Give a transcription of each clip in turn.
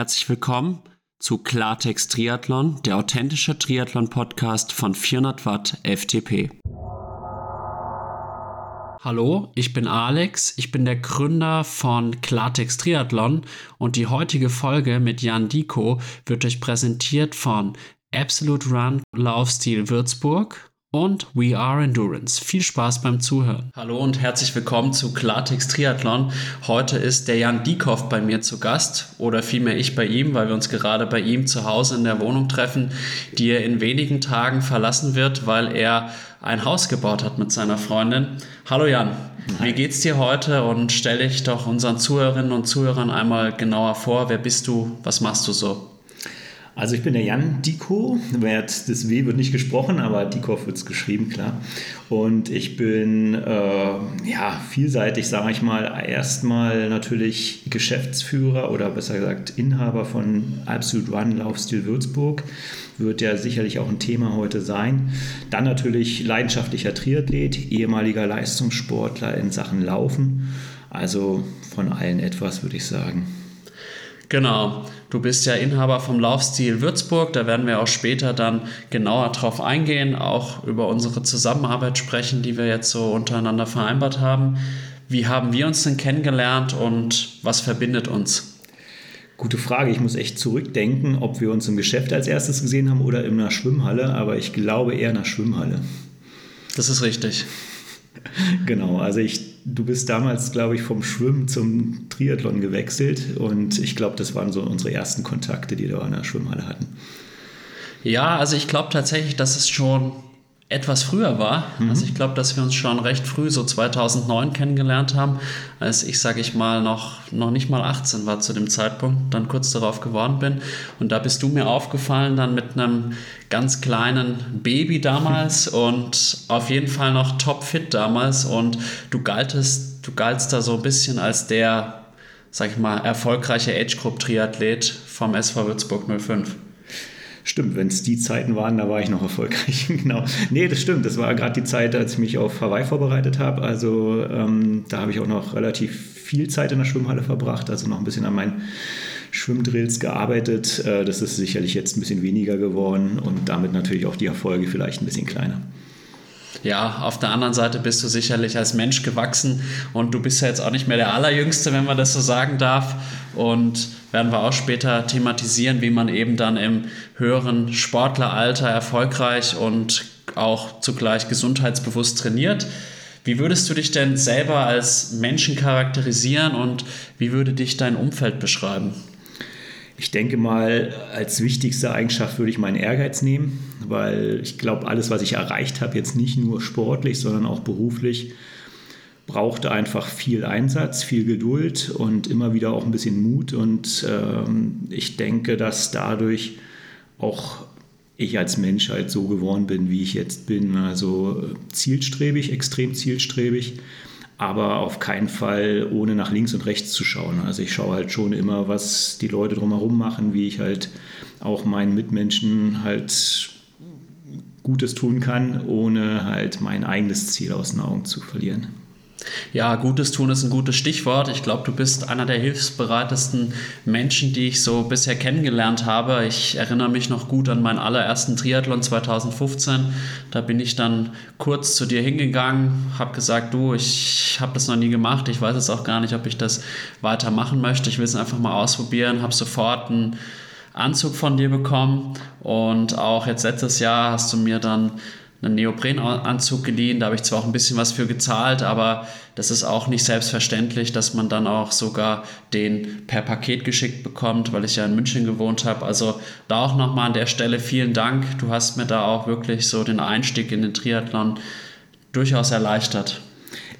Herzlich willkommen zu Klartext Triathlon, der authentische Triathlon-Podcast von 400 Watt FTP. Hallo, ich bin Alex, ich bin der Gründer von Klartext Triathlon und die heutige Folge mit Jan Diko wird euch präsentiert von Absolute Run Laufstil Würzburg, und We Are Endurance. Viel Spaß beim Zuhören. Hallo und herzlich willkommen zu Klartext Triathlon. Heute ist der Jan Diekoff bei mir zu Gast oder vielmehr ich bei ihm, weil wir uns gerade bei ihm zu Hause in der Wohnung treffen, die er in wenigen Tagen verlassen wird, weil er ein Haus gebaut hat mit seiner Freundin. Hallo Jan, Hi. wie geht's dir heute und stell dich doch unseren Zuhörerinnen und Zuhörern einmal genauer vor. Wer bist du? Was machst du so? Also ich bin der Jan Diko, das W wird nicht gesprochen, aber Dikow wird es geschrieben, klar. Und ich bin äh, ja, vielseitig, sage ich mal, erstmal natürlich Geschäftsführer oder besser gesagt Inhaber von Absolute Run Laufstil Würzburg. Wird ja sicherlich auch ein Thema heute sein. Dann natürlich leidenschaftlicher Triathlet, ehemaliger Leistungssportler in Sachen Laufen. Also von allen etwas, würde ich sagen. Genau. Du bist ja Inhaber vom Laufstil Würzburg. Da werden wir auch später dann genauer drauf eingehen, auch über unsere Zusammenarbeit sprechen, die wir jetzt so untereinander vereinbart haben. Wie haben wir uns denn kennengelernt und was verbindet uns? Gute Frage. Ich muss echt zurückdenken, ob wir uns im Geschäft als erstes gesehen haben oder in einer Schwimmhalle, aber ich glaube eher in einer Schwimmhalle. Das ist richtig. Genau, also ich du bist damals, glaube ich, vom Schwimmen zum Triathlon gewechselt und ich glaube, das waren so unsere ersten Kontakte, die wir in der Schwimmhalle hatten. Ja, also ich glaube tatsächlich, dass es schon etwas früher war. Mhm. Also ich glaube, dass wir uns schon recht früh, so 2009 kennengelernt haben, als ich, sage ich mal, noch, noch nicht mal 18 war zu dem Zeitpunkt, dann kurz darauf geworden bin. Und da bist du mir aufgefallen, dann mit einem ganz kleinen Baby damals und auf jeden Fall noch topfit damals. Und du galtest, du galtst da so ein bisschen als der, sag ich mal, erfolgreiche Age-Group-Triathlet vom SV Würzburg 05. Stimmt, wenn es die Zeiten waren, da war ich noch erfolgreich. genau. Nee, das stimmt. Das war gerade die Zeit, als ich mich auf Hawaii vorbereitet habe. Also ähm, da habe ich auch noch relativ viel Zeit in der Schwimmhalle verbracht, also noch ein bisschen an meinen Schwimmdrills gearbeitet. Äh, das ist sicherlich jetzt ein bisschen weniger geworden und damit natürlich auch die Erfolge vielleicht ein bisschen kleiner. Ja, auf der anderen Seite bist du sicherlich als Mensch gewachsen und du bist ja jetzt auch nicht mehr der Allerjüngste, wenn man das so sagen darf. Und werden wir auch später thematisieren, wie man eben dann im höheren Sportleralter erfolgreich und auch zugleich gesundheitsbewusst trainiert. Wie würdest du dich denn selber als Menschen charakterisieren und wie würde dich dein Umfeld beschreiben? Ich denke mal, als wichtigste Eigenschaft würde ich meinen Ehrgeiz nehmen, weil ich glaube, alles, was ich erreicht habe, jetzt nicht nur sportlich, sondern auch beruflich, brauchte einfach viel Einsatz, viel Geduld und immer wieder auch ein bisschen Mut. Und ähm, ich denke, dass dadurch auch ich als Mensch halt so geworden bin, wie ich jetzt bin. Also zielstrebig, extrem zielstrebig aber auf keinen Fall ohne nach links und rechts zu schauen. Also ich schaue halt schon immer, was die Leute drumherum machen, wie ich halt auch meinen Mitmenschen halt Gutes tun kann, ohne halt mein eigenes Ziel aus den Augen zu verlieren. Ja, Gutes tun ist ein gutes Stichwort. Ich glaube, du bist einer der hilfsbereitesten Menschen, die ich so bisher kennengelernt habe. Ich erinnere mich noch gut an meinen allerersten Triathlon 2015. Da bin ich dann kurz zu dir hingegangen, habe gesagt, du, ich habe das noch nie gemacht. Ich weiß jetzt auch gar nicht, ob ich das weitermachen möchte. Ich will es einfach mal ausprobieren. Habe sofort einen Anzug von dir bekommen und auch jetzt letztes Jahr hast du mir dann einen Neoprenanzug geliehen. Da habe ich zwar auch ein bisschen was für gezahlt, aber das ist auch nicht selbstverständlich, dass man dann auch sogar den per Paket geschickt bekommt, weil ich ja in München gewohnt habe. Also da auch nochmal an der Stelle vielen Dank. Du hast mir da auch wirklich so den Einstieg in den Triathlon durchaus erleichtert.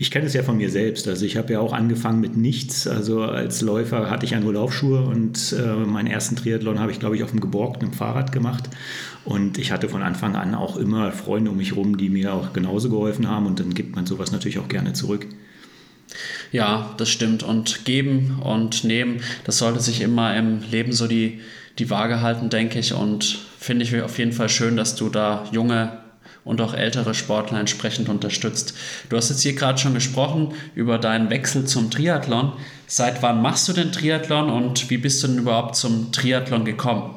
Ich kenne es ja von mir selbst. Also ich habe ja auch angefangen mit nichts. Also als Läufer hatte ich nur Laufschuhe und äh, meinen ersten Triathlon habe ich, glaube ich, auf dem geborgten Fahrrad gemacht. Und ich hatte von Anfang an auch immer Freunde um mich herum, die mir auch genauso geholfen haben. Und dann gibt man sowas natürlich auch gerne zurück. Ja, das stimmt. Und geben und nehmen, das sollte sich immer im Leben so die, die Waage halten, denke ich. Und finde ich auf jeden Fall schön, dass du da junge und auch ältere Sportler entsprechend unterstützt. Du hast jetzt hier gerade schon gesprochen über deinen Wechsel zum Triathlon. Seit wann machst du den Triathlon und wie bist du denn überhaupt zum Triathlon gekommen?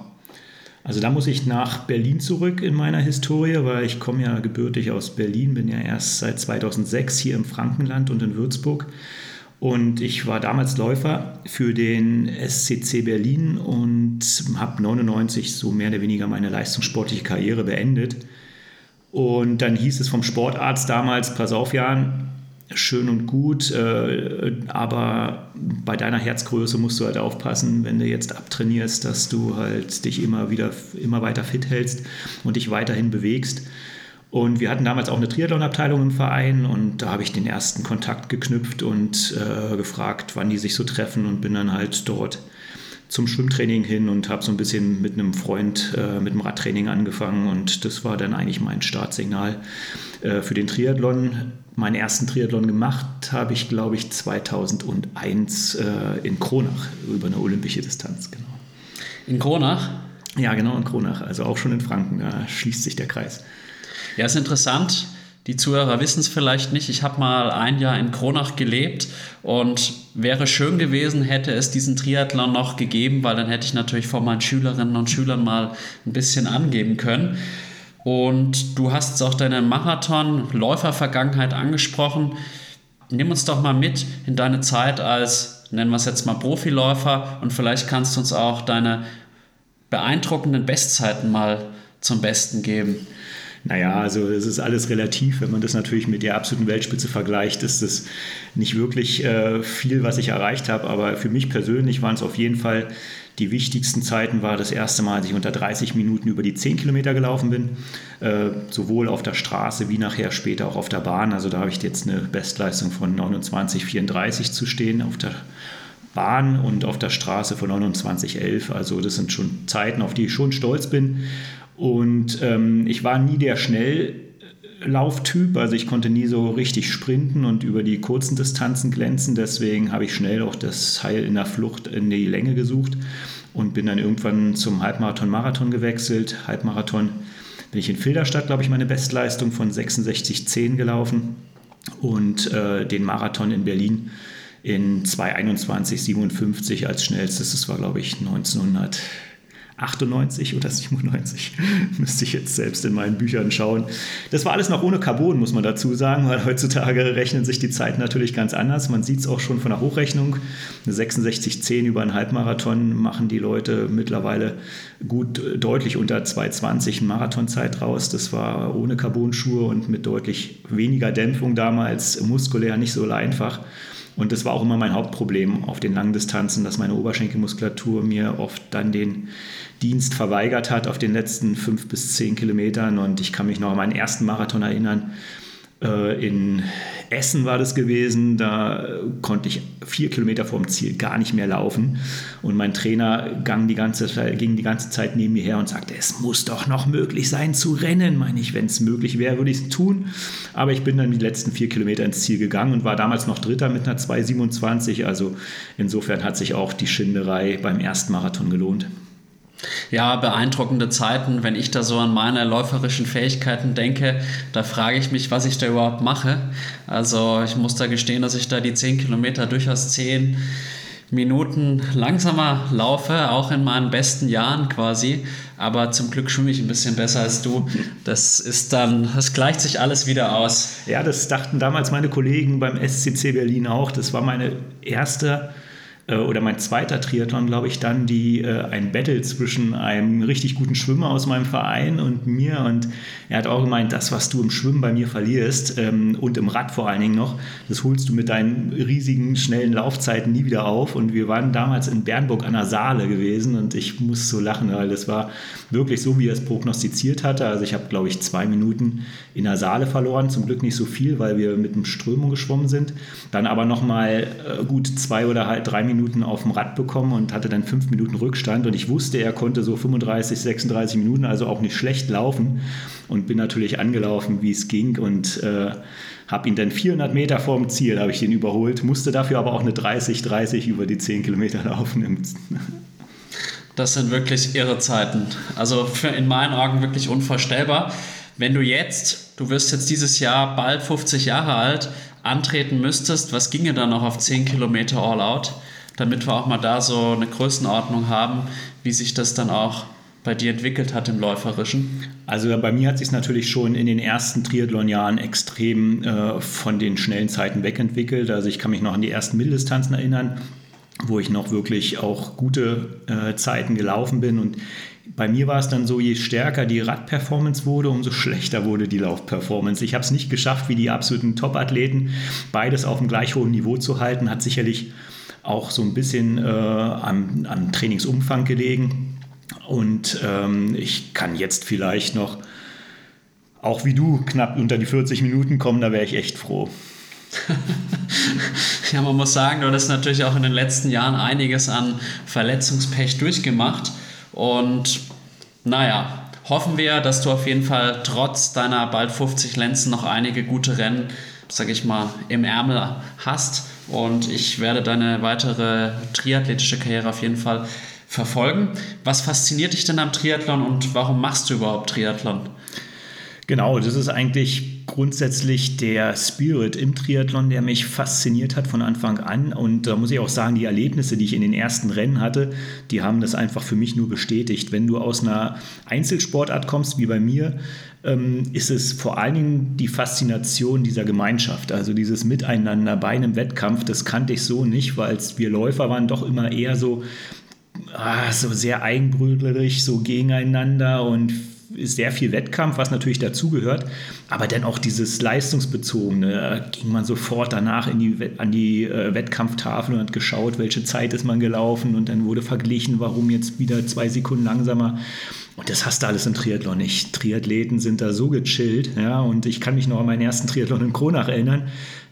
Also da muss ich nach Berlin zurück in meiner Historie, weil ich komme ja gebürtig aus Berlin, bin ja erst seit 2006 hier im Frankenland und in Würzburg. Und ich war damals Läufer für den SCC Berlin und habe 99 so mehr oder weniger meine leistungssportliche Karriere beendet. Und dann hieß es vom Sportarzt damals, pass auf Jan, schön und gut, äh, aber bei deiner Herzgröße musst du halt aufpassen, wenn du jetzt abtrainierst, dass du halt dich immer wieder, immer weiter fit hältst und dich weiterhin bewegst. Und wir hatten damals auch eine Triathlon-Abteilung im Verein und da habe ich den ersten Kontakt geknüpft und äh, gefragt, wann die sich so treffen und bin dann halt dort zum Schwimmtraining hin und habe so ein bisschen mit einem Freund äh, mit dem Radtraining angefangen und das war dann eigentlich mein Startsignal äh, für den Triathlon. Meinen ersten Triathlon gemacht habe ich, glaube ich, 2001 äh, in Kronach über eine olympische Distanz, genau. In Kronach? Ja, genau, in Kronach, also auch schon in Franken, da schließt sich der Kreis. Ja, ist interessant. Die Zuhörer wissen es vielleicht nicht. Ich habe mal ein Jahr in Kronach gelebt und wäre schön gewesen, hätte es diesen Triathlon noch gegeben, weil dann hätte ich natürlich vor meinen Schülerinnen und Schülern mal ein bisschen angeben können. Und du hast auch deine Marathon-Läufer-Vergangenheit angesprochen. Nimm uns doch mal mit in deine Zeit als, nennen wir es jetzt mal Profiläufer und vielleicht kannst du uns auch deine beeindruckenden Bestzeiten mal zum Besten geben. Naja, also es ist alles relativ. Wenn man das natürlich mit der absoluten Weltspitze vergleicht, ist es nicht wirklich äh, viel, was ich erreicht habe. Aber für mich persönlich waren es auf jeden Fall die wichtigsten Zeiten. War das erste Mal, als ich unter 30 Minuten über die 10 Kilometer gelaufen bin. Äh, sowohl auf der Straße wie nachher später auch auf der Bahn. Also da habe ich jetzt eine Bestleistung von 29,34 zu stehen auf der Bahn und auf der Straße von 29,11. Also das sind schon Zeiten, auf die ich schon stolz bin. Und ähm, ich war nie der Schnelllauftyp, also ich konnte nie so richtig sprinten und über die kurzen Distanzen glänzen. Deswegen habe ich schnell auch das Heil in der Flucht in die Länge gesucht und bin dann irgendwann zum Halbmarathon-Marathon gewechselt. Halbmarathon bin ich in Filderstadt, glaube ich, meine Bestleistung von 66,10 gelaufen und äh, den Marathon in Berlin in 2,21,57 als schnellstes. Das war, glaube ich, 1900. 98 oder 97, müsste ich jetzt selbst in meinen Büchern schauen. Das war alles noch ohne Carbon, muss man dazu sagen, weil heutzutage rechnen sich die Zeiten natürlich ganz anders. Man sieht es auch schon von der Hochrechnung. Eine 66,10 über einen Halbmarathon machen die Leute mittlerweile gut deutlich unter 2,20 Marathonzeit raus. Das war ohne Carbonschuhe und mit deutlich weniger Dämpfung damals, muskulär nicht so einfach. Und das war auch immer mein Hauptproblem auf den langen Distanzen, dass meine Oberschenkelmuskulatur mir oft dann den Dienst verweigert hat auf den letzten fünf bis zehn Kilometern. Und ich kann mich noch an meinen ersten Marathon erinnern. Äh, in Essen war das gewesen, da konnte ich vier Kilometer vorm Ziel gar nicht mehr laufen. Und mein Trainer ging die ganze, ging die ganze Zeit neben mir her und sagte, es muss doch noch möglich sein zu rennen. Meine ich, wenn es möglich wäre, würde ich es tun. Aber ich bin dann die letzten vier Kilometer ins Ziel gegangen und war damals noch Dritter mit einer 2,27. Also insofern hat sich auch die Schinderei beim ersten Marathon gelohnt. Ja, beeindruckende Zeiten. Wenn ich da so an meine läuferischen Fähigkeiten denke, da frage ich mich, was ich da überhaupt mache. Also ich muss da gestehen, dass ich da die 10 Kilometer durchaus 10 Minuten langsamer laufe, auch in meinen besten Jahren quasi. Aber zum Glück schwimme ich ein bisschen besser als du. Das ist dann, das gleicht sich alles wieder aus. Ja, das dachten damals meine Kollegen beim SCC Berlin auch. Das war meine erste oder mein zweiter Triathlon, glaube ich, dann die äh, ein Battle zwischen einem richtig guten Schwimmer aus meinem Verein und mir. Und er hat auch gemeint, das, was du im Schwimmen bei mir verlierst ähm, und im Rad vor allen Dingen noch, das holst du mit deinen riesigen, schnellen Laufzeiten nie wieder auf. Und wir waren damals in Bernburg an der Saale gewesen und ich muss so lachen, weil das war wirklich so, wie er es prognostiziert hatte. Also ich habe, glaube ich, zwei Minuten in der Saale verloren. Zum Glück nicht so viel, weil wir mit dem Strömung geschwommen sind. Dann aber nochmal äh, gut zwei oder halt drei Minuten Minuten auf dem Rad bekommen und hatte dann fünf Minuten Rückstand. Und ich wusste, er konnte so 35, 36 Minuten, also auch nicht schlecht laufen. Und bin natürlich angelaufen, wie es ging und äh, habe ihn dann 400 Meter vorm Ziel, habe ich den überholt, musste dafür aber auch eine 30, 30 über die 10 Kilometer laufen. Das sind wirklich irre Zeiten. Also in meinen Augen wirklich unvorstellbar. Wenn du jetzt du wirst jetzt dieses Jahr bald 50 Jahre alt, antreten müsstest, was ginge dann noch auf 10 Kilometer All Out, damit wir auch mal da so eine Größenordnung haben, wie sich das dann auch bei dir entwickelt hat im Läuferischen? Also bei mir hat sich natürlich schon in den ersten Triathlon-Jahren extrem äh, von den schnellen Zeiten wegentwickelt. Also ich kann mich noch an die ersten Mitteldistanzen erinnern, wo ich noch wirklich auch gute äh, Zeiten gelaufen bin und bei mir war es dann so, je stärker die Radperformance wurde, umso schlechter wurde die Laufperformance. Ich habe es nicht geschafft, wie die absoluten Top-Athleten, beides auf einem gleich hohen Niveau zu halten. Hat sicherlich auch so ein bisschen äh, am, am, Trainingsumfang gelegen. Und ähm, ich kann jetzt vielleicht noch, auch wie du, knapp unter die 40 Minuten kommen, da wäre ich echt froh. ja, man muss sagen, du hast natürlich auch in den letzten Jahren einiges an Verletzungspech durchgemacht. Und naja, hoffen wir, dass du auf jeden Fall trotz deiner bald 50 Lenzen noch einige gute Rennen, sag ich mal, im Ärmel hast. Und ich werde deine weitere triathletische Karriere auf jeden Fall verfolgen. Was fasziniert dich denn am Triathlon und warum machst du überhaupt Triathlon? Genau, das ist eigentlich grundsätzlich der Spirit im Triathlon, der mich fasziniert hat von Anfang an. Und da muss ich auch sagen, die Erlebnisse, die ich in den ersten Rennen hatte, die haben das einfach für mich nur bestätigt. Wenn du aus einer Einzelsportart kommst, wie bei mir, ähm, ist es vor allen Dingen die Faszination dieser Gemeinschaft, also dieses Miteinander bei einem Wettkampf. Das kannte ich so nicht, weil wir Läufer waren doch immer eher so, ah, so sehr eigenbrödlerig, so gegeneinander und sehr viel Wettkampf, was natürlich dazugehört, aber dann auch dieses leistungsbezogene, da ging man sofort danach in die, an die äh, Wettkampftafel und hat geschaut, welche Zeit ist man gelaufen und dann wurde verglichen, warum jetzt wieder zwei Sekunden langsamer. Und das hast du alles im Triathlon nicht. Triathleten sind da so gechillt, ja, und ich kann mich noch an meinen ersten Triathlon in Kronach erinnern,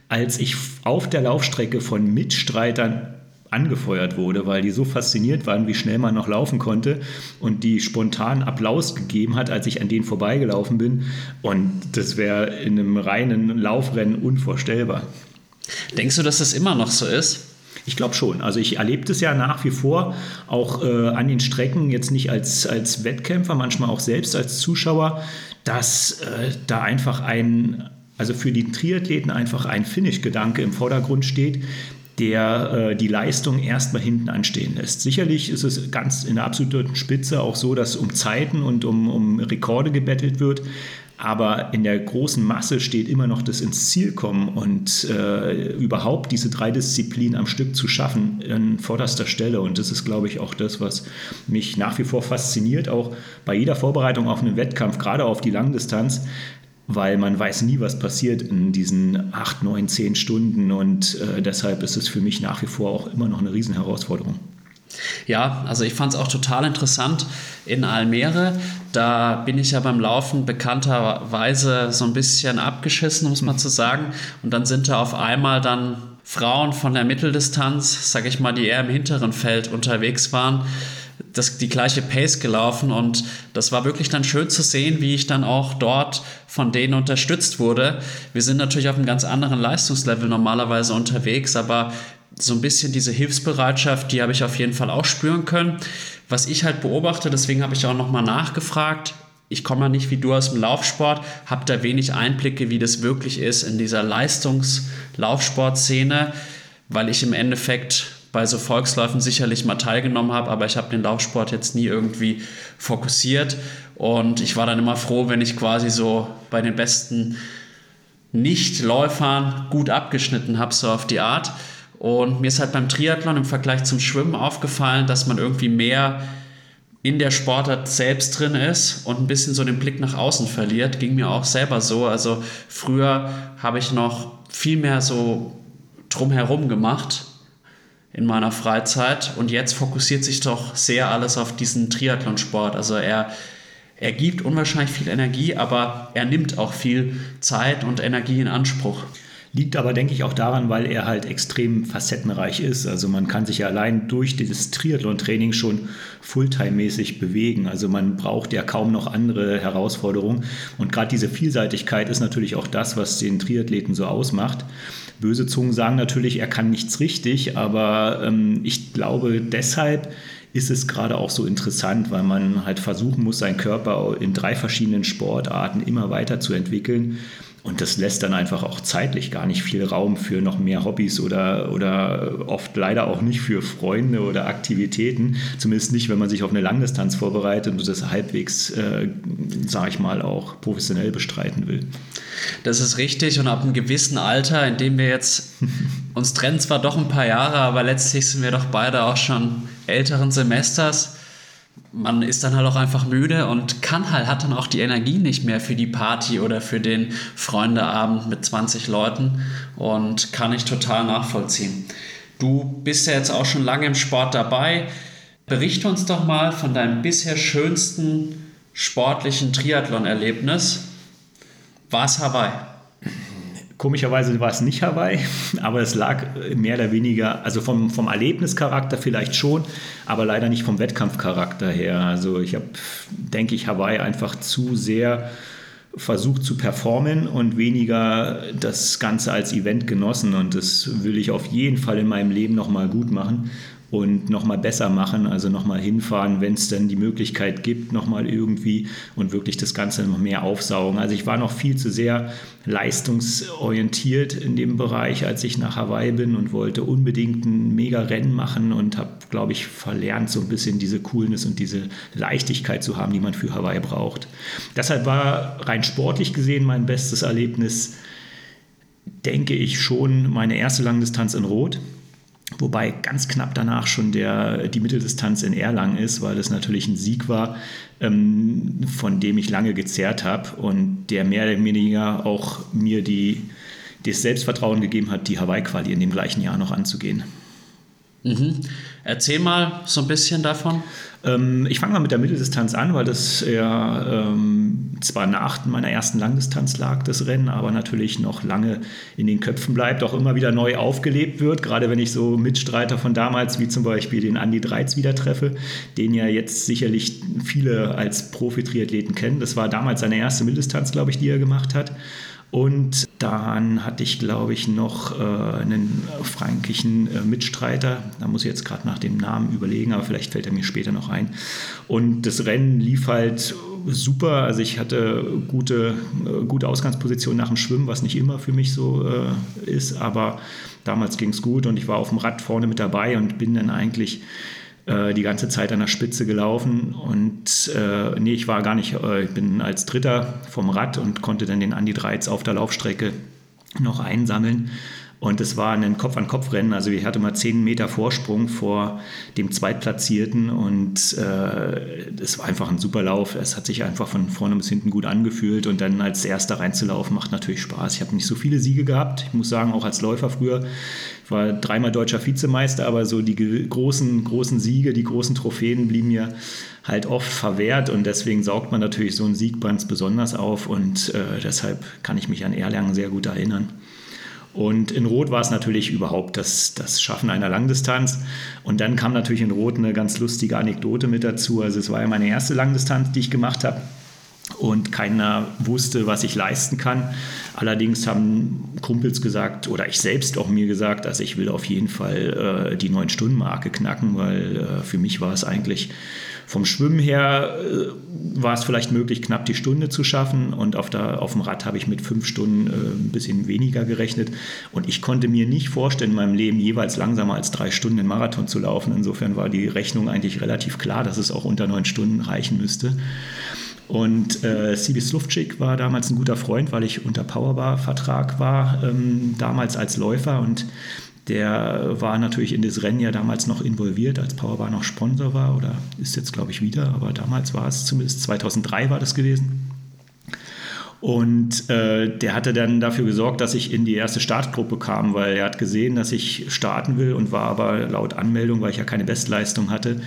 als ich auf der Laufstrecke von Mitstreitern angefeuert wurde, weil die so fasziniert waren, wie schnell man noch laufen konnte und die spontan Applaus gegeben hat, als ich an denen vorbeigelaufen bin. Und das wäre in einem reinen Laufrennen unvorstellbar. Denkst du, dass das immer noch so ist? Ich glaube schon. Also ich erlebe das ja nach wie vor auch äh, an den Strecken, jetzt nicht als, als Wettkämpfer, manchmal auch selbst als Zuschauer, dass äh, da einfach ein, also für die Triathleten einfach ein Finish-Gedanke im Vordergrund steht, der äh, die Leistung erstmal hinten anstehen lässt. Sicherlich ist es ganz in der absoluten Spitze auch so, dass um Zeiten und um, um Rekorde gebettelt wird. Aber in der großen Masse steht immer noch das ins Ziel kommen und äh, überhaupt diese drei Disziplinen am Stück zu schaffen an vorderster Stelle. Und das ist, glaube ich, auch das, was mich nach wie vor fasziniert, auch bei jeder Vorbereitung auf einen Wettkampf, gerade auf die Langdistanz, weil man weiß nie, was passiert in diesen acht, neun, zehn Stunden und äh, deshalb ist es für mich nach wie vor auch immer noch eine Riesenherausforderung. Ja, also ich fand es auch total interessant in Almere. Da bin ich ja beim Laufen bekannterweise so ein bisschen abgeschissen, um es mal zu sagen. Und dann sind da auf einmal dann Frauen von der Mitteldistanz, sage ich mal, die eher im hinteren Feld unterwegs waren, das, die gleiche Pace gelaufen und das war wirklich dann schön zu sehen, wie ich dann auch dort von denen unterstützt wurde. Wir sind natürlich auf einem ganz anderen Leistungslevel normalerweise unterwegs, aber so ein bisschen diese Hilfsbereitschaft, die habe ich auf jeden Fall auch spüren können. Was ich halt beobachte, deswegen habe ich auch nochmal nachgefragt, ich komme ja nicht wie du aus dem Laufsport, habe da wenig Einblicke, wie das wirklich ist in dieser Leistungslaufsportszene, weil ich im Endeffekt bei so Volksläufen sicherlich mal teilgenommen habe, aber ich habe den Laufsport jetzt nie irgendwie fokussiert und ich war dann immer froh, wenn ich quasi so bei den besten Nichtläufern gut abgeschnitten habe, so auf die Art. Und mir ist halt beim Triathlon im Vergleich zum Schwimmen aufgefallen, dass man irgendwie mehr in der Sportart selbst drin ist und ein bisschen so den Blick nach außen verliert. Ging mir auch selber so. Also früher habe ich noch viel mehr so drumherum gemacht in meiner Freizeit und jetzt fokussiert sich doch sehr alles auf diesen Triathlonsport. Also er, er gibt unwahrscheinlich viel Energie, aber er nimmt auch viel Zeit und Energie in Anspruch. Liegt aber, denke ich, auch daran, weil er halt extrem facettenreich ist. Also man kann sich ja allein durch dieses Triathlon-Training schon Fulltime-mäßig bewegen. Also man braucht ja kaum noch andere Herausforderungen. Und gerade diese Vielseitigkeit ist natürlich auch das, was den Triathleten so ausmacht. Böse Zungen sagen natürlich, er kann nichts richtig, aber ähm, ich glaube deshalb ist es gerade auch so interessant, weil man halt versuchen muss, seinen Körper in drei verschiedenen Sportarten immer weiter zu entwickeln. Und das lässt dann einfach auch zeitlich gar nicht viel Raum für noch mehr Hobbys oder, oder oft leider auch nicht für Freunde oder Aktivitäten. Zumindest nicht, wenn man sich auf eine Langdistanz vorbereitet und das halbwegs, äh, sage ich mal, auch professionell bestreiten will. Das ist richtig und ab einem gewissen Alter, in dem wir jetzt uns trennen zwar doch ein paar Jahre, aber letztlich sind wir doch beide auch schon älteren Semesters man ist dann halt auch einfach müde und kann halt, hat dann auch die Energie nicht mehr für die Party oder für den Freundeabend mit 20 Leuten und kann ich total nachvollziehen. Du bist ja jetzt auch schon lange im Sport dabei. Berichte uns doch mal von deinem bisher schönsten sportlichen Triathlon-Erlebnis. War es Hawaii? Komischerweise war es nicht Hawaii, aber es lag mehr oder weniger, also vom, vom Erlebnischarakter vielleicht schon, aber leider nicht vom Wettkampfcharakter her. Also ich habe, denke ich, Hawaii einfach zu sehr versucht zu performen und weniger das Ganze als Event genossen. Und das will ich auf jeden Fall in meinem Leben nochmal gut machen und nochmal besser machen, also nochmal hinfahren, wenn es denn die Möglichkeit gibt, nochmal irgendwie und wirklich das Ganze noch mehr aufsaugen. Also ich war noch viel zu sehr leistungsorientiert in dem Bereich, als ich nach Hawaii bin und wollte unbedingt ein mega Rennen machen und habe, glaube ich, verlernt, so ein bisschen diese Coolness und diese Leichtigkeit zu haben, die man für Hawaii braucht. Deshalb war rein sportlich gesehen mein bestes Erlebnis, denke ich, schon meine erste Langdistanz in Rot Wobei ganz knapp danach schon der, die Mitteldistanz in Erlangen ist, weil es natürlich ein Sieg war, ähm, von dem ich lange gezerrt habe und der mehr oder weniger auch mir die, das Selbstvertrauen gegeben hat, die Hawaii-Quali in dem gleichen Jahr noch anzugehen. Mhm. Erzähl mal so ein bisschen davon. Ähm, ich fange mal mit der Mitteldistanz an, weil das ja ähm, zwar nach meiner ersten Langdistanz lag, das Rennen, aber natürlich noch lange in den Köpfen bleibt, auch immer wieder neu aufgelebt wird. Gerade wenn ich so Mitstreiter von damals, wie zum Beispiel den Andi Dreiz, wieder treffe, den ja jetzt sicherlich viele als Profi-Triathleten kennen. Das war damals seine erste Mitteldistanz, glaube ich, die er gemacht hat. Und dann hatte ich, glaube ich, noch äh, einen fränkischen äh, Mitstreiter. Da muss ich jetzt gerade nach dem Namen überlegen, aber vielleicht fällt er mir später noch ein. Und das Rennen lief halt super. Also ich hatte gute, äh, gute Ausgangsposition nach dem Schwimmen, was nicht immer für mich so äh, ist. Aber damals ging es gut und ich war auf dem Rad vorne mit dabei und bin dann eigentlich äh, die ganze Zeit an der Spitze gelaufen und äh, nee, ich war gar nicht, äh, ich bin als Dritter vom Rad und konnte dann den Andi Dreiz auf der Laufstrecke noch einsammeln. Und es war ein Kopf-an-Kopf-Rennen. Also ich hatte mal zehn Meter Vorsprung vor dem Zweitplatzierten und äh, es war einfach ein super Lauf. Es hat sich einfach von vorne bis hinten gut angefühlt und dann als Erster reinzulaufen macht natürlich Spaß. Ich habe nicht so viele Siege gehabt. Ich muss sagen, auch als Läufer früher. Ich war dreimal deutscher Vizemeister, aber so die großen, großen Siege, die großen Trophäen blieben mir halt oft verwehrt und deswegen saugt man natürlich so einen Sieg ganz besonders auf und äh, deshalb kann ich mich an Erlangen sehr gut erinnern. Und in Rot war es natürlich überhaupt das, das Schaffen einer Langdistanz. Und dann kam natürlich in Rot eine ganz lustige Anekdote mit dazu. Also es war ja meine erste Langdistanz, die ich gemacht habe. Und keiner wusste, was ich leisten kann. Allerdings haben Kumpels gesagt, oder ich selbst auch mir gesagt, dass ich will auf jeden Fall äh, die 9-Stunden-Marke knacken, weil äh, für mich war es eigentlich vom Schwimmen her äh, war es vielleicht möglich, knapp die Stunde zu schaffen. Und auf, der, auf dem Rad habe ich mit fünf Stunden äh, ein bisschen weniger gerechnet. Und ich konnte mir nicht vorstellen, in meinem Leben jeweils langsamer als drei Stunden den Marathon zu laufen. Insofern war die Rechnung eigentlich relativ klar, dass es auch unter neun Stunden reichen müsste. Und äh, Sibi Slufczyk war damals ein guter Freund, weil ich unter Powerbar-Vertrag war, ähm, damals als Läufer. Und der war natürlich in das Rennen ja damals noch involviert, als Powerbar noch Sponsor war oder ist jetzt, glaube ich, wieder, aber damals war es zumindest 2003 war das gewesen. Und äh, der hatte dann dafür gesorgt, dass ich in die erste Startgruppe kam, weil er hat gesehen, dass ich starten will und war aber laut Anmeldung, weil ich ja keine Bestleistung hatte,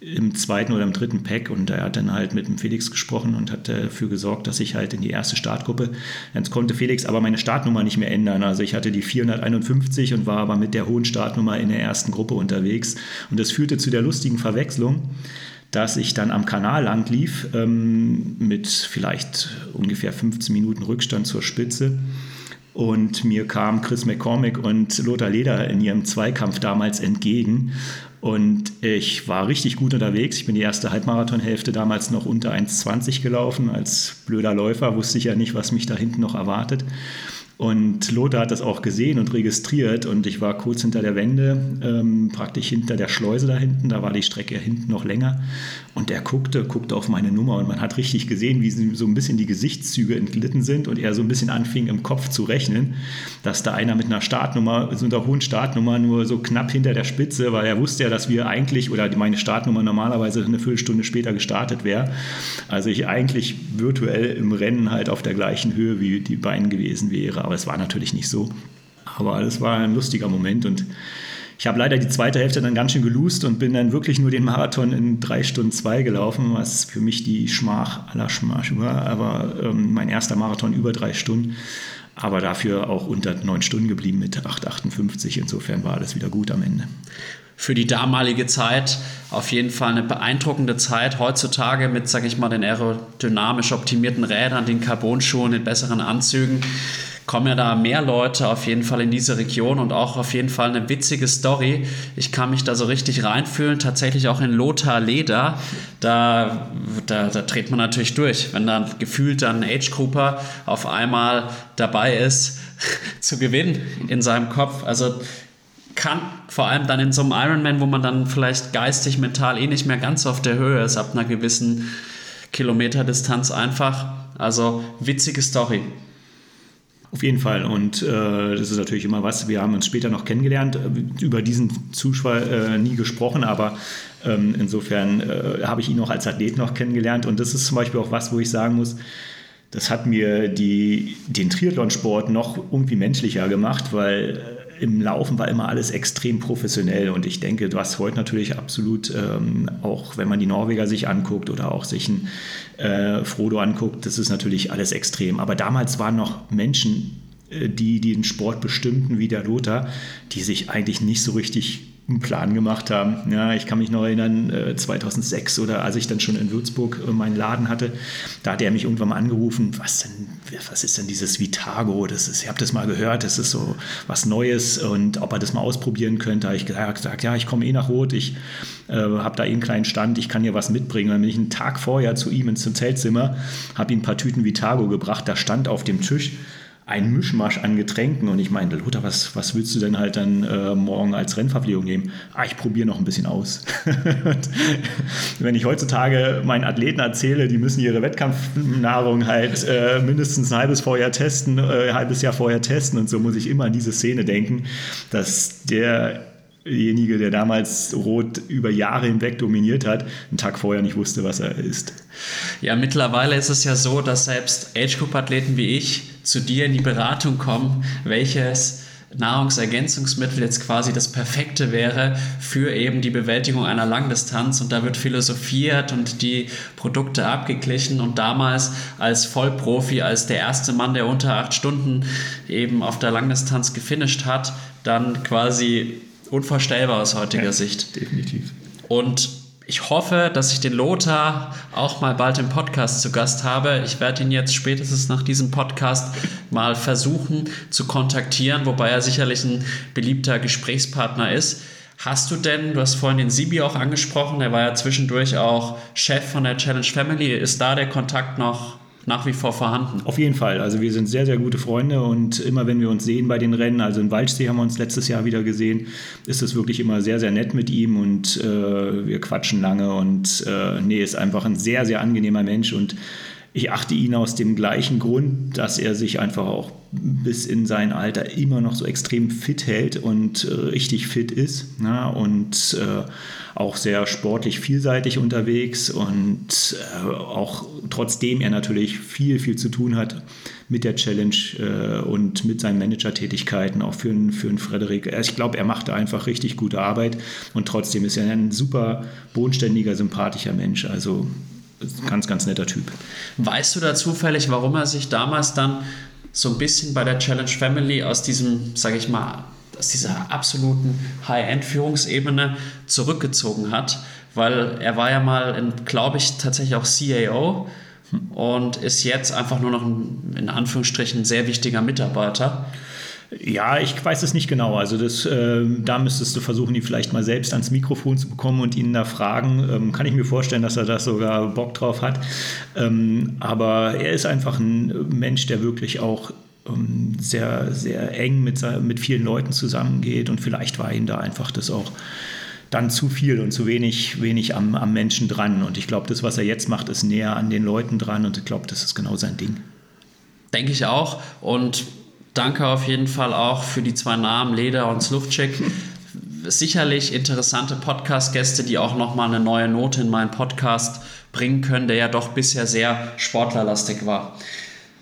im zweiten oder im dritten Pack und er hat dann halt mit dem Felix gesprochen und hat dafür gesorgt, dass ich halt in die erste Startgruppe, jetzt konnte Felix aber meine Startnummer nicht mehr ändern, also ich hatte die 451 und war aber mit der hohen Startnummer in der ersten Gruppe unterwegs. Und das führte zu der lustigen Verwechslung, dass ich dann am Kanal lang lief ähm, mit vielleicht ungefähr 15 Minuten Rückstand zur Spitze. Und mir kam Chris McCormick und Lothar Leder in ihrem Zweikampf damals entgegen Und ich war richtig gut unterwegs. Ich bin die erste Halbmarathonhälfte damals noch unter 1,20 gelaufen. Als blöder Läufer wusste ich ja nicht, was mich da hinten noch erwartet. Und Lothar hat das auch gesehen und registriert und ich war kurz hinter der Wende, ähm, praktisch hinter der Schleuse da hinten, da war die Strecke hinten noch länger und er guckte, guckte auf meine Nummer und man hat richtig gesehen, wie so ein bisschen die Gesichtszüge entglitten sind und er so ein bisschen anfing im Kopf zu rechnen, dass da einer mit einer Startnummer, so einer hohen Startnummer nur so knapp hinter der Spitze, weil er wusste ja, dass wir eigentlich, oder meine Startnummer normalerweise eine Viertelstunde später gestartet wäre. Also ich eigentlich virtuell im Rennen halt auf der gleichen Höhe wie die beiden gewesen wäre aber es war natürlich nicht so. Aber es war ein lustiger Moment und ich habe leider die zweite Hälfte dann ganz schön gelust und bin dann wirklich nur den Marathon in drei Stunden zwei gelaufen, was für mich die Schmach aller Schmach war. Aber ähm, mein erster Marathon über drei Stunden, aber dafür auch unter neun Stunden geblieben mit 8,58. Insofern war alles wieder gut am Ende für die damalige Zeit auf jeden Fall eine beeindruckende Zeit. Heutzutage mit, sage ich mal, den aerodynamisch optimierten Rädern, den Carbonschuhen, den besseren Anzügen kommen ja da mehr Leute auf jeden Fall in diese Region und auch auf jeden Fall eine witzige Story. Ich kann mich da so richtig reinfühlen, tatsächlich auch in Lothar Leder. Da, da, da dreht man natürlich durch, wenn dann gefühlt dann Age Grouper auf einmal dabei ist, zu gewinnen in seinem Kopf. Also kann vor allem dann in so einem Ironman, wo man dann vielleicht geistig, mental eh nicht mehr ganz auf der Höhe ist, ab einer gewissen Kilometerdistanz einfach. Also witzige Story. Auf jeden Fall. Und äh, das ist natürlich immer was. Wir haben uns später noch kennengelernt, über diesen Zuschauer äh, nie gesprochen, aber ähm, insofern äh, habe ich ihn auch als Athlet noch kennengelernt. Und das ist zum Beispiel auch was, wo ich sagen muss, das hat mir die, den Triathlonsport noch irgendwie menschlicher gemacht, weil im Laufen war immer alles extrem professionell und ich denke, was heute natürlich absolut, ähm, auch wenn man die Norweger sich anguckt oder auch sich ein äh, Frodo anguckt, das ist natürlich alles extrem. Aber damals waren noch Menschen, äh, die, die den Sport bestimmten, wie der Lothar, die sich eigentlich nicht so richtig einen Plan gemacht haben. Ja, ich kann mich noch erinnern, 2006 äh, oder als ich dann schon in Würzburg äh, meinen Laden hatte, da hat er mich irgendwann mal angerufen, was denn, was ist denn dieses Vitago? Das ist, ich habe das mal gehört, das ist so was Neues und ob er das mal ausprobieren könnte. habe ich gesagt, ja, ich komme eh nach Rot, ich äh, habe da eh einen kleinen Stand, ich kann hier was mitbringen. Dann bin ich einen Tag vorher zu ihm ins Zeltzimmer, habe ihm ein paar Tüten Vitago gebracht, da stand auf dem Tisch ein Mischmasch an Getränken. Und ich meinte, Lothar, was, was willst du denn halt dann äh, morgen als Rennverpflegung nehmen? Ah, ich probiere noch ein bisschen aus. wenn ich heutzutage meinen Athleten erzähle, die müssen ihre Wettkampfnahrung halt äh, mindestens ein halbes vorher testen, äh, halbes Jahr vorher testen und so muss ich immer an diese Szene denken, dass der derjenige, der damals Rot über Jahre hinweg dominiert hat, einen Tag vorher nicht wusste, was er ist. Ja, mittlerweile ist es ja so, dass selbst Age-Group-Athleten wie ich zu dir in die Beratung kommen, welches Nahrungsergänzungsmittel jetzt quasi das Perfekte wäre für eben die Bewältigung einer Langdistanz und da wird philosophiert und die Produkte abgeglichen und damals als Vollprofi, als der erste Mann, der unter acht Stunden eben auf der Langdistanz gefinisht hat, dann quasi unvorstellbar aus heutiger ja, Sicht. Definitiv. Und ich hoffe, dass ich den Lothar auch mal bald im Podcast zu Gast habe. Ich werde ihn jetzt spätestens nach diesem Podcast mal versuchen zu kontaktieren, wobei er sicherlich ein beliebter Gesprächspartner ist. Hast du denn, du hast vorhin den Sibi auch angesprochen, der war ja zwischendurch auch Chef von der Challenge Family. Ist da der Kontakt noch nach wie vor vorhanden. Auf jeden Fall. Also wir sind sehr, sehr gute Freunde und immer wenn wir uns sehen bei den Rennen, also in Waldsee haben wir uns letztes Jahr wieder gesehen, ist es wirklich immer sehr, sehr nett mit ihm und äh, wir quatschen lange und äh, nee, ist einfach ein sehr, sehr angenehmer Mensch und ich achte ihn aus dem gleichen Grund, dass er sich einfach auch bis in sein Alter immer noch so extrem fit hält und äh, richtig fit ist ne? und äh, auch sehr sportlich vielseitig unterwegs und äh, auch trotzdem er natürlich viel, viel zu tun hat mit der Challenge äh, und mit seinen Manager-Tätigkeiten, auch für, für einen Frederik. Ich glaube, er macht einfach richtig gute Arbeit und trotzdem ist er ein super bodenständiger, sympathischer Mensch. Also ganz, ganz netter Typ. Weißt du da zufällig, warum er sich damals dann so ein bisschen bei der Challenge Family aus diesem, sage ich mal, aus dieser absoluten High-End-Führungsebene zurückgezogen hat? Weil er war ja mal, glaube ich, tatsächlich auch CAO und ist jetzt einfach nur noch ein, in Anführungsstrichen, sehr wichtiger Mitarbeiter. Ja, ich weiß es nicht genau. Also das, äh, da müsstest du versuchen, ihn vielleicht mal selbst ans Mikrofon zu bekommen und ihn da fragen. Ähm, kann ich mir vorstellen, dass er das sogar Bock drauf hat. Ähm, aber er ist einfach ein Mensch, der wirklich auch ähm, sehr, sehr eng mit, mit vielen Leuten zusammengeht und vielleicht war ihm da einfach das auch dann zu viel und zu wenig, wenig am, am Menschen dran. Und ich glaube, das, was er jetzt macht, ist näher an den Leuten dran und ich glaube, das ist genau sein Ding. Denke ich auch. Und danke auf jeden Fall auch für die zwei Namen, Leder und Slufczyk. Sicherlich interessante Podcast-Gäste, die auch nochmal eine neue Note in meinen Podcast bringen können, der ja doch bisher sehr sportlerlastig war.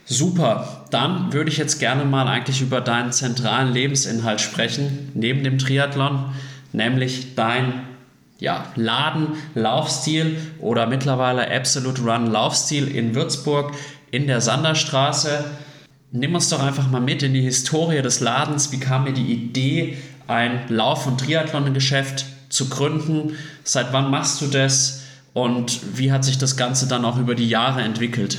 Super, dann würde ich jetzt gerne mal eigentlich über deinen zentralen Lebensinhalt sprechen, neben dem Triathlon nämlich dein ja, Laden, Laufstil oder mittlerweile Absolute Run Laufstil in Würzburg in der Sanderstraße. Nimm uns doch einfach mal mit in die Historie des Ladens. Wie kam mir die Idee, ein Lauf- und Triathlon-Geschäft zu gründen? Seit wann machst du das? Und wie hat sich das Ganze dann auch über die Jahre entwickelt?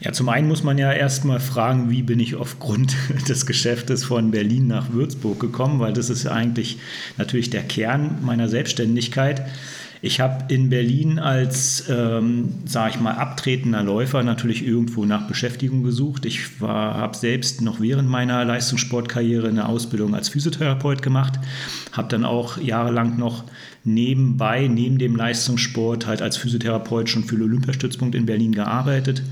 Ja, zum einen muss man ja erstmal fragen, wie bin ich aufgrund des Geschäftes von Berlin nach Würzburg gekommen, weil das ist eigentlich natürlich der Kern meiner Selbstständigkeit. Ich habe in Berlin als, ähm, sage ich mal, abtretender Läufer natürlich irgendwo nach Beschäftigung gesucht. Ich habe selbst noch während meiner Leistungssportkarriere eine Ausbildung als Physiotherapeut gemacht, habe dann auch jahrelang noch nebenbei, neben dem Leistungssport, halt als Physiotherapeut schon für den Olympiastützpunkt in Berlin gearbeitet.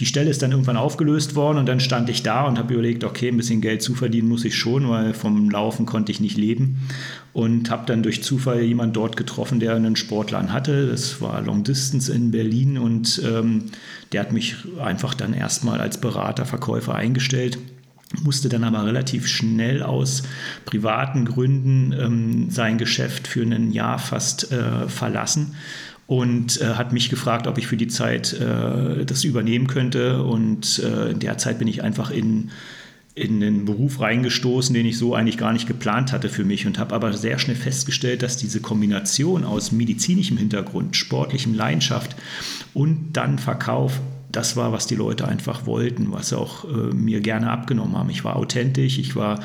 Die Stelle ist dann irgendwann aufgelöst worden und dann stand ich da und habe überlegt, okay, ein bisschen Geld zuverdienen muss ich schon, weil vom Laufen konnte ich nicht leben. Und habe dann durch Zufall jemanden dort getroffen, der einen Sportladen hatte. Das war Long Distance in Berlin und ähm, der hat mich einfach dann erstmal als Berater, Verkäufer eingestellt musste dann aber relativ schnell aus privaten Gründen ähm, sein Geschäft für ein Jahr fast äh, verlassen und äh, hat mich gefragt, ob ich für die Zeit äh, das übernehmen könnte. Und äh, in der Zeit bin ich einfach in, in den Beruf reingestoßen, den ich so eigentlich gar nicht geplant hatte für mich und habe aber sehr schnell festgestellt, dass diese Kombination aus medizinischem Hintergrund, sportlichem Leidenschaft und dann Verkauf das war, was die Leute einfach wollten, was sie auch äh, mir gerne abgenommen haben. Ich war authentisch, ich war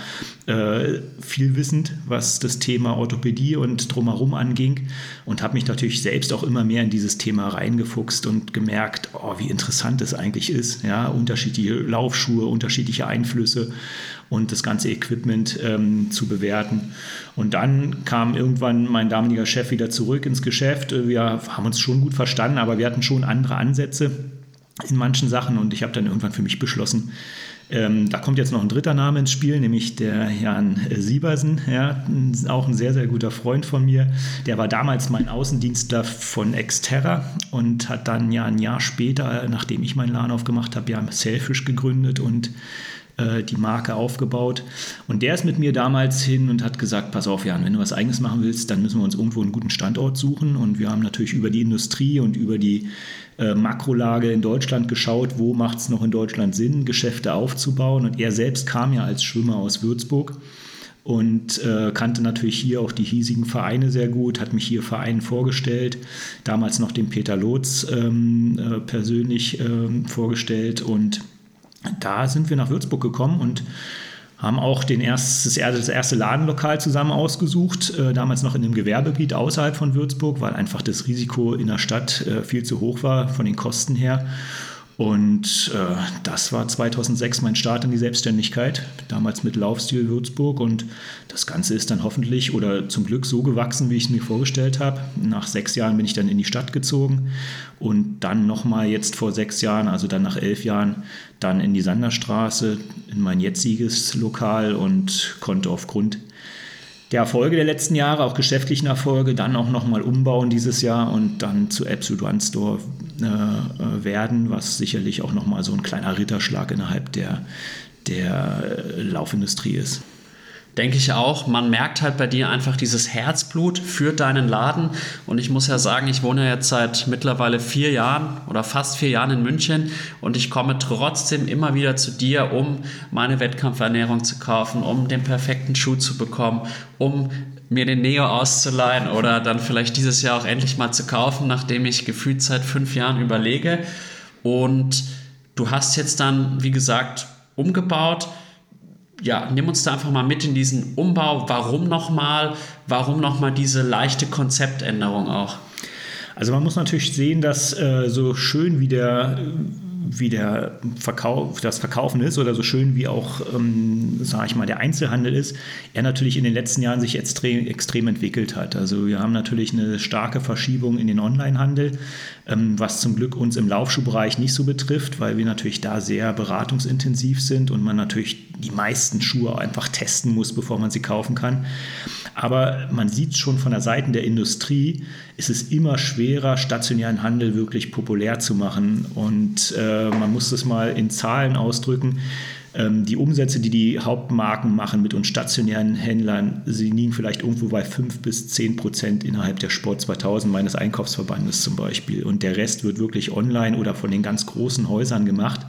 äh, viel wissend, was das Thema Orthopädie und drumherum anging und habe mich natürlich selbst auch immer mehr in dieses Thema reingefuchst und gemerkt, oh, wie interessant es eigentlich ist. Ja, unterschiedliche Laufschuhe, unterschiedliche Einflüsse und das ganze Equipment ähm, zu bewerten. Und dann kam irgendwann mein damaliger Chef wieder zurück ins Geschäft. Wir haben uns schon gut verstanden, aber wir hatten schon andere Ansätze in manchen Sachen und ich habe dann irgendwann für mich beschlossen, ähm, da kommt jetzt noch ein dritter Name ins Spiel, nämlich der Jan Siebersen, ja, auch ein sehr, sehr guter Freund von mir. Der war damals mein Außendienstler von Exterra und hat dann ja ein Jahr später, nachdem ich meinen Laden aufgemacht habe, ja Selfish gegründet und äh, die Marke aufgebaut. Und der ist mit mir damals hin und hat gesagt, pass auf, Jan, wenn du was eigenes machen willst, dann müssen wir uns irgendwo einen guten Standort suchen. Und wir haben natürlich über die Industrie und über die äh, Makrolage in Deutschland geschaut, wo macht es noch in Deutschland Sinn, Geschäfte aufzubauen. Und er selbst kam ja als Schwimmer aus Würzburg und äh, kannte natürlich hier auch die hiesigen Vereine sehr gut, hat mich hier Vereinen vorgestellt, damals noch den Peter Lotz ähm, äh, persönlich ähm, vorgestellt und da sind wir nach Würzburg gekommen und haben auch den erst, das erste Ladenlokal zusammen ausgesucht, äh, damals noch in einem Gewerbegebiet außerhalb von Würzburg, weil einfach das Risiko in der Stadt äh, viel zu hoch war von den Kosten her. Und äh, das war 2006 mein Start in die Selbstständigkeit, damals mit Laufstil Würzburg. Und das Ganze ist dann hoffentlich oder zum Glück so gewachsen, wie ich es mir vorgestellt habe. Nach sechs Jahren bin ich dann in die Stadt gezogen und dann nochmal jetzt vor sechs Jahren, also dann nach elf Jahren, dann in die Sanderstraße, in mein jetziges Lokal und konnte aufgrund der Erfolge der letzten Jahre, auch geschäftlichen Erfolge, dann auch nochmal umbauen dieses Jahr und dann zu Absolute One Store äh, äh, werden, was sicherlich auch nochmal so ein kleiner Ritterschlag innerhalb der, der Laufindustrie ist denke ich auch. Man merkt halt bei dir einfach dieses Herzblut für deinen Laden. Und ich muss ja sagen, ich wohne jetzt seit mittlerweile vier Jahren oder fast vier Jahren in München und ich komme trotzdem immer wieder zu dir, um meine Wettkampfernährung zu kaufen, um den perfekten Schuh zu bekommen, um mir den Neo auszuleihen oder dann vielleicht dieses Jahr auch endlich mal zu kaufen, nachdem ich gefühlt seit fünf Jahren überlege. Und du hast jetzt dann, wie gesagt, umgebaut ja, nimm uns da einfach mal mit in diesen Umbau. Warum nochmal? Warum nochmal diese leichte Konzeptänderung auch? Also man muss natürlich sehen, dass äh, so schön wie der wie der Verkauf, das Verkaufen ist oder so schön wie auch, ähm, sage ich mal, der Einzelhandel ist, er natürlich in den letzten Jahren sich extrem, extrem entwickelt hat. Also wir haben natürlich eine starke Verschiebung in den Onlinehandel, ähm, was zum Glück uns im Laufschuhbereich nicht so betrifft, weil wir natürlich da sehr beratungsintensiv sind und man natürlich die meisten Schuhe einfach testen muss, bevor man sie kaufen kann. Aber man sieht schon von der Seite der Industrie, ist es immer schwerer, stationären Handel wirklich populär zu machen. Und äh, man muss das mal in Zahlen ausdrücken. Ähm, die Umsätze, die die Hauptmarken machen mit uns stationären Händlern, sie liegen vielleicht irgendwo bei 5 bis 10 Prozent innerhalb der Sport 2000 meines Einkaufsverbandes zum Beispiel. Und der Rest wird wirklich online oder von den ganz großen Häusern gemacht.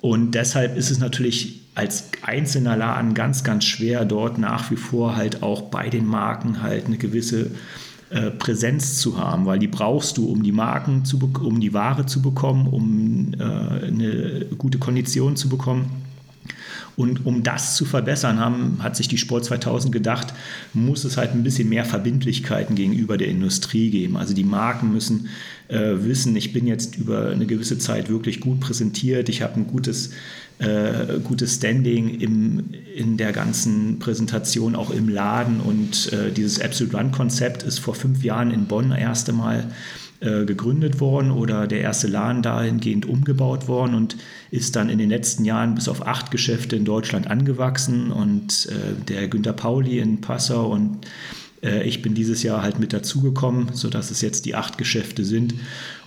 Und deshalb ist es natürlich als einzelner Laden ganz, ganz schwer, dort nach wie vor halt auch bei den Marken halt eine gewisse äh, Präsenz zu haben, weil die brauchst du, um die Marken zu um die Ware zu bekommen, um äh, eine gute Kondition zu bekommen. Und um das zu verbessern, haben, hat sich die Sport 2000 gedacht, muss es halt ein bisschen mehr Verbindlichkeiten gegenüber der Industrie geben. Also die Marken müssen äh, wissen, ich bin jetzt über eine gewisse Zeit wirklich gut präsentiert, ich habe ein gutes, äh, gutes Standing im, in der ganzen Präsentation, auch im Laden. Und äh, dieses Absolute Run-Konzept ist vor fünf Jahren in Bonn erst einmal äh, gegründet worden oder der erste Laden dahingehend umgebaut worden und ist dann in den letzten Jahren bis auf acht Geschäfte in Deutschland angewachsen und äh, der Günter Pauli in Passau und äh, ich bin dieses Jahr halt mit dazugekommen, sodass es jetzt die acht Geschäfte sind.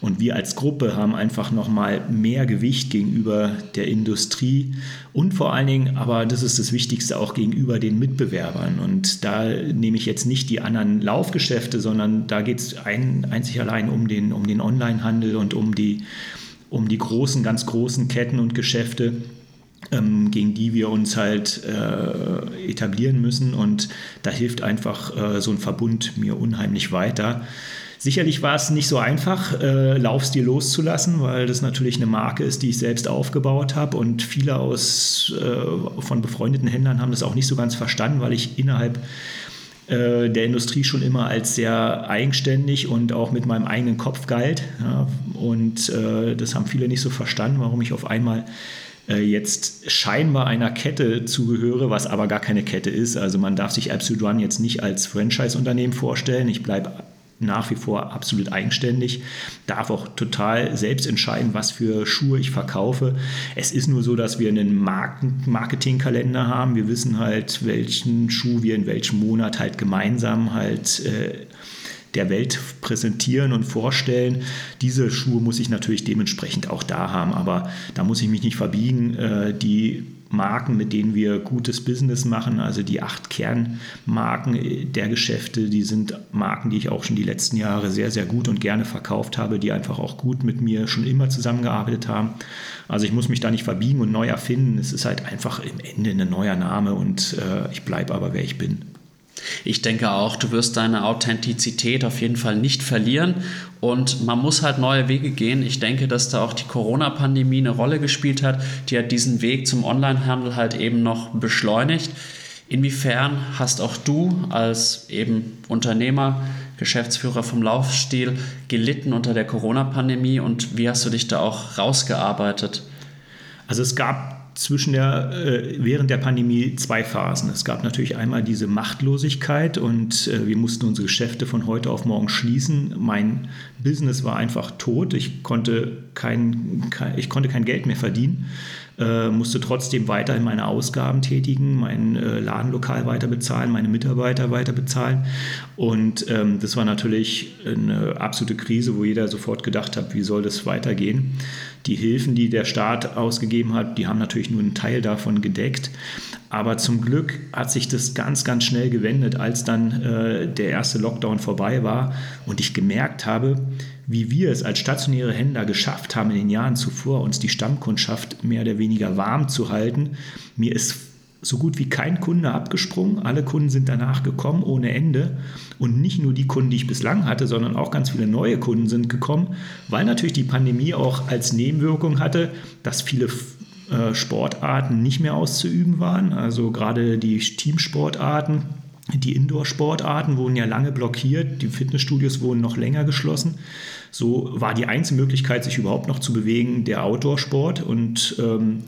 Und wir als Gruppe haben einfach nochmal mehr Gewicht gegenüber der Industrie und vor allen Dingen, aber das ist das Wichtigste, auch gegenüber den Mitbewerbern. Und da nehme ich jetzt nicht die anderen Laufgeschäfte, sondern da geht es ein, einzig allein um den, um den Onlinehandel und um die, um die großen, ganz großen Ketten und Geschäfte ähm, gegen die wir uns halt äh, etablieren müssen. Und da hilft einfach äh, so ein Verbund mir unheimlich weiter. Sicherlich war es nicht so einfach, äh, Laufstil loszulassen, weil das natürlich eine Marke ist, die ich selbst aufgebaut habe. Und viele aus, äh, von befreundeten Händlern haben das auch nicht so ganz verstanden, weil ich innerhalb äh, der Industrie schon immer als sehr eigenständig und auch mit meinem eigenen Kopf galt. Ja, und äh, das haben viele nicht so verstanden, warum ich auf einmal äh, jetzt scheinbar einer Kette zugehöre, was aber gar keine Kette ist. Also man darf sich Absolute Run jetzt nicht als Franchise-Unternehmen vorstellen. Ich bleibe nach wie vor absolut eigenständig, darf auch total selbst entscheiden, was für Schuhe ich verkaufe. Es ist nur so, dass wir einen Marketingkalender haben. Wir wissen halt, welchen Schuh wir in welchem Monat halt gemeinsam halt äh, der Welt präsentieren und vorstellen. Diese Schuhe muss ich natürlich dementsprechend auch da haben, aber da muss ich mich nicht verbiegen. Äh, die Marken, mit denen wir gutes Business machen, also die acht Kernmarken der Geschäfte, die sind Marken, die ich auch schon die letzten Jahre sehr, sehr gut und gerne verkauft habe, die einfach auch gut mit mir schon immer zusammengearbeitet haben. Also ich muss mich da nicht verbiegen und neu erfinden. Es ist halt einfach im Ende ein neuer Name und äh, ich bleibe aber, wer ich bin. Ich denke auch, du wirst deine Authentizität auf jeden Fall nicht verlieren und man muss halt neue Wege gehen. Ich denke, dass da auch die Corona-Pandemie eine Rolle gespielt hat. Die hat diesen Weg zum Onlinehandel halt eben noch beschleunigt. Inwiefern hast auch du als eben Unternehmer, Geschäftsführer vom Laufstil gelitten unter der Corona-Pandemie und wie hast du dich da auch rausgearbeitet? Also es gab zwischen der, äh, während der Pandemie zwei Phasen. Es gab natürlich einmal diese Machtlosigkeit und äh, wir mussten unsere Geschäfte von heute auf morgen schließen. Mein Business war einfach tot. Ich konnte kein, kein ich konnte kein Geld mehr verdienen. Äh, musste trotzdem weiterhin meine Ausgaben tätigen, mein äh, Ladenlokal weiter bezahlen, meine Mitarbeiter weiter bezahlen. Und ähm, das war natürlich eine absolute Krise, wo jeder sofort gedacht hat, wie soll das weitergehen. Die Hilfen, die der Staat ausgegeben hat, die haben natürlich nur einen Teil davon gedeckt. Aber zum Glück hat sich das ganz, ganz schnell gewendet, als dann äh, der erste Lockdown vorbei war und ich gemerkt habe, wie wir es als stationäre Händler geschafft haben, in den Jahren zuvor uns die Stammkundschaft mehr oder weniger warm zu halten. Mir ist so gut wie kein Kunde abgesprungen. Alle Kunden sind danach gekommen ohne Ende. Und nicht nur die Kunden, die ich bislang hatte, sondern auch ganz viele neue Kunden sind gekommen, weil natürlich die Pandemie auch als Nebenwirkung hatte, dass viele äh, Sportarten nicht mehr auszuüben waren. Also gerade die Teamsportarten, die Indoor-Sportarten wurden ja lange blockiert, die Fitnessstudios wurden noch länger geschlossen. So war die einzige Möglichkeit, sich überhaupt noch zu bewegen, der Outdoor-Sport. Und ähm,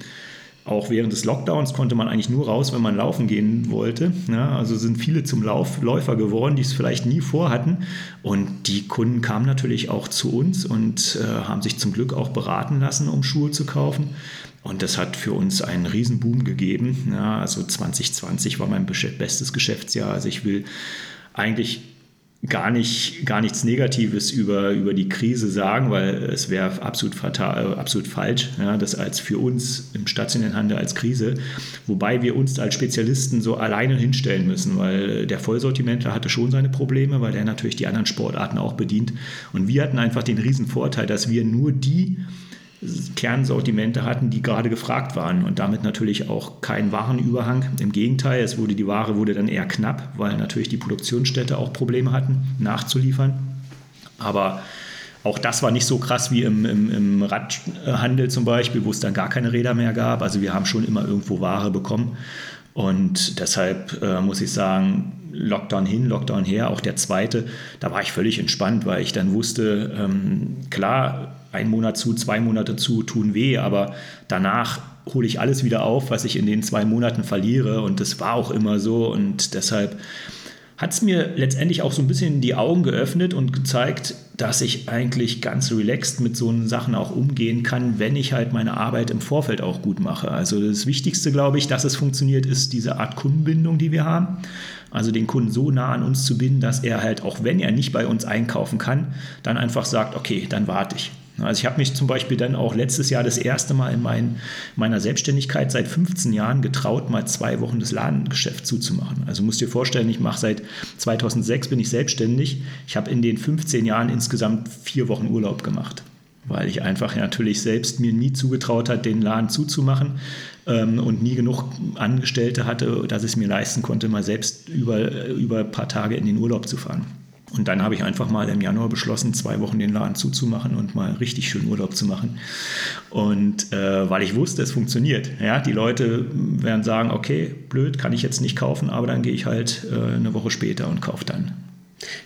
auch während des Lockdowns konnte man eigentlich nur raus, wenn man laufen gehen wollte. Ja, also sind viele zum Lauf, Läufer geworden, die es vielleicht nie vorhatten. Und die Kunden kamen natürlich auch zu uns und äh, haben sich zum Glück auch beraten lassen, um Schuhe zu kaufen. Und das hat für uns einen Riesenboom gegeben. Ja, also 2020 war mein bestes Geschäftsjahr. Also ich will eigentlich gar, nicht, gar nichts Negatives über, über die Krise sagen, weil es wäre absolut, fatal, äh, absolut falsch, ja, das als für uns im stationären Handel als Krise, wobei wir uns als Spezialisten so alleine hinstellen müssen, weil der Vollsortimentler hatte schon seine Probleme, weil der natürlich die anderen Sportarten auch bedient. Und wir hatten einfach den riesen Vorteil, dass wir nur die Kernsortimente hatten, die gerade gefragt waren und damit natürlich auch kein Warenüberhang. Im Gegenteil, es wurde, die Ware wurde dann eher knapp, weil natürlich die Produktionsstätte auch Probleme hatten, nachzuliefern. Aber auch das war nicht so krass wie im, im, im, Radhandel zum Beispiel, wo es dann gar keine Räder mehr gab. Also wir haben schon immer irgendwo Ware bekommen. Und deshalb äh, muss ich sagen, Lockdown hin, Lockdown her, auch der zweite, da war ich völlig entspannt, weil ich dann wusste, ähm, klar, ein Monat zu, zwei Monate zu tun weh, aber danach hole ich alles wieder auf, was ich in den zwei Monaten verliere. Und das war auch immer so. Und deshalb hat es mir letztendlich auch so ein bisschen die Augen geöffnet und gezeigt, dass ich eigentlich ganz relaxed mit so Sachen auch umgehen kann, wenn ich halt meine Arbeit im Vorfeld auch gut mache. Also das Wichtigste, glaube ich, dass es funktioniert, ist diese Art Kundenbindung, die wir haben. Also den Kunden so nah an uns zu binden, dass er halt, auch wenn er nicht bei uns einkaufen kann, dann einfach sagt, okay, dann warte ich. Also ich habe mich zum Beispiel dann auch letztes Jahr das erste Mal in mein, meiner Selbstständigkeit seit 15 Jahren getraut, mal zwei Wochen das Ladengeschäft zuzumachen. Also musst dir vorstellen, ich mache seit 2006 bin ich selbstständig. Ich habe in den 15 Jahren insgesamt vier Wochen Urlaub gemacht, weil ich einfach natürlich selbst mir nie zugetraut hat, den Laden zuzumachen ähm, und nie genug Angestellte hatte, dass ich es mir leisten konnte, mal selbst über, über ein paar Tage in den Urlaub zu fahren. Und dann habe ich einfach mal im Januar beschlossen, zwei Wochen den Laden zuzumachen und mal richtig schön Urlaub zu machen. Und äh, weil ich wusste, es funktioniert. Ja, die Leute werden sagen, okay, blöd, kann ich jetzt nicht kaufen, aber dann gehe ich halt äh, eine Woche später und kaufe dann.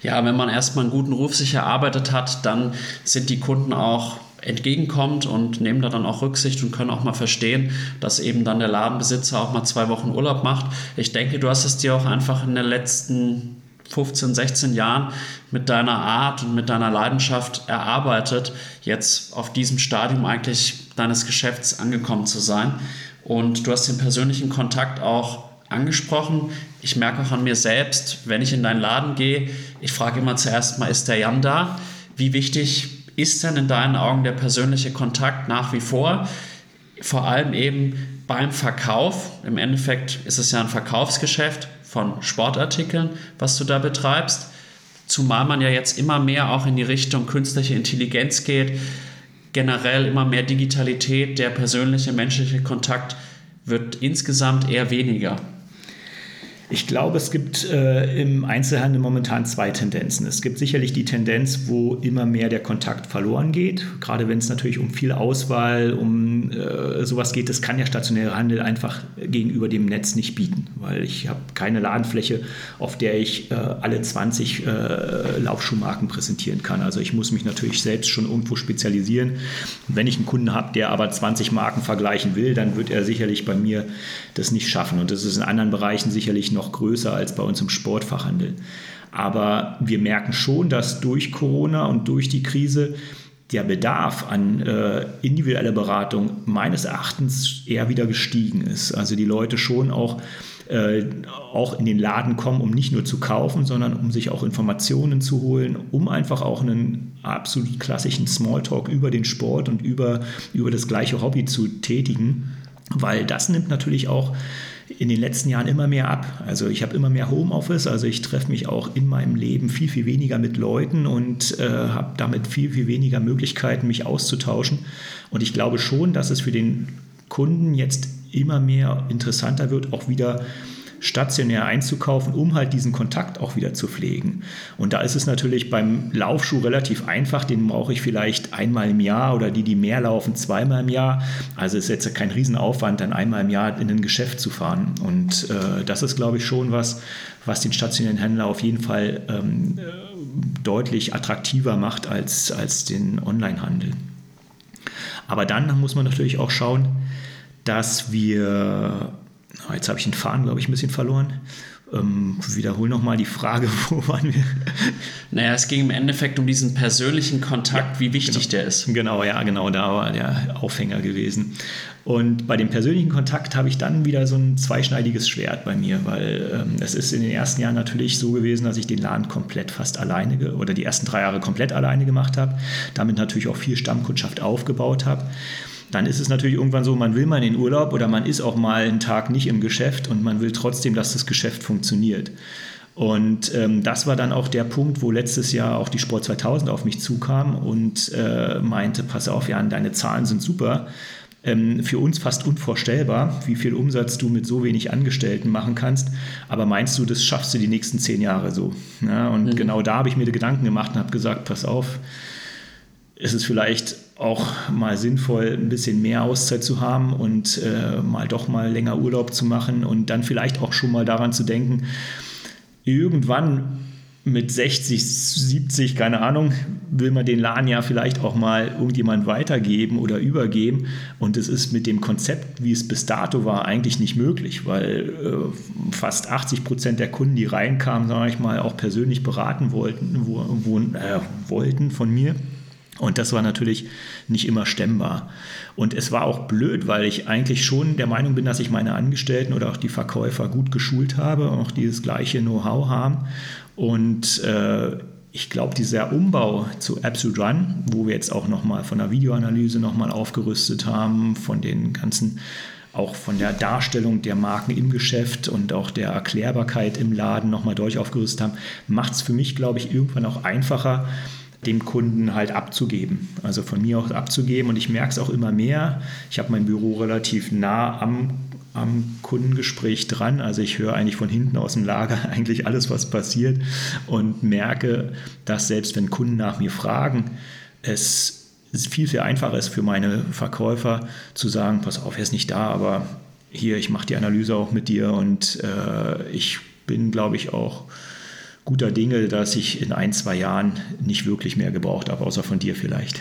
Ja, wenn man erstmal einen guten Ruf sich erarbeitet hat, dann sind die Kunden auch entgegenkommt und nehmen da dann auch Rücksicht und können auch mal verstehen, dass eben dann der Ladenbesitzer auch mal zwei Wochen Urlaub macht. Ich denke, du hast es dir auch einfach in den letzten 15, 16 Jahren mit deiner Art und mit deiner Leidenschaft erarbeitet, jetzt auf diesem Stadium eigentlich deines Geschäfts angekommen zu sein. Und du hast den persönlichen Kontakt auch angesprochen. Ich merke auch an mir selbst, wenn ich in deinen Laden gehe, ich frage immer zuerst mal, ist der Jan da? Wie wichtig ist denn in deinen Augen der persönliche Kontakt nach wie vor? Vor allem eben beim Verkauf. Im Endeffekt ist es ja ein Verkaufsgeschäft von Sportartikeln, was du da betreibst. Zumal man ja jetzt immer mehr auch in die Richtung künstliche Intelligenz geht, generell immer mehr Digitalität, der persönliche menschliche Kontakt wird insgesamt eher weniger. Ich glaube, es gibt äh, im Einzelhandel momentan zwei Tendenzen. Es gibt sicherlich die Tendenz, wo immer mehr der Kontakt verloren geht, gerade wenn es natürlich um viel Auswahl, um äh, sowas geht. Das kann der stationäre Handel einfach gegenüber dem Netz nicht bieten, weil ich habe keine Ladenfläche, auf der ich äh, alle 20 äh, Laufschuhmarken präsentieren kann. Also ich muss mich natürlich selbst schon irgendwo spezialisieren. Wenn ich einen Kunden habe, der aber 20 Marken vergleichen will, dann wird er sicherlich bei mir das nicht schaffen. Und das ist in anderen Bereichen sicherlich noch noch größer als bei uns im Sportfachhandel. Aber wir merken schon, dass durch Corona und durch die Krise der Bedarf an äh, individueller Beratung meines Erachtens eher wieder gestiegen ist. Also die Leute schon auch, äh, auch in den Laden kommen, um nicht nur zu kaufen, sondern um sich auch Informationen zu holen, um einfach auch einen absolut klassischen Smalltalk über den Sport und über, über das gleiche Hobby zu tätigen. Weil das nimmt natürlich auch in den letzten Jahren immer mehr ab. Also ich habe immer mehr Homeoffice, also ich treffe mich auch in meinem Leben viel, viel weniger mit Leuten und äh, habe damit viel, viel weniger Möglichkeiten, mich auszutauschen. Und ich glaube schon, dass es für den Kunden jetzt immer mehr interessanter wird, auch wieder stationär einzukaufen, um halt diesen Kontakt auch wieder zu pflegen. Und da ist es natürlich beim Laufschuh relativ einfach, den brauche ich vielleicht einmal im Jahr oder die, die mehr laufen, zweimal im Jahr. Also ist jetzt kein Riesenaufwand, dann einmal im Jahr in ein Geschäft zu fahren. Und äh, das ist, glaube ich, schon was, was den stationären Händler auf jeden Fall ähm, deutlich attraktiver macht als, als den Onlinehandel. Aber dann muss man natürlich auch schauen, dass wir, jetzt habe ich den Faden, glaube ich, ein bisschen verloren. Ähm, wiederhol nochmal die Frage, wo waren wir? Naja, es ging im Endeffekt um diesen persönlichen Kontakt, ja, wie wichtig genau. der ist. Genau, ja, genau, da war der Aufhänger gewesen. Und bei dem persönlichen Kontakt habe ich dann wieder so ein zweischneidiges Schwert bei mir, weil ähm, es ist in den ersten Jahren natürlich so gewesen, dass ich den Laden komplett fast alleine oder die ersten drei Jahre komplett alleine gemacht habe, damit natürlich auch viel Stammkundschaft aufgebaut habe dann ist es natürlich irgendwann so, man will mal in den Urlaub oder man ist auch mal einen Tag nicht im Geschäft und man will trotzdem, dass das Geschäft funktioniert. Und ähm, das war dann auch der Punkt, wo letztes Jahr auch die Sport 2000 auf mich zukam und äh, meinte, pass auf, Jan, deine Zahlen sind super ähm, für uns fast unvorstellbar, wie viel Umsatz du mit so wenig Angestellten machen kannst. Aber meinst du, das schaffst du die nächsten zehn Jahre so? Ja, und mhm. genau da habe ich mir die Gedanken gemacht und habe gesagt, pass auf, ist es vielleicht auch mal sinnvoll, ein bisschen mehr Auszeit zu haben und äh, mal doch mal länger Urlaub zu machen und dann vielleicht auch schon mal daran zu denken, irgendwann mit 60, 70, keine Ahnung, will man den Laden ja vielleicht auch mal irgendjemand weitergeben oder übergeben. Und es ist mit dem Konzept, wie es bis dato war, eigentlich nicht möglich, weil äh, fast 80 Prozent der Kunden, die reinkamen, sage ich mal, auch persönlich beraten wollten, wo, wo, äh, wollten von mir. Und das war natürlich nicht immer stemmbar. Und es war auch blöd, weil ich eigentlich schon der Meinung bin, dass ich meine Angestellten oder auch die Verkäufer gut geschult habe und auch dieses gleiche Know-how haben. Und äh, ich glaube, dieser Umbau zu Absolute Run, wo wir jetzt auch nochmal von der Videoanalyse nochmal aufgerüstet haben, von den ganzen, auch von der Darstellung der Marken im Geschäft und auch der Erklärbarkeit im Laden nochmal durch aufgerüstet haben, macht es für mich, glaube ich, irgendwann auch einfacher, dem Kunden halt abzugeben. Also von mir auch abzugeben. Und ich merke es auch immer mehr. Ich habe mein Büro relativ nah am, am Kundengespräch dran. Also ich höre eigentlich von hinten aus dem Lager eigentlich alles, was passiert und merke, dass selbst wenn Kunden nach mir fragen, es viel, viel einfacher ist für meine Verkäufer zu sagen, pass auf, er ist nicht da, aber hier, ich mache die Analyse auch mit dir und äh, ich bin, glaube ich, auch guter Dinge, dass ich in ein, zwei Jahren nicht wirklich mehr gebraucht habe, außer von dir vielleicht.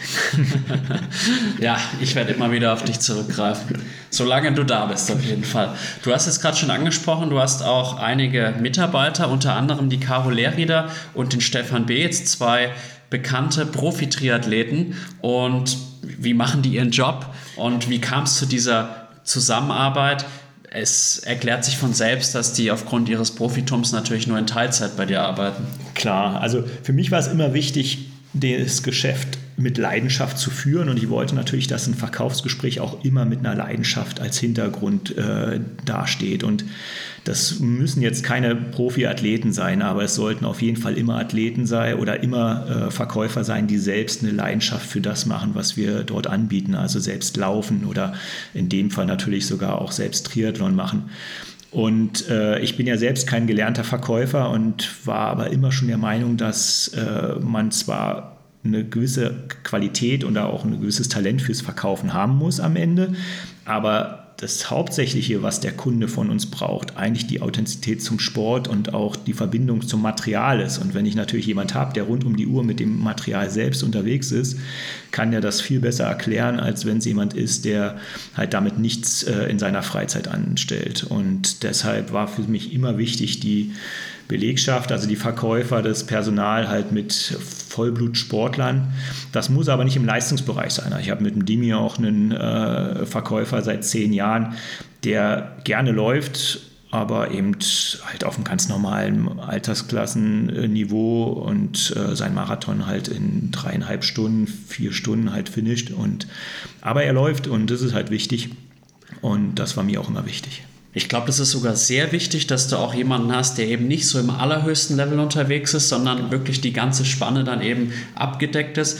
ja, ich werde immer wieder auf dich zurückgreifen, solange du da bist, auf jeden Fall. Du hast es gerade schon angesprochen, du hast auch einige Mitarbeiter, unter anderem die Caro Lehrrieder und den Stefan B., jetzt zwei bekannte Profi-Triathleten. Und wie machen die ihren Job und wie kam es zu dieser Zusammenarbeit? Es erklärt sich von selbst, dass die aufgrund ihres Profitums natürlich nur in Teilzeit bei dir arbeiten. Klar, also für mich war es immer wichtig, das Geschäft mit Leidenschaft zu führen. Und ich wollte natürlich, dass ein Verkaufsgespräch auch immer mit einer Leidenschaft als Hintergrund äh, dasteht. Und das müssen jetzt keine Profi-Athleten sein, aber es sollten auf jeden Fall immer Athleten sein oder immer äh, Verkäufer sein, die selbst eine Leidenschaft für das machen, was wir dort anbieten. Also selbst laufen oder in dem Fall natürlich sogar auch selbst Triathlon machen. Und äh, ich bin ja selbst kein gelernter Verkäufer und war aber immer schon der Meinung, dass äh, man zwar eine gewisse Qualität oder auch ein gewisses Talent fürs Verkaufen haben muss am Ende. Aber das Hauptsächliche, was der Kunde von uns braucht, eigentlich die Authentizität zum Sport und auch die Verbindung zum Material ist. Und wenn ich natürlich jemand habe, der rund um die Uhr mit dem Material selbst unterwegs ist, kann er das viel besser erklären, als wenn es jemand ist, der halt damit nichts äh, in seiner Freizeit anstellt. Und deshalb war für mich immer wichtig, die Belegschaft, also die Verkäufer, das Personal halt mit Vollblutsportlern. Das muss aber nicht im Leistungsbereich sein. Ich habe mit dem Dimi auch einen äh, Verkäufer seit zehn Jahren, der gerne läuft, aber eben halt auf einem ganz normalen Altersklassenniveau und äh, sein Marathon halt in dreieinhalb Stunden, vier Stunden halt finisht. Und, aber er läuft und das ist halt wichtig. Und das war mir auch immer wichtig. Ich glaube, das ist sogar sehr wichtig, dass du auch jemanden hast, der eben nicht so im allerhöchsten Level unterwegs ist, sondern wirklich die ganze Spanne dann eben abgedeckt ist.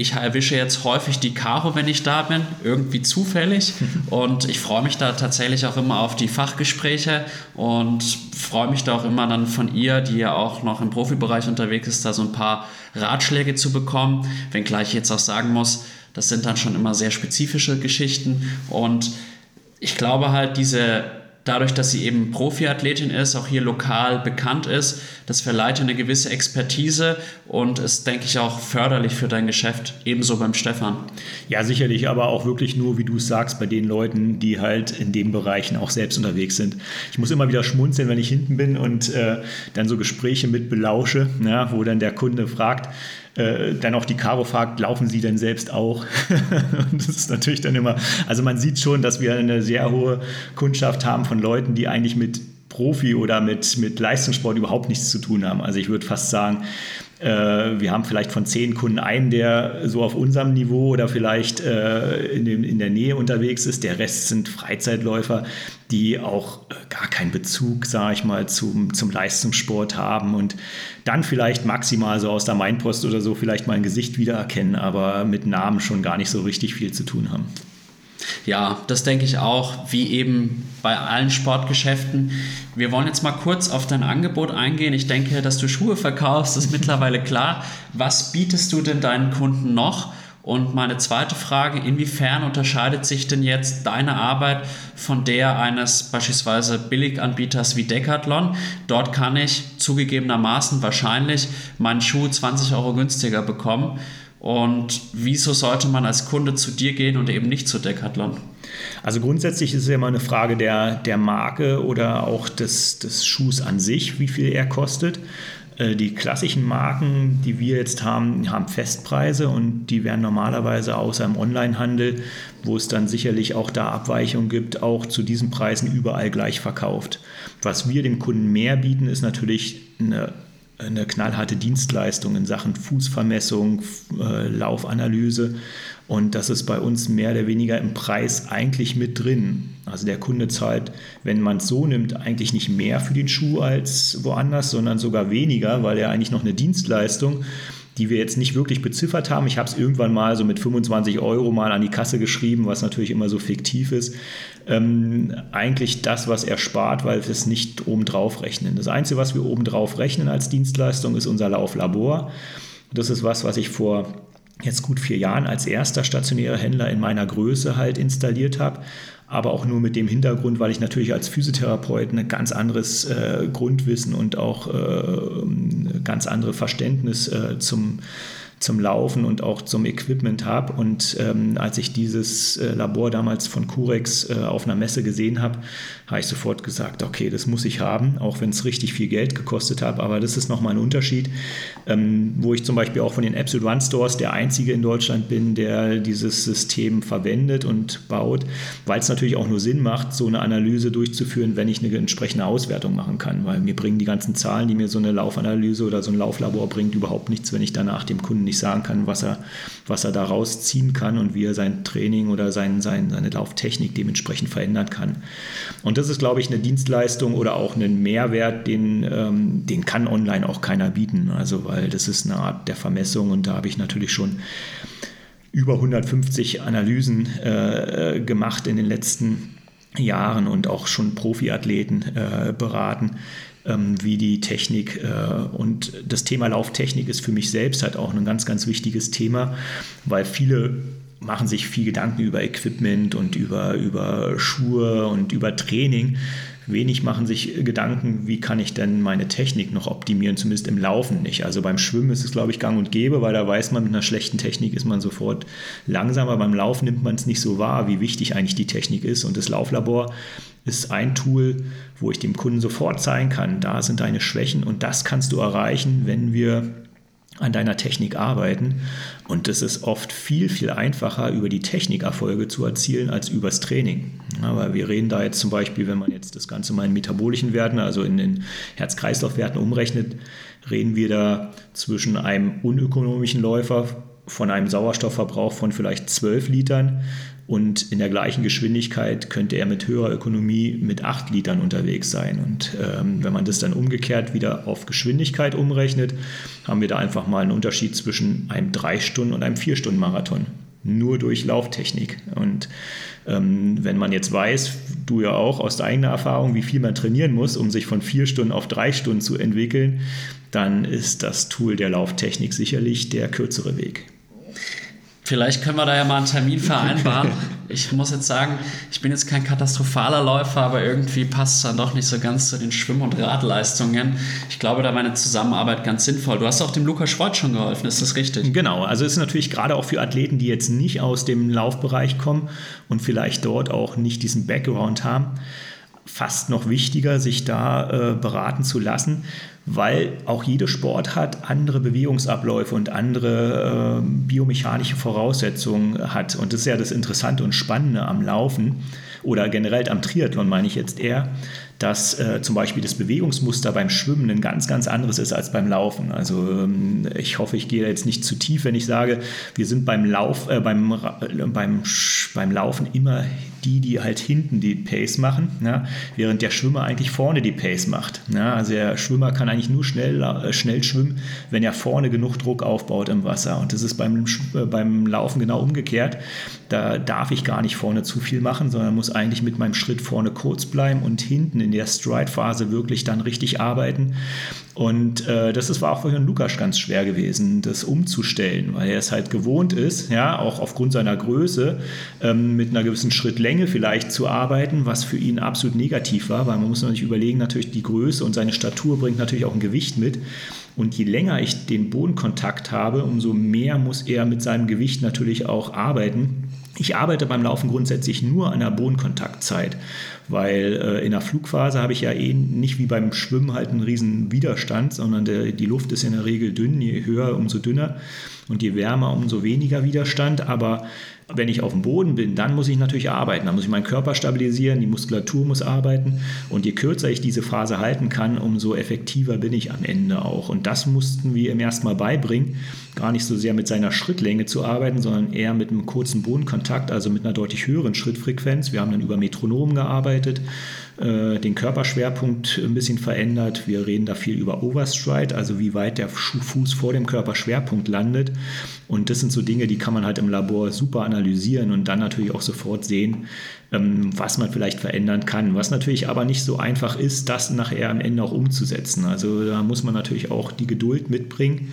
ich erwische jetzt häufig die Karo, wenn ich da bin, irgendwie zufällig. Und ich freue mich da tatsächlich auch immer auf die Fachgespräche und freue mich da auch immer dann von ihr, die ja auch noch im Profibereich unterwegs ist, da so ein paar Ratschläge zu bekommen. Wenngleich ich jetzt auch sagen muss, das sind dann schon immer sehr spezifische Geschichten. Und ich glaube halt, diese dadurch, dass sie eben Profiathletin ist, auch hier lokal bekannt ist, das verleiht eine gewisse Expertise und ist, denke ich, auch förderlich für dein Geschäft, ebenso beim Stefan. Ja, sicherlich, aber auch wirklich nur, wie du es sagst, bei den Leuten, die halt in den Bereichen auch selbst unterwegs sind. Ich muss immer wieder schmunzeln, wenn ich hinten bin und äh, dann so Gespräche mit belausche, ja, wo dann der Kunde fragt, äh, dann auch die Caro fragt, laufen Sie denn selbst auch? das ist natürlich dann immer, also man sieht schon, dass wir eine sehr hohe Kundschaft haben von Leuten, die eigentlich mit Profi oder mit, mit Leistungssport überhaupt nichts zu tun haben. Also ich würde fast sagen, wir haben vielleicht von zehn Kunden einen, der so auf unserem Niveau oder vielleicht äh, in, dem, in der Nähe unterwegs ist. Der Rest sind Freizeitläufer, die auch äh, gar keinen Bezug, sage ich mal, zum, zum Leistungssport haben und dann vielleicht maximal so aus der Mainpost oder so vielleicht mal ein Gesicht wiedererkennen, aber mit Namen schon gar nicht so richtig viel zu tun haben. Ja, das denke ich auch, wie eben bei allen Sportgeschäften. Wir wollen jetzt mal kurz auf dein Angebot eingehen. Ich denke, dass du Schuhe verkaufst, ist mittlerweile klar. Was bietest du denn deinen Kunden noch? Und meine zweite Frage, inwiefern unterscheidet sich denn jetzt deine Arbeit von der eines beispielsweise Billiganbieters wie Decathlon? Dort kann ich zugegebenermaßen wahrscheinlich meinen Schuh 20 Euro günstiger bekommen. Und wieso sollte man als Kunde zu dir gehen und eben nicht zu Decathlon? Also grundsätzlich ist es ja immer eine Frage der, der Marke oder auch des, des Schuhs an sich, wie viel er kostet. Äh, die klassischen Marken, die wir jetzt haben, haben Festpreise und die werden normalerweise außer im Onlinehandel, wo es dann sicherlich auch da Abweichungen gibt, auch zu diesen Preisen überall gleich verkauft. Was wir dem Kunden mehr bieten, ist natürlich eine eine knallharte Dienstleistung in Sachen Fußvermessung, äh, Laufanalyse. Und das ist bei uns mehr oder weniger im Preis eigentlich mit drin. Also der Kunde zahlt, wenn man es so nimmt, eigentlich nicht mehr für den Schuh als woanders, sondern sogar weniger, weil er eigentlich noch eine Dienstleistung die wir jetzt nicht wirklich beziffert haben. Ich habe es irgendwann mal so mit 25 Euro mal an die Kasse geschrieben, was natürlich immer so fiktiv ist. Ähm, eigentlich das, was er spart, weil wir es nicht obendrauf rechnen. Das Einzige, was wir obendrauf rechnen als Dienstleistung, ist unser Lauflabor. Das ist was, was ich vor jetzt gut vier Jahren als erster stationärer Händler in meiner Größe halt installiert habe aber auch nur mit dem Hintergrund, weil ich natürlich als Physiotherapeut ein ganz anderes äh, Grundwissen und auch äh, ganz andere Verständnis äh, zum zum Laufen und auch zum Equipment habe. Und ähm, als ich dieses äh, Labor damals von Curex äh, auf einer Messe gesehen habe, habe ich sofort gesagt, okay, das muss ich haben, auch wenn es richtig viel Geld gekostet hat. Aber das ist nochmal ein Unterschied, ähm, wo ich zum Beispiel auch von den Absolute One Stores der einzige in Deutschland bin, der dieses System verwendet und baut, weil es natürlich auch nur Sinn macht, so eine Analyse durchzuführen, wenn ich eine entsprechende Auswertung machen kann. Weil mir bringen die ganzen Zahlen, die mir so eine Laufanalyse oder so ein Lauflabor bringt, überhaupt nichts, wenn ich danach dem Kunden nicht sagen kann, was er, was er daraus ziehen kann und wie er sein Training oder sein, sein, seine Lauftechnik dementsprechend verändern kann. Und das ist, glaube ich, eine Dienstleistung oder auch ein Mehrwert, den, ähm, den kann online auch keiner bieten. Also, weil das ist eine Art der Vermessung und da habe ich natürlich schon über 150 Analysen äh, gemacht in den letzten Jahren und auch schon Profiathleten äh, beraten, ähm, wie die Technik äh, und das Thema Lauftechnik ist für mich selbst halt auch ein ganz, ganz wichtiges Thema, weil viele machen sich viel Gedanken über Equipment und über, über Schuhe und über Training. Wenig machen sich Gedanken, wie kann ich denn meine Technik noch optimieren, zumindest im Laufen nicht. Also beim Schwimmen ist es, glaube ich, gang und gäbe, weil da weiß man, mit einer schlechten Technik ist man sofort langsamer. Beim Laufen nimmt man es nicht so wahr, wie wichtig eigentlich die Technik ist. Und das Lauflabor ist ein Tool, wo ich dem Kunden sofort zeigen kann, da sind deine Schwächen und das kannst du erreichen, wenn wir an deiner Technik arbeiten. Und es ist oft viel, viel einfacher, über die Technikerfolge zu erzielen, als übers Training. Aber wir reden da jetzt zum Beispiel, wenn man jetzt das Ganze mal in metabolischen Werten, also in den Herz-Kreislauf-Werten umrechnet, reden wir da zwischen einem unökonomischen Läufer von einem Sauerstoffverbrauch von vielleicht 12 Litern und in der gleichen Geschwindigkeit könnte er mit höherer Ökonomie mit 8 Litern unterwegs sein. Und ähm, wenn man das dann umgekehrt wieder auf Geschwindigkeit umrechnet, haben wir da einfach mal einen Unterschied zwischen einem 3-Stunden- und einem 4-Stunden-Marathon. Nur durch Lauftechnik. Und ähm, wenn man jetzt weiß, du ja auch aus eigener Erfahrung, wie viel man trainieren muss, um sich von vier Stunden auf drei Stunden zu entwickeln, dann ist das Tool der Lauftechnik sicherlich der kürzere Weg. Vielleicht können wir da ja mal einen Termin vereinbaren. Ich muss jetzt sagen, ich bin jetzt kein katastrophaler Läufer, aber irgendwie passt es dann doch nicht so ganz zu den Schwimm- und Radleistungen. Ich glaube, da war eine Zusammenarbeit ganz sinnvoll. Du hast auch dem Lukas Schwarz schon geholfen, ist das richtig? Genau, also ist natürlich gerade auch für Athleten, die jetzt nicht aus dem Laufbereich kommen und vielleicht dort auch nicht diesen Background haben, fast noch wichtiger, sich da äh, beraten zu lassen, weil auch jeder Sport hat andere Bewegungsabläufe und andere äh, biomechanische Voraussetzungen hat. Und das ist ja das Interessante und Spannende am Laufen oder generell am Triathlon meine ich jetzt eher, dass äh, zum Beispiel das Bewegungsmuster beim Schwimmen ein ganz, ganz anderes ist als beim Laufen. Also ähm, ich hoffe, ich gehe jetzt nicht zu tief, wenn ich sage, wir sind beim Lauf, äh, beim, beim, beim Laufen immer die, die halt hinten die Pace machen, ja, während der Schwimmer eigentlich vorne die Pace macht. Ja, also der Schwimmer kann eigentlich nur schnell, äh, schnell schwimmen, wenn er vorne genug Druck aufbaut im Wasser. Und das ist beim, äh, beim Laufen genau umgekehrt. Da darf ich gar nicht vorne zu viel machen, sondern muss eigentlich mit meinem Schritt vorne kurz bleiben und hinten in der Stride-Phase wirklich dann richtig arbeiten. Und äh, das ist, war auch für Herrn Lukas ganz schwer gewesen, das umzustellen, weil er es halt gewohnt ist, ja, auch aufgrund seiner Größe, ähm, mit einer gewissen Schrittlänge vielleicht zu arbeiten, was für ihn absolut negativ war, weil man muss natürlich überlegen, natürlich die Größe und seine Statur bringt natürlich auch ein Gewicht mit. Und je länger ich den Bodenkontakt habe, umso mehr muss er mit seinem Gewicht natürlich auch arbeiten. Ich arbeite beim Laufen grundsätzlich nur an der Bodenkontaktzeit, weil äh, in der Flugphase habe ich ja eh nicht wie beim Schwimmen halt einen riesen Widerstand, sondern der, die Luft ist in der Regel dünn, je höher, umso dünner und je wärmer, umso weniger Widerstand. Aber wenn ich auf dem Boden bin, dann muss ich natürlich arbeiten. Dann muss ich meinen Körper stabilisieren, die Muskulatur muss arbeiten. Und je kürzer ich diese Phase halten kann, umso effektiver bin ich am Ende auch. Und das mussten wir ihm erstmal beibringen, gar nicht so sehr mit seiner Schrittlänge zu arbeiten, sondern eher mit einem kurzen Bodenkontakt, also mit einer deutlich höheren Schrittfrequenz. Wir haben dann über Metronomen gearbeitet äh, den Körperschwerpunkt ein bisschen verändert. Wir reden da viel über Overstride, also wie weit der Fuß vor dem Körperschwerpunkt landet. Und das sind so Dinge, die kann man halt im Labor super analysieren und dann natürlich auch sofort sehen, ähm, was man vielleicht verändern kann. Was natürlich aber nicht so einfach ist, das nachher am Ende auch umzusetzen. Also da muss man natürlich auch die Geduld mitbringen,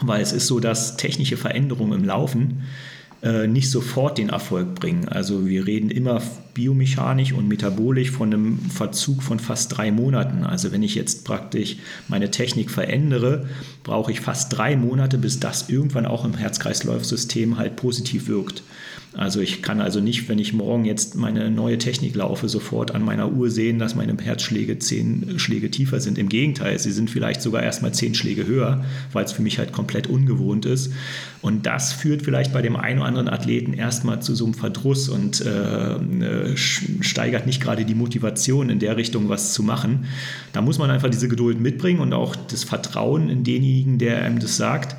weil es ist so, dass technische Veränderungen im Laufen äh, nicht sofort den Erfolg bringen. Also wir reden immer biomechanisch und metabolisch von einem Verzug von fast drei Monaten. Also wenn ich jetzt praktisch meine Technik verändere, brauche ich fast drei Monate, bis das irgendwann auch im Herz-Kreislauf-System halt positiv wirkt. Also ich kann also nicht, wenn ich morgen jetzt meine neue Technik laufe, sofort an meiner Uhr sehen, dass meine Herzschläge zehn Schläge tiefer sind. Im Gegenteil, sie sind vielleicht sogar erstmal zehn Schläge höher, weil es für mich halt komplett ungewohnt ist. Und das führt vielleicht bei dem einen oder anderen Athleten erstmal zu so einem Verdruss und äh, steigert nicht gerade die Motivation in der Richtung, was zu machen. Da muss man einfach diese Geduld mitbringen und auch das Vertrauen in denjenigen, der einem das sagt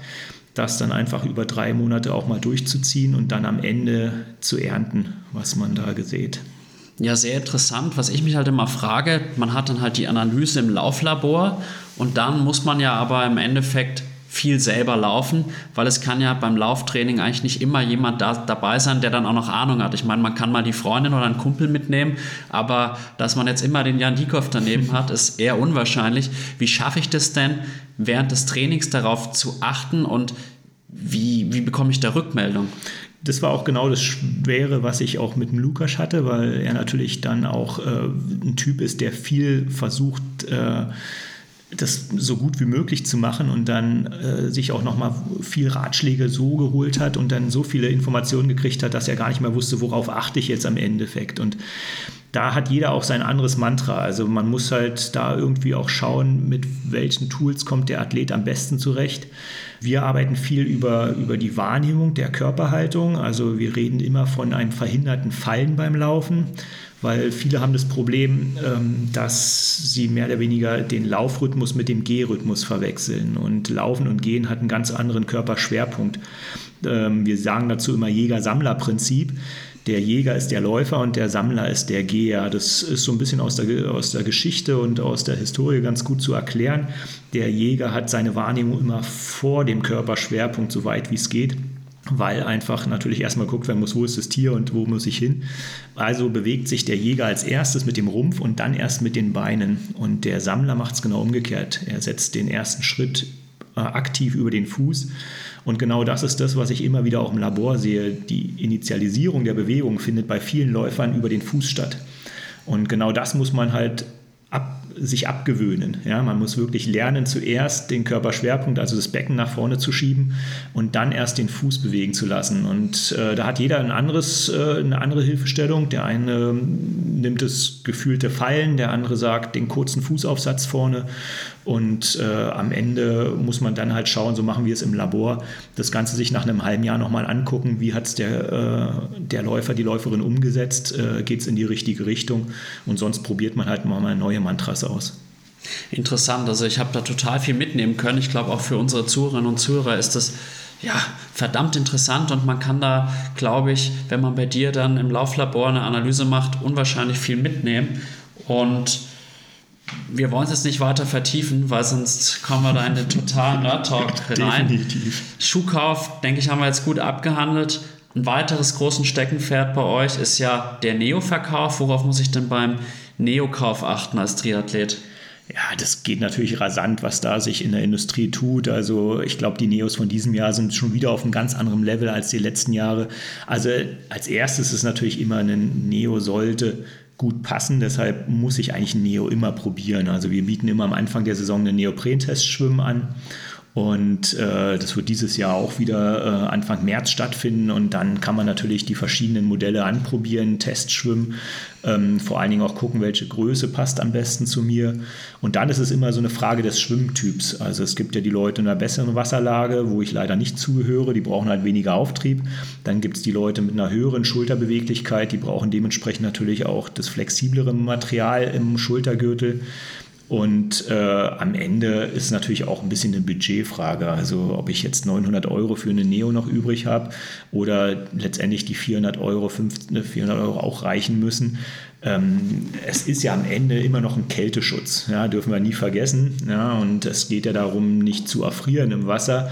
das dann einfach über drei Monate auch mal durchzuziehen und dann am Ende zu ernten, was man da gesät. Ja, sehr interessant. Was ich mich halt immer frage, man hat dann halt die Analyse im Lauflabor und dann muss man ja aber im Endeffekt viel selber laufen, weil es kann ja beim Lauftraining eigentlich nicht immer jemand da, dabei sein, der dann auch noch Ahnung hat. Ich meine, man kann mal die Freundin oder einen Kumpel mitnehmen, aber dass man jetzt immer den Jan Diekow daneben hat, ist eher unwahrscheinlich. Wie schaffe ich das denn, während des Trainings darauf zu achten und wie, wie bekomme ich da Rückmeldung? Das war auch genau das Schwere, was ich auch mit dem Lukas hatte, weil er natürlich dann auch äh, ein Typ ist, der viel versucht, äh, das so gut wie möglich zu machen und dann äh, sich auch nochmal viel Ratschläge so geholt hat und dann so viele Informationen gekriegt hat, dass er gar nicht mehr wusste, worauf achte ich jetzt am Endeffekt. Und da hat jeder auch sein anderes Mantra. Also man muss halt da irgendwie auch schauen, mit welchen Tools kommt der Athlet am besten zurecht. Wir arbeiten viel über, über die Wahrnehmung der Körperhaltung. Also wir reden immer von einem verhinderten Fallen beim Laufen, weil viele haben das Problem, ähm, dass sie mehr oder weniger den Laufrhythmus mit dem Gehrhythmus verwechseln. Und Laufen und Gehen hat einen ganz anderen Körperschwerpunkt. Ähm, wir sagen dazu immer Jäger-Sammler-Prinzip der Jäger ist der Läufer und der Sammler ist der Geher. Das ist so ein bisschen aus der, aus der Geschichte und aus der Historie ganz gut zu erklären. Der Jäger hat seine Wahrnehmung immer vor dem Körperschwerpunkt, so weit wie es geht weil einfach natürlich erstmal guckt werden muss, wo ist das Tier und wo muss ich hin. Also bewegt sich der Jäger als erstes mit dem Rumpf und dann erst mit den Beinen. Und der Sammler macht es genau umgekehrt. Er setzt den ersten Schritt äh, aktiv über den Fuß und genau das ist das, was ich immer wieder auch im Labor sehe. Die Initialisierung der Bewegung findet bei vielen Läufern über den Fuß statt. Und genau das muss man halt sich abgewöhnen. Ja, man muss wirklich lernen, zuerst den Körperschwerpunkt, also das Becken nach vorne zu schieben und dann erst den Fuß bewegen zu lassen. Und äh, da hat jeder ein anderes, äh, eine andere Hilfestellung. Der eine ähm, nimmt das gefühlte Fallen, der andere sagt den kurzen Fußaufsatz vorne. Und äh, am Ende muss man dann halt schauen, so machen wir es im Labor, das Ganze sich nach einem halben Jahr nochmal angucken, wie hat es der, äh, der Läufer, die Läuferin umgesetzt, äh, geht es in die richtige Richtung und sonst probiert man halt mal neue Mantras aus. Interessant, also ich habe da total viel mitnehmen können. Ich glaube auch für unsere Zuhörerinnen und Zuhörer ist das ja, verdammt interessant und man kann da, glaube ich, wenn man bei dir dann im Lauflabor eine Analyse macht, unwahrscheinlich viel mitnehmen. Und wir wollen es jetzt nicht weiter vertiefen, weil sonst kommen wir da in den totalen Nerd-Talk rein. Definitiv. Schuhkauf, denke ich, haben wir jetzt gut abgehandelt. Ein weiteres großen Steckenpferd bei euch ist ja der Neo-Verkauf. Worauf muss ich denn beim Neo-Kauf achten als Triathlet? Ja, das geht natürlich rasant, was da sich in der Industrie tut. Also ich glaube, die Neos von diesem Jahr sind schon wieder auf einem ganz anderen Level als die letzten Jahre. Also als erstes ist natürlich immer ein Neo sollte gut passen. Deshalb muss ich eigentlich Neo immer probieren. Also wir bieten immer am Anfang der Saison einen Neoprentest-Schwimmen an. Und äh, das wird dieses Jahr auch wieder äh, Anfang März stattfinden. Und dann kann man natürlich die verschiedenen Modelle anprobieren, Testschwimmen, ähm, vor allen Dingen auch gucken, welche Größe passt am besten zu mir. Und dann ist es immer so eine Frage des Schwimmtyps. Also es gibt ja die Leute in einer besseren Wasserlage, wo ich leider nicht zugehöre, die brauchen halt weniger Auftrieb. Dann gibt es die Leute mit einer höheren Schulterbeweglichkeit, die brauchen dementsprechend natürlich auch das flexiblere Material im Schultergürtel. Und äh, am Ende ist natürlich auch ein bisschen eine Budgetfrage. Also ob ich jetzt 900 Euro für eine Neo noch übrig habe oder letztendlich die 400 Euro, 500 400 Euro auch reichen müssen. Ähm, es ist ja am Ende immer noch ein Kälteschutz, ja, dürfen wir nie vergessen. Ja, und es geht ja darum, nicht zu erfrieren im Wasser.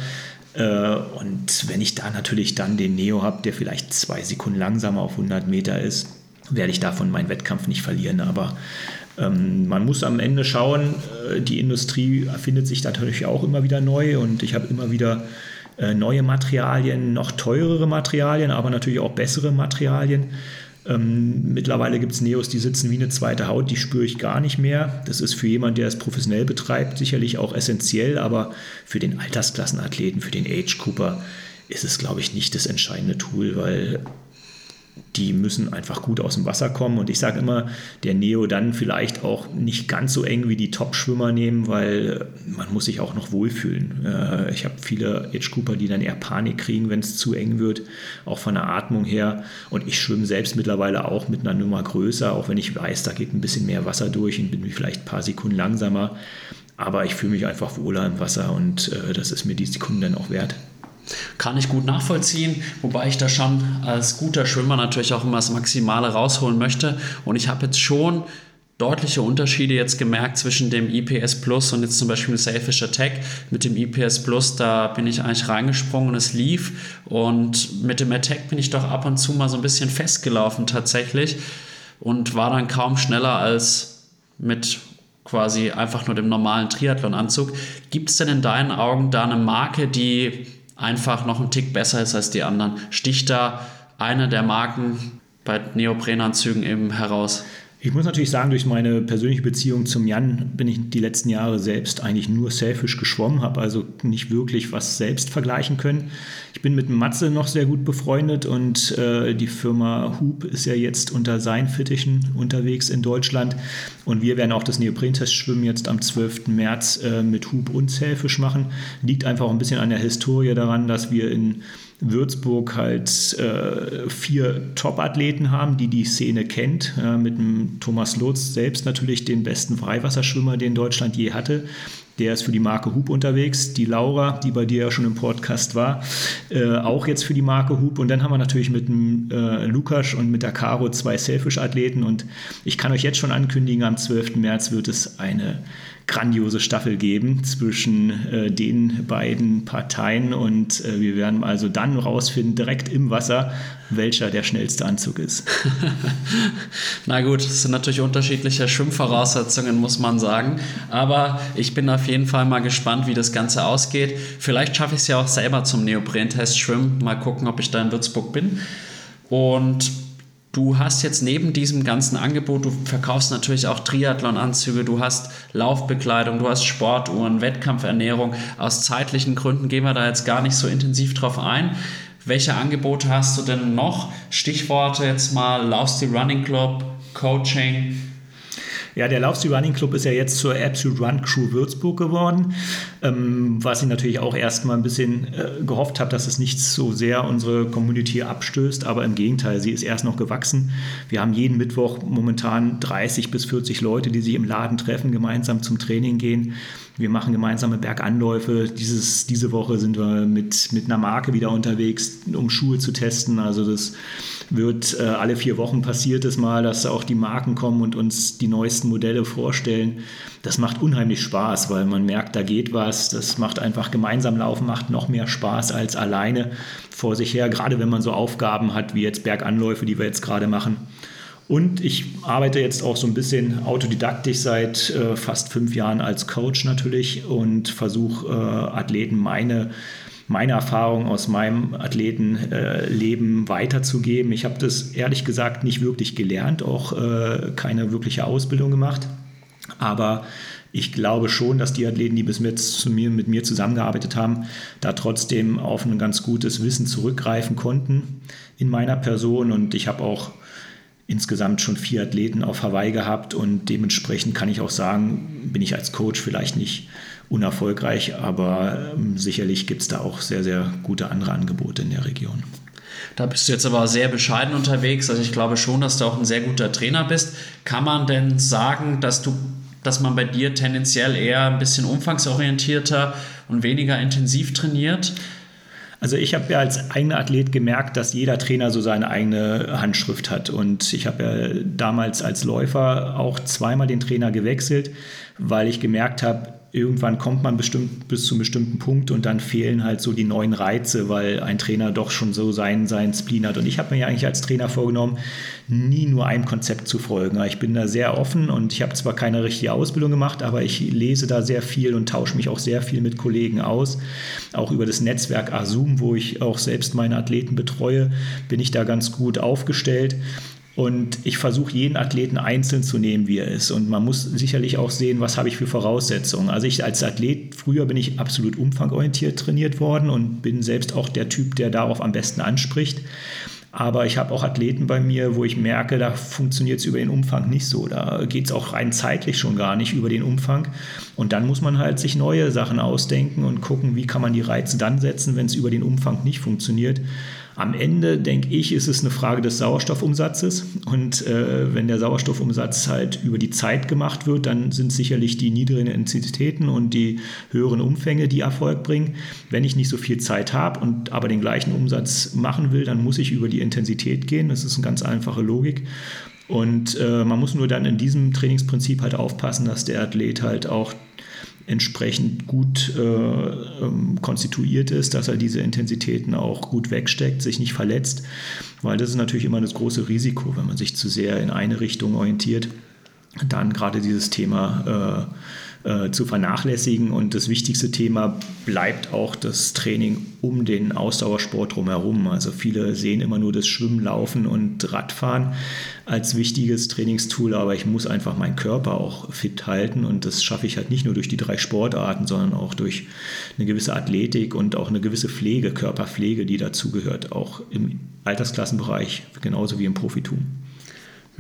Äh, und wenn ich da natürlich dann den Neo habe, der vielleicht zwei Sekunden langsamer auf 100 Meter ist, werde ich davon meinen Wettkampf nicht verlieren. Aber ähm, man muss am Ende schauen, äh, die Industrie erfindet sich natürlich auch immer wieder neu und ich habe immer wieder äh, neue Materialien, noch teurere Materialien, aber natürlich auch bessere Materialien. Ähm, mittlerweile gibt es Neos, die sitzen wie eine zweite Haut, die spüre ich gar nicht mehr. Das ist für jemanden, der es professionell betreibt, sicherlich auch essentiell, aber für den Altersklassenathleten, für den Age Cooper ist es, glaube ich, nicht das entscheidende Tool, weil die müssen einfach gut aus dem Wasser kommen. Und ich sage immer, der Neo dann vielleicht auch nicht ganz so eng wie die Top-Schwimmer nehmen, weil man muss sich auch noch wohlfühlen. Äh, ich habe viele Age Cooper, die dann eher Panik kriegen, wenn es zu eng wird, auch von der Atmung her. Und ich schwimme selbst mittlerweile auch mit einer Nummer größer, auch wenn ich weiß, da geht ein bisschen mehr Wasser durch und bin vielleicht ein paar Sekunden langsamer. Aber ich fühle mich einfach wohler im Wasser und äh, das ist mir die Sekunden dann auch wert. Kann ich gut nachvollziehen, wobei ich da schon als guter Schwimmer natürlich auch immer das Maximale rausholen möchte. Und ich habe jetzt schon deutliche Unterschiede jetzt gemerkt zwischen dem IPS Plus und jetzt zum Beispiel Selfish Attack. Mit dem IPS Plus, da bin ich eigentlich reingesprungen und es lief. Und mit dem Attack bin ich doch ab und zu mal so ein bisschen festgelaufen tatsächlich und war dann kaum schneller als mit quasi einfach nur dem normalen Triathlon-Anzug. Gibt es denn in deinen Augen da eine Marke, die einfach noch einen Tick besser ist als die anderen. Sticht da eine der Marken bei Neoprenanzügen eben heraus? Ich muss natürlich sagen, durch meine persönliche Beziehung zum Jan bin ich die letzten Jahre selbst eigentlich nur Selfish geschwommen, habe also nicht wirklich was selbst vergleichen können. Ich bin mit Matze noch sehr gut befreundet und äh, die Firma Hub ist ja jetzt unter seinen Fittichen unterwegs in Deutschland und wir werden auch das Neoprentest-Schwimmen jetzt am 12. März äh, mit Hub und Selfish machen. Liegt einfach ein bisschen an der Historie daran, dass wir in Würzburg halt äh, vier Top-Athleten haben, die die Szene kennt. Äh, mit dem Thomas Lutz selbst natürlich den besten Freiwasserschwimmer, den Deutschland je hatte. Der ist für die Marke Hub unterwegs. Die Laura, die bei dir ja schon im Podcast war, äh, auch jetzt für die Marke Hub. Und dann haben wir natürlich mit dem äh, Lukas und mit der Caro zwei Selfish-Athleten. Und ich kann euch jetzt schon ankündigen, am 12. März wird es eine grandiose Staffel geben zwischen äh, den beiden Parteien und äh, wir werden also dann rausfinden, direkt im Wasser, welcher der schnellste Anzug ist. Na gut, es sind natürlich unterschiedliche Schwimmvoraussetzungen, muss man sagen. Aber ich bin auf jeden Fall mal gespannt, wie das Ganze ausgeht. Vielleicht schaffe ich es ja auch selber zum Neoprentest schwimmen. Mal gucken, ob ich da in Würzburg bin. Und Du hast jetzt neben diesem ganzen Angebot, du verkaufst natürlich auch Triathlon-Anzüge, du hast Laufbekleidung, du hast Sportuhren, Wettkampfernährung. Aus zeitlichen Gründen gehen wir da jetzt gar nicht so intensiv drauf ein. Welche Angebote hast du denn noch? Stichworte jetzt mal Laufstil Running Club, Coaching, ja, der Laufstil Running Club ist ja jetzt zur Absolute Run Crew Würzburg geworden, ähm, was ich natürlich auch erstmal ein bisschen äh, gehofft habe, dass es nicht so sehr unsere Community abstößt, aber im Gegenteil, sie ist erst noch gewachsen. Wir haben jeden Mittwoch momentan 30 bis 40 Leute, die sich im Laden treffen, gemeinsam zum Training gehen. Wir machen gemeinsame Berganläufe. Dieses, diese Woche sind wir mit, mit einer Marke wieder unterwegs, um Schuhe zu testen. Also das wird äh, alle vier Wochen passiert es mal, dass auch die Marken kommen und uns die neuesten Modelle vorstellen. Das macht unheimlich Spaß, weil man merkt, da geht was. Das macht einfach gemeinsam laufen, macht noch mehr Spaß als alleine vor sich her, gerade wenn man so Aufgaben hat wie jetzt Berganläufe, die wir jetzt gerade machen. Und ich arbeite jetzt auch so ein bisschen autodidaktisch seit äh, fast fünf Jahren als Coach natürlich und versuche äh, Athleten meine, meine Erfahrung aus meinem Athletenleben äh, weiterzugeben. Ich habe das ehrlich gesagt nicht wirklich gelernt, auch äh, keine wirkliche Ausbildung gemacht. Aber ich glaube schon, dass die Athleten, die bis jetzt zu mir, mit mir zusammengearbeitet haben, da trotzdem auf ein ganz gutes Wissen zurückgreifen konnten in meiner Person. Und ich habe auch insgesamt schon vier Athleten auf Hawaii gehabt und dementsprechend kann ich auch sagen, bin ich als Coach vielleicht nicht unerfolgreich, aber ähm, sicherlich gibt es da auch sehr, sehr gute andere Angebote in der Region. Da bist du jetzt aber sehr bescheiden unterwegs. Also ich glaube schon, dass du auch ein sehr guter Trainer bist. Kann man denn sagen, dass du, dass man bei dir tendenziell eher ein bisschen umfangsorientierter und weniger intensiv trainiert? Also ich habe ja als eigener Athlet gemerkt, dass jeder Trainer so seine eigene Handschrift hat. Und ich habe ja damals als Läufer auch zweimal den Trainer gewechselt, weil ich gemerkt habe, irgendwann kommt man bestimmt bis zu einem bestimmten Punkt und dann fehlen halt so die neuen Reize, weil ein Trainer doch schon so seinen, seinen Spleen hat. Und ich habe mir ja eigentlich als Trainer vorgenommen, nie nur einem Konzept zu folgen. Ich bin da sehr offen und ich habe zwar keine richtige Ausbildung gemacht, aber ich lese da sehr viel und tausche mich auch sehr viel mit Kollegen aus. Auch über das Netzwerk Asum, wo ich auch selbst meine Athleten betreue, bin ich da ganz gut aufgestellt. Und ich versuche jeden Athleten einzeln zu nehmen, wie er ist. Und man muss sicherlich auch sehen, was habe ich für Voraussetzungen. Also ich als Athlet, früher bin ich absolut umfangorientiert trainiert worden und bin selbst auch der Typ, der darauf am besten anspricht. Aber ich habe auch Athleten bei mir, wo ich merke, da funktioniert es über den Umfang nicht so. Da geht es auch rein zeitlich schon gar nicht über den Umfang. Und dann muss man halt sich neue Sachen ausdenken und gucken, wie kann man die Reize dann setzen, wenn es über den Umfang nicht funktioniert. Am Ende, denke ich, ist es eine Frage des Sauerstoffumsatzes. Und äh, wenn der Sauerstoffumsatz halt über die Zeit gemacht wird, dann sind sicherlich die niedrigen Intensitäten und die höheren Umfänge, die Erfolg bringen. Wenn ich nicht so viel Zeit habe und aber den gleichen Umsatz machen will, dann muss ich über die Intensität gehen. Das ist eine ganz einfache Logik. Und äh, man muss nur dann in diesem Trainingsprinzip halt aufpassen, dass der Athlet halt auch entsprechend gut äh, ähm, konstituiert ist, dass er diese Intensitäten auch gut wegsteckt, sich nicht verletzt, weil das ist natürlich immer das große Risiko, wenn man sich zu sehr in eine Richtung orientiert dann gerade dieses Thema äh, äh, zu vernachlässigen. Und das wichtigste Thema bleibt auch das Training um den Ausdauersport drumherum. Also viele sehen immer nur das Schwimmen, Laufen und Radfahren als wichtiges Trainingstool, aber ich muss einfach meinen Körper auch fit halten und das schaffe ich halt nicht nur durch die drei Sportarten, sondern auch durch eine gewisse Athletik und auch eine gewisse Pflege, Körperpflege, die dazugehört, auch im Altersklassenbereich genauso wie im Profitum.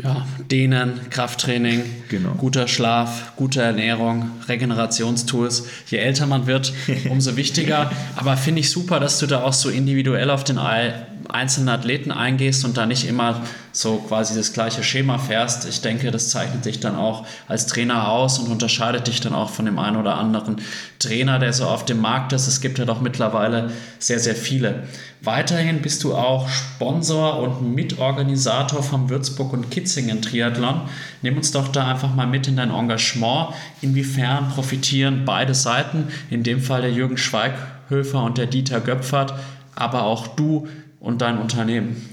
Ja, Dehnen, Krafttraining, genau. guter Schlaf, gute Ernährung, Regenerationstools. Je älter man wird, umso wichtiger. Aber finde ich super, dass du da auch so individuell auf den einzelnen Athleten eingehst und da nicht immer so quasi das gleiche Schema fährst. Ich denke, das zeichnet dich dann auch als Trainer aus und unterscheidet dich dann auch von dem einen oder anderen Trainer, der so auf dem Markt ist. Es gibt ja doch mittlerweile sehr, sehr viele. Weiterhin bist du auch Sponsor und Mitorganisator vom Würzburg und Kitzingen Triathlon. Nimm uns doch da einfach mal mit in dein Engagement. Inwiefern profitieren beide Seiten, in dem Fall der Jürgen Schweighöfer und der Dieter Göpfert, aber auch du und dein Unternehmen?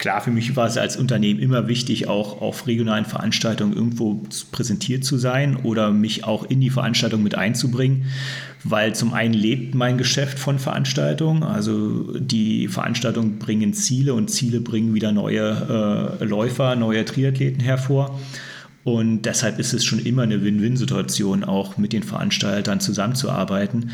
Klar, für mich war es als Unternehmen immer wichtig, auch auf regionalen Veranstaltungen irgendwo präsentiert zu sein oder mich auch in die Veranstaltung mit einzubringen weil zum einen lebt mein Geschäft von Veranstaltungen. Also die Veranstaltungen bringen Ziele und Ziele bringen wieder neue äh, Läufer, neue Triathleten hervor. Und deshalb ist es schon immer eine Win-Win-Situation, auch mit den Veranstaltern zusammenzuarbeiten.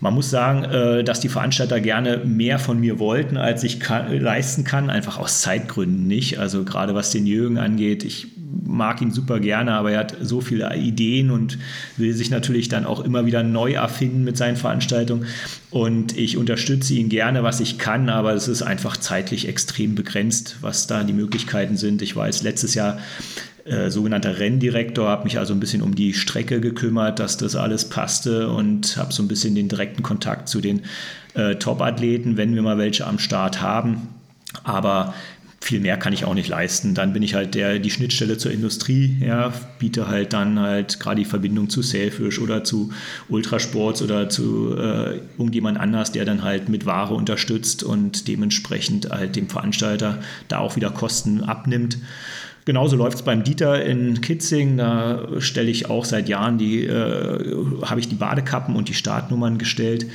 Man muss sagen, äh, dass die Veranstalter gerne mehr von mir wollten, als ich leisten kann, einfach aus Zeitgründen nicht. Also gerade was den Jürgen angeht, ich mag ihn super gerne, aber er hat so viele Ideen und will sich natürlich dann auch immer wieder neu erfinden mit seinen Veranstaltungen. Und ich unterstütze ihn gerne, was ich kann, aber es ist einfach zeitlich extrem begrenzt, was da die Möglichkeiten sind. Ich jetzt letztes Jahr äh, sogenannter Renndirektor, habe mich also ein bisschen um die Strecke gekümmert, dass das alles passte und habe so ein bisschen den direkten Kontakt zu den äh, Top-Athleten, wenn wir mal welche am Start haben. Aber viel mehr kann ich auch nicht leisten. Dann bin ich halt der, die Schnittstelle zur Industrie, ja, biete halt dann halt gerade die Verbindung zu Sailfish oder zu Ultrasports oder zu äh, irgendjemand anders, der dann halt mit Ware unterstützt und dementsprechend halt dem Veranstalter da auch wieder Kosten abnimmt. Genauso läuft es beim Dieter in Kitzing. Da stelle ich auch seit Jahren die, äh, habe ich die Badekappen und die Startnummern gestellt.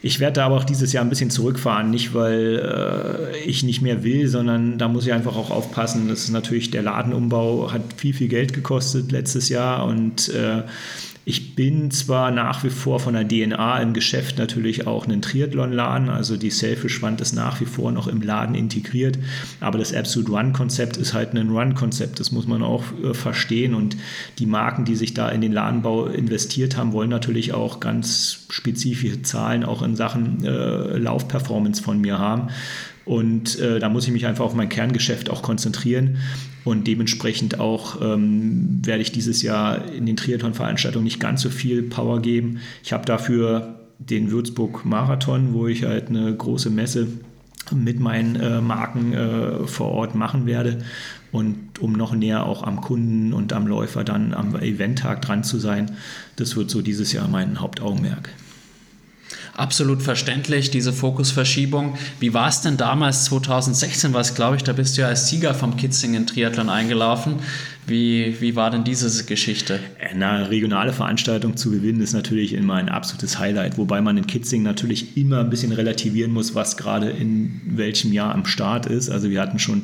Ich werde da aber auch dieses Jahr ein bisschen zurückfahren, nicht weil äh, ich nicht mehr will, sondern da muss ich einfach auch aufpassen. Das ist natürlich der Ladenumbau hat viel, viel Geld gekostet letztes Jahr und äh, ich bin zwar nach wie vor von der DNA im Geschäft natürlich auch einen Triathlon-Laden, also die Selfish-Wand ist nach wie vor noch im Laden integriert, aber das Absolute Run-Konzept ist halt ein Run-Konzept, das muss man auch äh, verstehen und die Marken, die sich da in den Ladenbau investiert haben, wollen natürlich auch ganz spezifische Zahlen auch in Sachen äh, Laufperformance von mir haben. Und äh, da muss ich mich einfach auf mein Kerngeschäft auch konzentrieren. Und dementsprechend auch ähm, werde ich dieses Jahr in den Triathlon-Veranstaltungen nicht ganz so viel Power geben. Ich habe dafür den Würzburg Marathon, wo ich halt eine große Messe mit meinen äh, Marken äh, vor Ort machen werde. Und um noch näher auch am Kunden und am Läufer dann am Eventtag dran zu sein, das wird so dieses Jahr mein Hauptaugenmerk. Absolut verständlich, diese Fokusverschiebung. Wie war es denn damals, 2016 war es, glaube ich, da bist du ja als Sieger vom Kitzingen Triathlon eingelaufen. Wie, wie war denn diese Geschichte? Eine regionale Veranstaltung zu gewinnen ist natürlich immer ein absolutes Highlight, wobei man in Kitzingen natürlich immer ein bisschen relativieren muss, was gerade in welchem Jahr am Start ist. Also wir hatten schon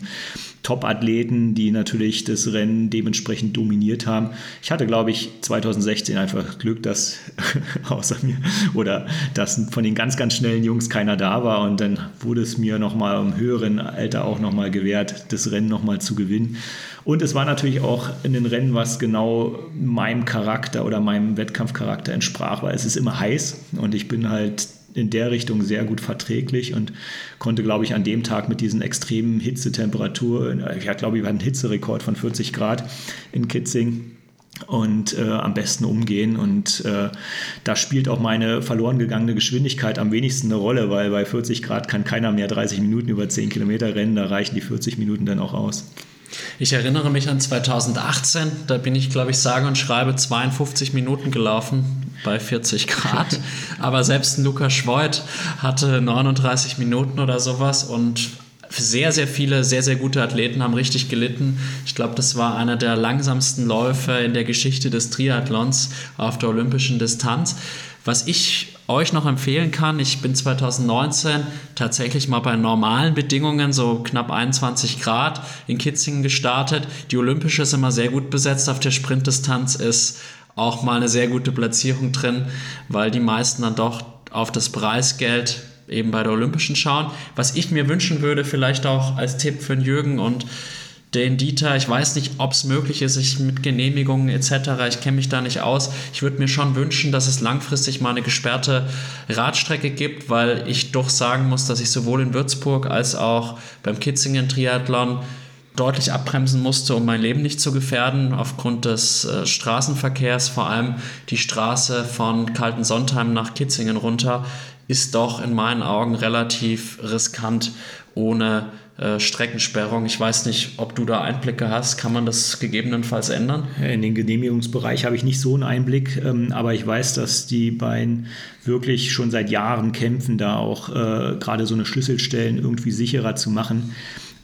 Top-Athleten, die natürlich das Rennen dementsprechend dominiert haben. Ich hatte, glaube ich, 2016 einfach Glück, dass außer mir oder dass von den ganz, ganz schnellen Jungs keiner da war und dann wurde es mir nochmal im höheren Alter auch nochmal gewährt, das Rennen nochmal zu gewinnen. Und es war natürlich auch in den Rennen, was genau meinem Charakter oder meinem Wettkampfcharakter entsprach, weil es ist immer heiß und ich bin halt in der Richtung sehr gut verträglich und konnte, glaube ich, an dem Tag mit diesen extremen Hitzetemperaturen, ich glaube, wir hatten einen Hitzerekord von 40 Grad in Kitzing und äh, am besten umgehen. Und äh, da spielt auch meine verloren gegangene Geschwindigkeit am wenigsten eine Rolle, weil bei 40 Grad kann keiner mehr 30 Minuten über 10 Kilometer rennen, da reichen die 40 Minuten dann auch aus. Ich erinnere mich an 2018, da bin ich, glaube ich, sage und schreibe 52 Minuten gelaufen bei 40 Grad. Aber selbst Lukas Schwoid hatte 39 Minuten oder sowas und sehr, sehr viele, sehr, sehr gute Athleten haben richtig gelitten. Ich glaube, das war einer der langsamsten Läufe in der Geschichte des Triathlons auf der olympischen Distanz. Was ich euch noch empfehlen kann, ich bin 2019 tatsächlich mal bei normalen Bedingungen, so knapp 21 Grad in Kitzingen gestartet. Die Olympische ist immer sehr gut besetzt. Auf der Sprintdistanz ist auch mal eine sehr gute Platzierung drin, weil die meisten dann doch auf das Preisgeld eben bei der Olympischen schauen. Was ich mir wünschen würde, vielleicht auch als Tipp für den Jürgen und den Dieter, ich weiß nicht, ob es möglich ist, ich mit Genehmigungen etc., ich kenne mich da nicht aus. Ich würde mir schon wünschen, dass es langfristig mal eine gesperrte Radstrecke gibt, weil ich doch sagen muss, dass ich sowohl in Würzburg als auch beim Kitzingen Triathlon deutlich abbremsen musste, um mein Leben nicht zu gefährden, aufgrund des äh, Straßenverkehrs, vor allem die Straße von Kalten Sontheim nach Kitzingen runter, ist doch in meinen Augen relativ riskant ohne äh, Streckensperrung. Ich weiß nicht, ob du da Einblicke hast. Kann man das gegebenenfalls ändern? In den Genehmigungsbereich habe ich nicht so einen Einblick, ähm, aber ich weiß, dass die beiden wirklich schon seit Jahren kämpfen, da auch äh, gerade so eine Schlüsselstellen irgendwie sicherer zu machen.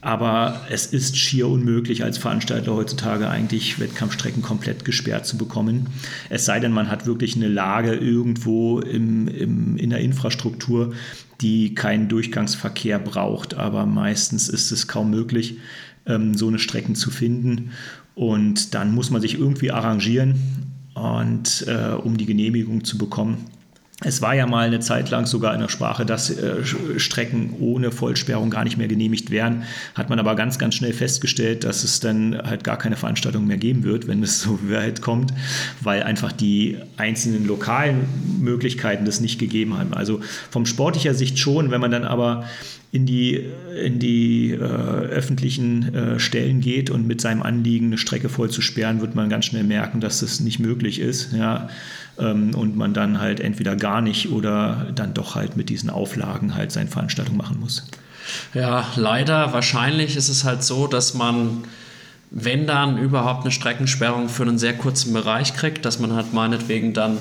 Aber es ist schier unmöglich, als Veranstalter heutzutage eigentlich Wettkampfstrecken komplett gesperrt zu bekommen. Es sei denn, man hat wirklich eine Lage irgendwo im, im, in der Infrastruktur, die keinen Durchgangsverkehr braucht. Aber meistens ist es kaum möglich, ähm, so eine Strecken zu finden. Und dann muss man sich irgendwie arrangieren und äh, um die Genehmigung zu bekommen. Es war ja mal eine Zeit lang sogar in der Sprache, dass äh, Strecken ohne Vollsperrung gar nicht mehr genehmigt werden. Hat man aber ganz, ganz schnell festgestellt, dass es dann halt gar keine Veranstaltung mehr geben wird, wenn es so weit kommt, weil einfach die einzelnen lokalen Möglichkeiten das nicht gegeben haben. Also vom sportlicher Sicht schon, wenn man dann aber in die, in die äh, öffentlichen äh, Stellen geht und mit seinem Anliegen eine Strecke voll zu sperren, wird man ganz schnell merken, dass das nicht möglich ist. Ja? Ähm, und man dann halt entweder gar nicht oder dann doch halt mit diesen Auflagen halt seine Veranstaltung machen muss. Ja, leider. Wahrscheinlich ist es halt so, dass man wenn dann überhaupt eine Streckensperrung für einen sehr kurzen Bereich kriegt, dass man halt meinetwegen dann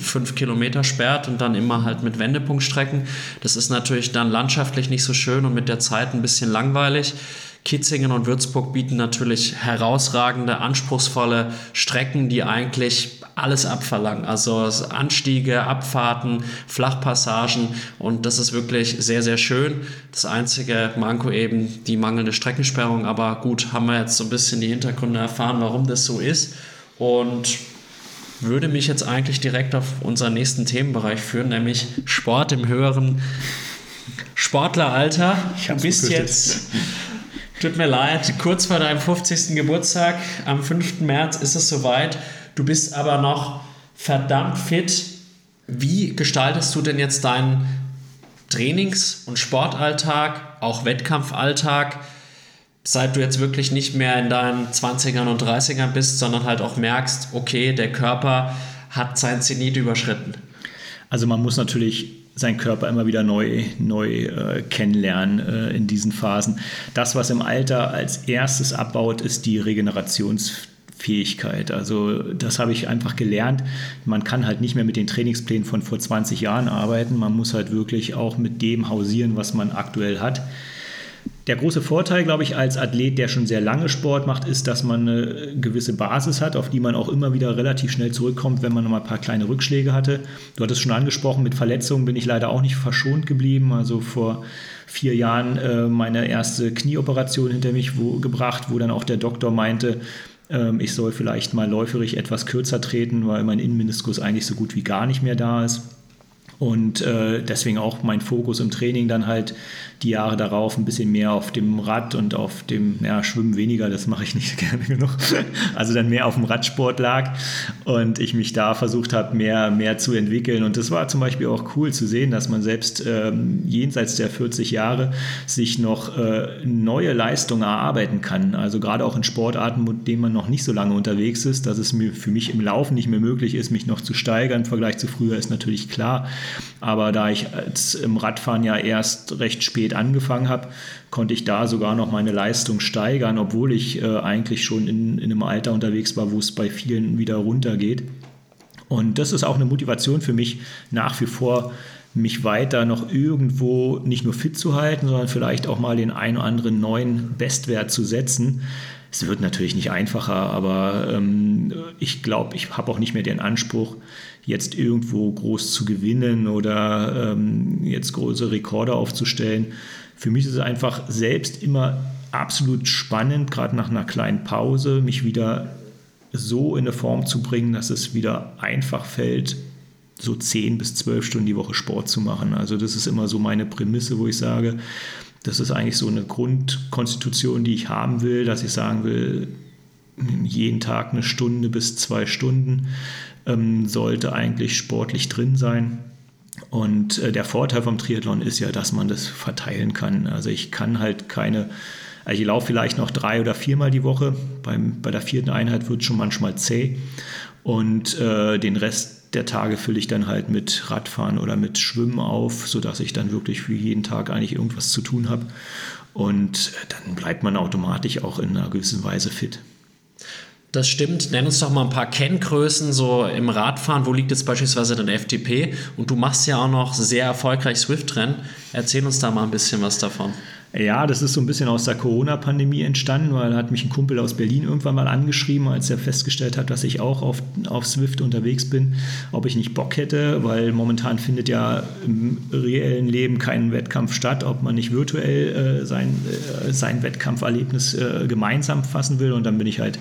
fünf Kilometer sperrt und dann immer halt mit Wendepunktstrecken. Das ist natürlich dann landschaftlich nicht so schön und mit der Zeit ein bisschen langweilig. Kitzingen und Würzburg bieten natürlich herausragende, anspruchsvolle Strecken, die eigentlich alles abverlangen. Also Anstiege, Abfahrten, Flachpassagen und das ist wirklich sehr, sehr schön. Das einzige Manko eben die mangelnde Streckensperrung, aber gut, haben wir jetzt so ein bisschen die Hintergründe erfahren, warum das so ist und würde mich jetzt eigentlich direkt auf unseren nächsten Themenbereich führen, nämlich Sport im höheren Sportleralter. Du bist jetzt Tut mir leid, kurz vor deinem 50. Geburtstag, am 5. März ist es soweit. Du bist aber noch verdammt fit. Wie gestaltest du denn jetzt deinen Trainings- und Sportalltag, auch Wettkampfalltag, seit du jetzt wirklich nicht mehr in deinen 20ern und 30ern bist, sondern halt auch merkst, okay, der Körper hat sein Zenit überschritten? Also man muss natürlich seinen Körper immer wieder neu, neu äh, kennenlernen äh, in diesen Phasen. Das, was im Alter als erstes abbaut, ist die Regenerationsfähigkeit. Also das habe ich einfach gelernt. Man kann halt nicht mehr mit den Trainingsplänen von vor 20 Jahren arbeiten. Man muss halt wirklich auch mit dem hausieren, was man aktuell hat. Der große Vorteil, glaube ich, als Athlet, der schon sehr lange Sport macht, ist, dass man eine gewisse Basis hat, auf die man auch immer wieder relativ schnell zurückkommt, wenn man noch mal ein paar kleine Rückschläge hatte. Du hattest schon angesprochen, mit Verletzungen bin ich leider auch nicht verschont geblieben. Also vor vier Jahren äh, meine erste Knieoperation hinter mich wo, gebracht, wo dann auch der Doktor meinte, äh, ich soll vielleicht mal läuferig etwas kürzer treten, weil mein Innenmeniskus eigentlich so gut wie gar nicht mehr da ist. Und äh, deswegen auch mein Fokus im Training dann halt die Jahre darauf ein bisschen mehr auf dem Rad und auf dem ja, Schwimmen weniger, das mache ich nicht gerne genug. Also dann mehr auf dem Radsport lag und ich mich da versucht habe, mehr, mehr zu entwickeln. Und das war zum Beispiel auch cool zu sehen, dass man selbst ähm, jenseits der 40 Jahre sich noch äh, neue Leistungen erarbeiten kann. Also gerade auch in Sportarten, mit denen man noch nicht so lange unterwegs ist, dass es mir für mich im Laufen nicht mehr möglich ist, mich noch zu steigern im Vergleich zu früher, ist natürlich klar. Aber da ich im Radfahren ja erst recht spät angefangen habe, konnte ich da sogar noch meine Leistung steigern, obwohl ich äh, eigentlich schon in, in einem Alter unterwegs war, wo es bei vielen wieder runtergeht. Und das ist auch eine Motivation für mich, nach wie vor mich weiter noch irgendwo nicht nur fit zu halten, sondern vielleicht auch mal den einen oder anderen neuen Bestwert zu setzen. Es wird natürlich nicht einfacher, aber ähm, ich glaube, ich habe auch nicht mehr den Anspruch, jetzt irgendwo groß zu gewinnen oder ähm, jetzt große Rekorde aufzustellen. Für mich ist es einfach selbst immer absolut spannend, gerade nach einer kleinen Pause, mich wieder so in eine Form zu bringen, dass es wieder einfach fällt, so 10 bis 12 Stunden die Woche Sport zu machen. Also das ist immer so meine Prämisse, wo ich sage, das ist eigentlich so eine Grundkonstitution, die ich haben will, dass ich sagen will, jeden Tag eine Stunde bis zwei Stunden ähm, sollte eigentlich sportlich drin sein. Und äh, der Vorteil vom Triathlon ist ja, dass man das verteilen kann. Also ich kann halt keine, also ich laufe vielleicht noch drei oder viermal die Woche. Beim, bei der vierten Einheit wird es schon manchmal zäh. Und äh, den Rest der Tage fülle ich dann halt mit Radfahren oder mit Schwimmen auf, sodass ich dann wirklich für jeden Tag eigentlich irgendwas zu tun habe. Und dann bleibt man automatisch auch in einer gewissen Weise fit. Das stimmt. Nenn uns doch mal ein paar Kenngrößen so im Radfahren. Wo liegt jetzt beispielsweise dein FTP? Und du machst ja auch noch sehr erfolgreich Swift-Rennen. Erzähl uns da mal ein bisschen was davon. Ja, das ist so ein bisschen aus der Corona-Pandemie entstanden, weil da hat mich ein Kumpel aus Berlin irgendwann mal angeschrieben, als er festgestellt hat, dass ich auch auf, auf Swift unterwegs bin, ob ich nicht Bock hätte, weil momentan findet ja im reellen Leben kein Wettkampf statt, ob man nicht virtuell äh, sein, äh, sein Wettkampferlebnis äh, gemeinsam fassen will. Und dann bin ich halt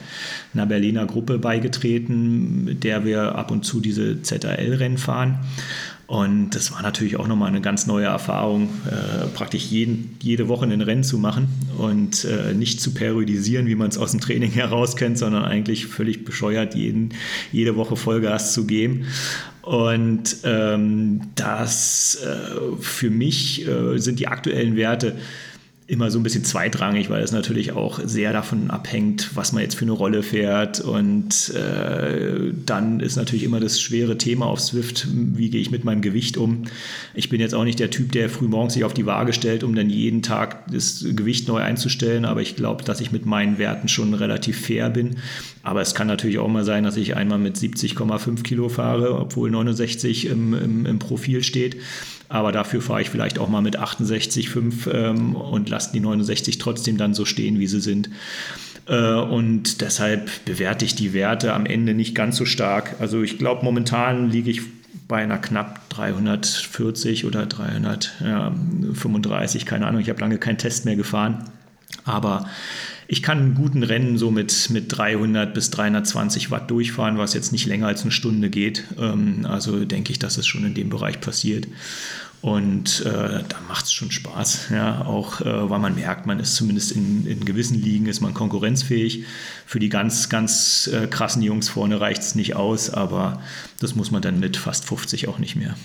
einer Berliner Gruppe beigetreten, mit der wir ab und zu diese ZRL-Rennen fahren. Und das war natürlich auch nochmal eine ganz neue Erfahrung, äh, praktisch jeden, jede Woche ein Rennen zu machen und äh, nicht zu periodisieren, wie man es aus dem Training heraus kennt, sondern eigentlich völlig bescheuert, jeden, jede Woche Vollgas zu geben. Und ähm, das äh, für mich äh, sind die aktuellen Werte immer so ein bisschen zweitrangig, weil es natürlich auch sehr davon abhängt, was man jetzt für eine Rolle fährt. Und äh, dann ist natürlich immer das schwere Thema auf Swift, wie gehe ich mit meinem Gewicht um. Ich bin jetzt auch nicht der Typ, der früh morgens sich auf die Waage stellt, um dann jeden Tag das Gewicht neu einzustellen. Aber ich glaube, dass ich mit meinen Werten schon relativ fair bin. Aber es kann natürlich auch mal sein, dass ich einmal mit 70,5 Kilo fahre, obwohl 69 im, im, im Profil steht. Aber dafür fahre ich vielleicht auch mal mit 68,5 ähm, und lasse die 69 trotzdem dann so stehen, wie sie sind. Äh, und deshalb bewerte ich die Werte am Ende nicht ganz so stark. Also ich glaube, momentan liege ich bei einer knapp 340 oder 335, keine Ahnung. Ich habe lange keinen Test mehr gefahren. Aber ich kann einen guten Rennen so mit, mit 300 bis 320 Watt durchfahren, was jetzt nicht länger als eine Stunde geht. Ähm, also denke ich, dass es schon in dem Bereich passiert. Und äh, da macht es schon Spaß, ja, auch äh, weil man merkt, man ist zumindest in, in gewissen Ligen ist man konkurrenzfähig. Für die ganz, ganz äh, krassen Jungs vorne reicht es nicht aus, aber das muss man dann mit fast 50 auch nicht mehr.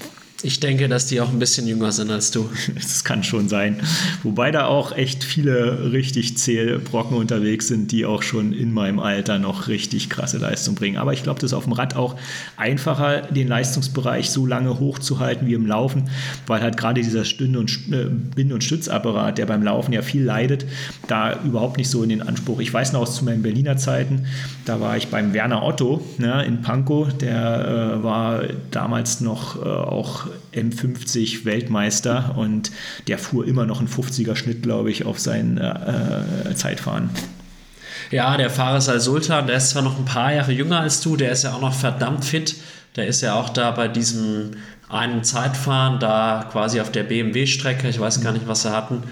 Ich denke, dass die auch ein bisschen jünger sind als du. Das kann schon sein. Wobei da auch echt viele richtig zähe Brocken unterwegs sind, die auch schon in meinem Alter noch richtig krasse Leistung bringen. Aber ich glaube, das ist auf dem Rad auch einfacher, den Leistungsbereich so lange hochzuhalten wie im Laufen, weil halt gerade dieser Stünde und, äh, und Stützapparat, der beim Laufen ja viel leidet, da überhaupt nicht so in den Anspruch. Ich weiß noch aus zu meinen Berliner Zeiten, da war ich beim Werner Otto ne, in Pankow, der äh, war damals noch äh, auch M50 Weltmeister und der fuhr immer noch einen 50er Schnitt, glaube ich, auf seinen äh, Zeitfahren. Ja, der Fahrer Fares Sultan, der ist zwar noch ein paar Jahre jünger als du, der ist ja auch noch verdammt fit. Der ist ja auch da bei diesem einen Zeitfahren, da quasi auf der BMW-Strecke, ich weiß gar nicht, was sie hatten,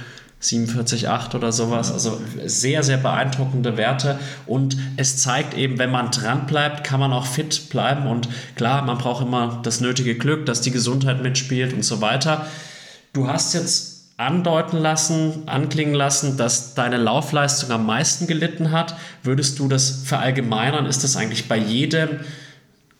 47,8 oder sowas. Also sehr, sehr beeindruckende Werte. Und es zeigt eben, wenn man dran bleibt, kann man auch fit bleiben. Und klar, man braucht immer das nötige Glück, dass die Gesundheit mitspielt und so weiter. Du hast jetzt andeuten lassen, anklingen lassen, dass deine Laufleistung am meisten gelitten hat. Würdest du das verallgemeinern? Ist das eigentlich bei jedem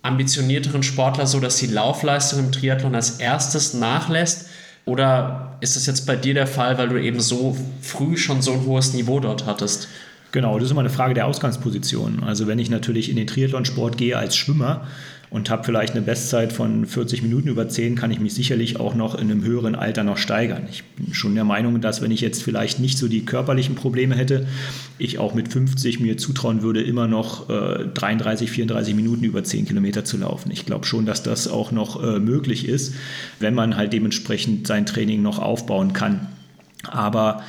ambitionierteren Sportler so, dass die Laufleistung im Triathlon als erstes nachlässt? Oder ist das jetzt bei dir der Fall, weil du eben so früh schon so ein hohes Niveau dort hattest? Genau, das ist immer eine Frage der Ausgangsposition. Also wenn ich natürlich in den Triathlonsport gehe als Schwimmer und habe vielleicht eine Bestzeit von 40 Minuten über 10, kann ich mich sicherlich auch noch in einem höheren Alter noch steigern. Ich bin schon der Meinung, dass wenn ich jetzt vielleicht nicht so die körperlichen Probleme hätte, ich auch mit 50 mir zutrauen würde, immer noch äh, 33, 34 Minuten über 10 Kilometer zu laufen. Ich glaube schon, dass das auch noch äh, möglich ist, wenn man halt dementsprechend sein Training noch aufbauen kann. Aber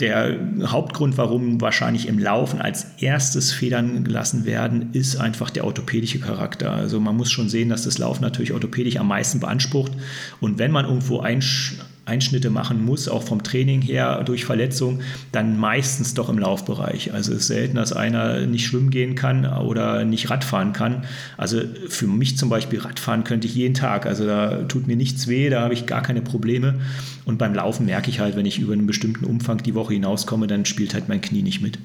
der Hauptgrund, warum wahrscheinlich im Laufen als erstes Federn gelassen werden, ist einfach der orthopädische Charakter. Also man muss schon sehen, dass das Laufen natürlich orthopädisch am meisten beansprucht. Und wenn man irgendwo ein Einschnitte machen muss, auch vom Training her durch Verletzung, dann meistens doch im Laufbereich. Also es ist selten, dass einer nicht schwimmen gehen kann oder nicht Radfahren kann. Also für mich zum Beispiel Radfahren könnte ich jeden Tag. Also da tut mir nichts weh, da habe ich gar keine Probleme. Und beim Laufen merke ich halt, wenn ich über einen bestimmten Umfang die Woche hinauskomme, dann spielt halt mein Knie nicht mit.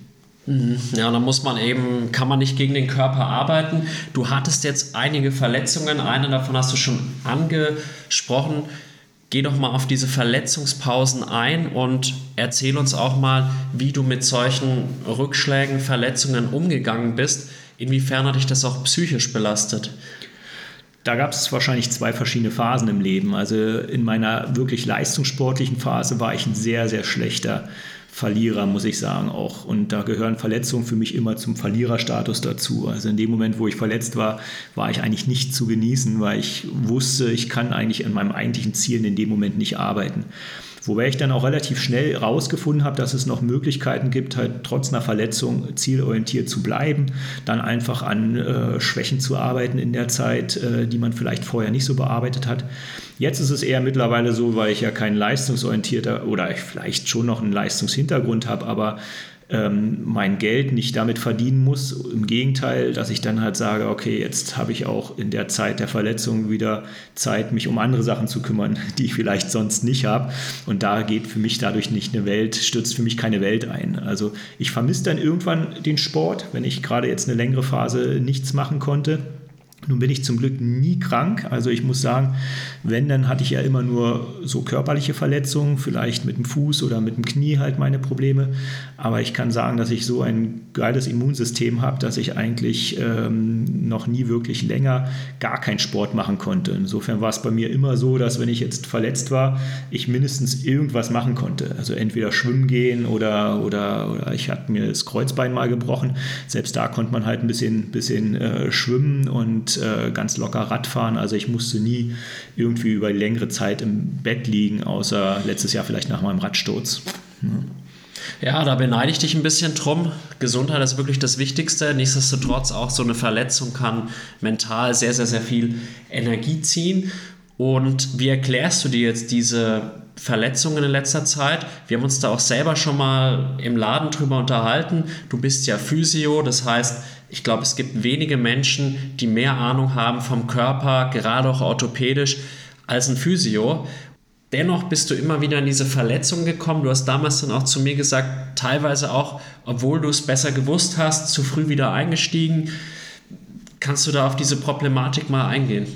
Mhm. Ja, da muss man eben, kann man nicht gegen den Körper arbeiten. Du hattest jetzt einige Verletzungen, eine davon hast du schon angesprochen geh doch mal auf diese Verletzungspausen ein und erzähl uns auch mal, wie du mit solchen Rückschlägen, Verletzungen umgegangen bist. Inwiefern hat dich das auch psychisch belastet? Da gab es wahrscheinlich zwei verschiedene Phasen im Leben. Also in meiner wirklich leistungssportlichen Phase war ich ein sehr, sehr schlechter Verlierer, muss ich sagen auch. Und da gehören Verletzungen für mich immer zum Verliererstatus dazu. Also in dem Moment, wo ich verletzt war, war ich eigentlich nicht zu genießen, weil ich wusste, ich kann eigentlich an meinem eigentlichen Ziel in dem Moment nicht arbeiten. Wobei ich dann auch relativ schnell herausgefunden habe, dass es noch Möglichkeiten gibt, halt trotz einer Verletzung zielorientiert zu bleiben, dann einfach an äh, Schwächen zu arbeiten in der Zeit, äh, die man vielleicht vorher nicht so bearbeitet hat. Jetzt ist es eher mittlerweile so, weil ich ja kein leistungsorientierter oder ich vielleicht schon noch einen Leistungshintergrund habe, aber ähm, mein Geld nicht damit verdienen muss. Im Gegenteil, dass ich dann halt sage, okay, jetzt habe ich auch in der Zeit der Verletzung wieder Zeit, mich um andere Sachen zu kümmern, die ich vielleicht sonst nicht habe. Und da geht für mich dadurch nicht eine Welt, stürzt für mich keine Welt ein. Also ich vermisse dann irgendwann den Sport, wenn ich gerade jetzt eine längere Phase nichts machen konnte. Nun bin ich zum Glück nie krank. Also ich muss sagen, wenn, dann hatte ich ja immer nur so körperliche Verletzungen, vielleicht mit dem Fuß oder mit dem Knie halt meine Probleme. Aber ich kann sagen, dass ich so ein geiles Immunsystem habe, dass ich eigentlich ähm, noch nie wirklich länger gar keinen Sport machen konnte. Insofern war es bei mir immer so, dass wenn ich jetzt verletzt war, ich mindestens irgendwas machen konnte. Also entweder schwimmen gehen oder, oder, oder ich hatte mir das Kreuzbein mal gebrochen. Selbst da konnte man halt ein bisschen, bisschen äh, schwimmen und äh, ganz locker Radfahren. Also ich musste nie irgendwie über längere Zeit im Bett liegen, außer letztes Jahr vielleicht nach meinem Radsturz. Ja. Ja, da beneide ich dich ein bisschen drum. Gesundheit ist wirklich das Wichtigste. Nichtsdestotrotz auch so eine Verletzung kann mental sehr, sehr, sehr viel Energie ziehen. Und wie erklärst du dir jetzt diese Verletzungen in letzter Zeit? Wir haben uns da auch selber schon mal im Laden drüber unterhalten. Du bist ja Physio, das heißt, ich glaube, es gibt wenige Menschen, die mehr Ahnung haben vom Körper, gerade auch orthopädisch, als ein Physio. Dennoch bist du immer wieder in diese Verletzung gekommen. Du hast damals dann auch zu mir gesagt, teilweise auch, obwohl du es besser gewusst hast, zu früh wieder eingestiegen. Kannst du da auf diese Problematik mal eingehen?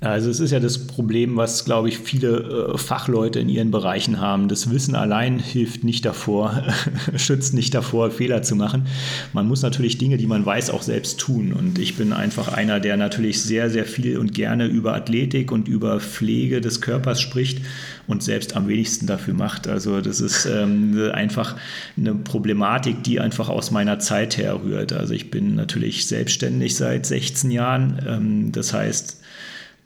Also es ist ja das Problem, was, glaube ich, viele äh, Fachleute in ihren Bereichen haben. Das Wissen allein hilft nicht davor, schützt nicht davor, Fehler zu machen. Man muss natürlich Dinge, die man weiß, auch selbst tun. Und ich bin einfach einer, der natürlich sehr, sehr viel und gerne über Athletik und über Pflege des Körpers spricht und selbst am wenigsten dafür macht. Also das ist ähm, einfach eine Problematik, die einfach aus meiner Zeit herrührt. Also ich bin natürlich selbstständig seit 16 Jahren. Ähm, das heißt,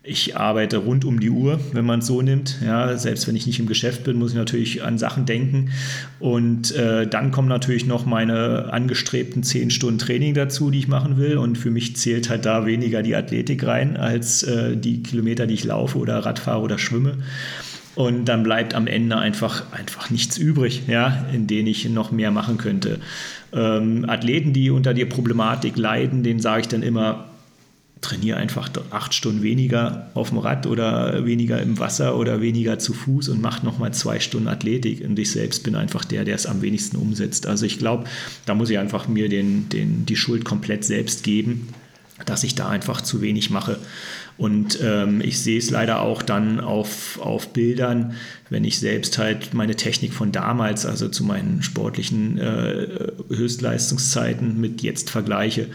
ich arbeite rund um die Uhr, wenn man es so nimmt. Ja, selbst wenn ich nicht im Geschäft bin, muss ich natürlich an Sachen denken. Und äh, dann kommen natürlich noch meine angestrebten zehn Stunden Training dazu, die ich machen will. Und für mich zählt halt da weniger die Athletik rein als äh, die Kilometer, die ich laufe oder Radfahre oder schwimme. Und dann bleibt am Ende einfach, einfach nichts übrig, ja, in denen ich noch mehr machen könnte. Ähm, Athleten, die unter der Problematik leiden, denen sage ich dann immer, trainiere einfach acht Stunden weniger auf dem Rad oder weniger im Wasser oder weniger zu Fuß und mache nochmal zwei Stunden Athletik. Und ich selbst bin einfach der, der es am wenigsten umsetzt. Also ich glaube, da muss ich einfach mir den, den, die Schuld komplett selbst geben. dass ich da einfach zu wenig mache. Und ähm, ich sehe es leider auch dann auf, auf Bildern, wenn ich selbst halt meine Technik von damals, also zu meinen sportlichen äh, Höchstleistungszeiten mit jetzt vergleiche.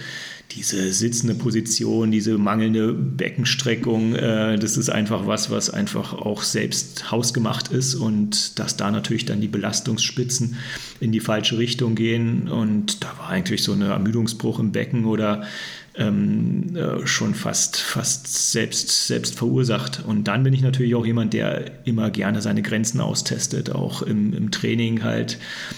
Diese sitzende Position, diese mangelnde Beckenstreckung, äh, das ist einfach was, was einfach auch selbst hausgemacht ist und dass da natürlich dann die Belastungsspitzen in die falsche Richtung gehen. Und da war eigentlich so ein Ermüdungsbruch im Becken oder ähm, äh, schon fast, fast selbst, selbst verursacht. Und dann bin ich natürlich auch jemand, der immer gerne seine Grenzen austestet, auch im, im Training halt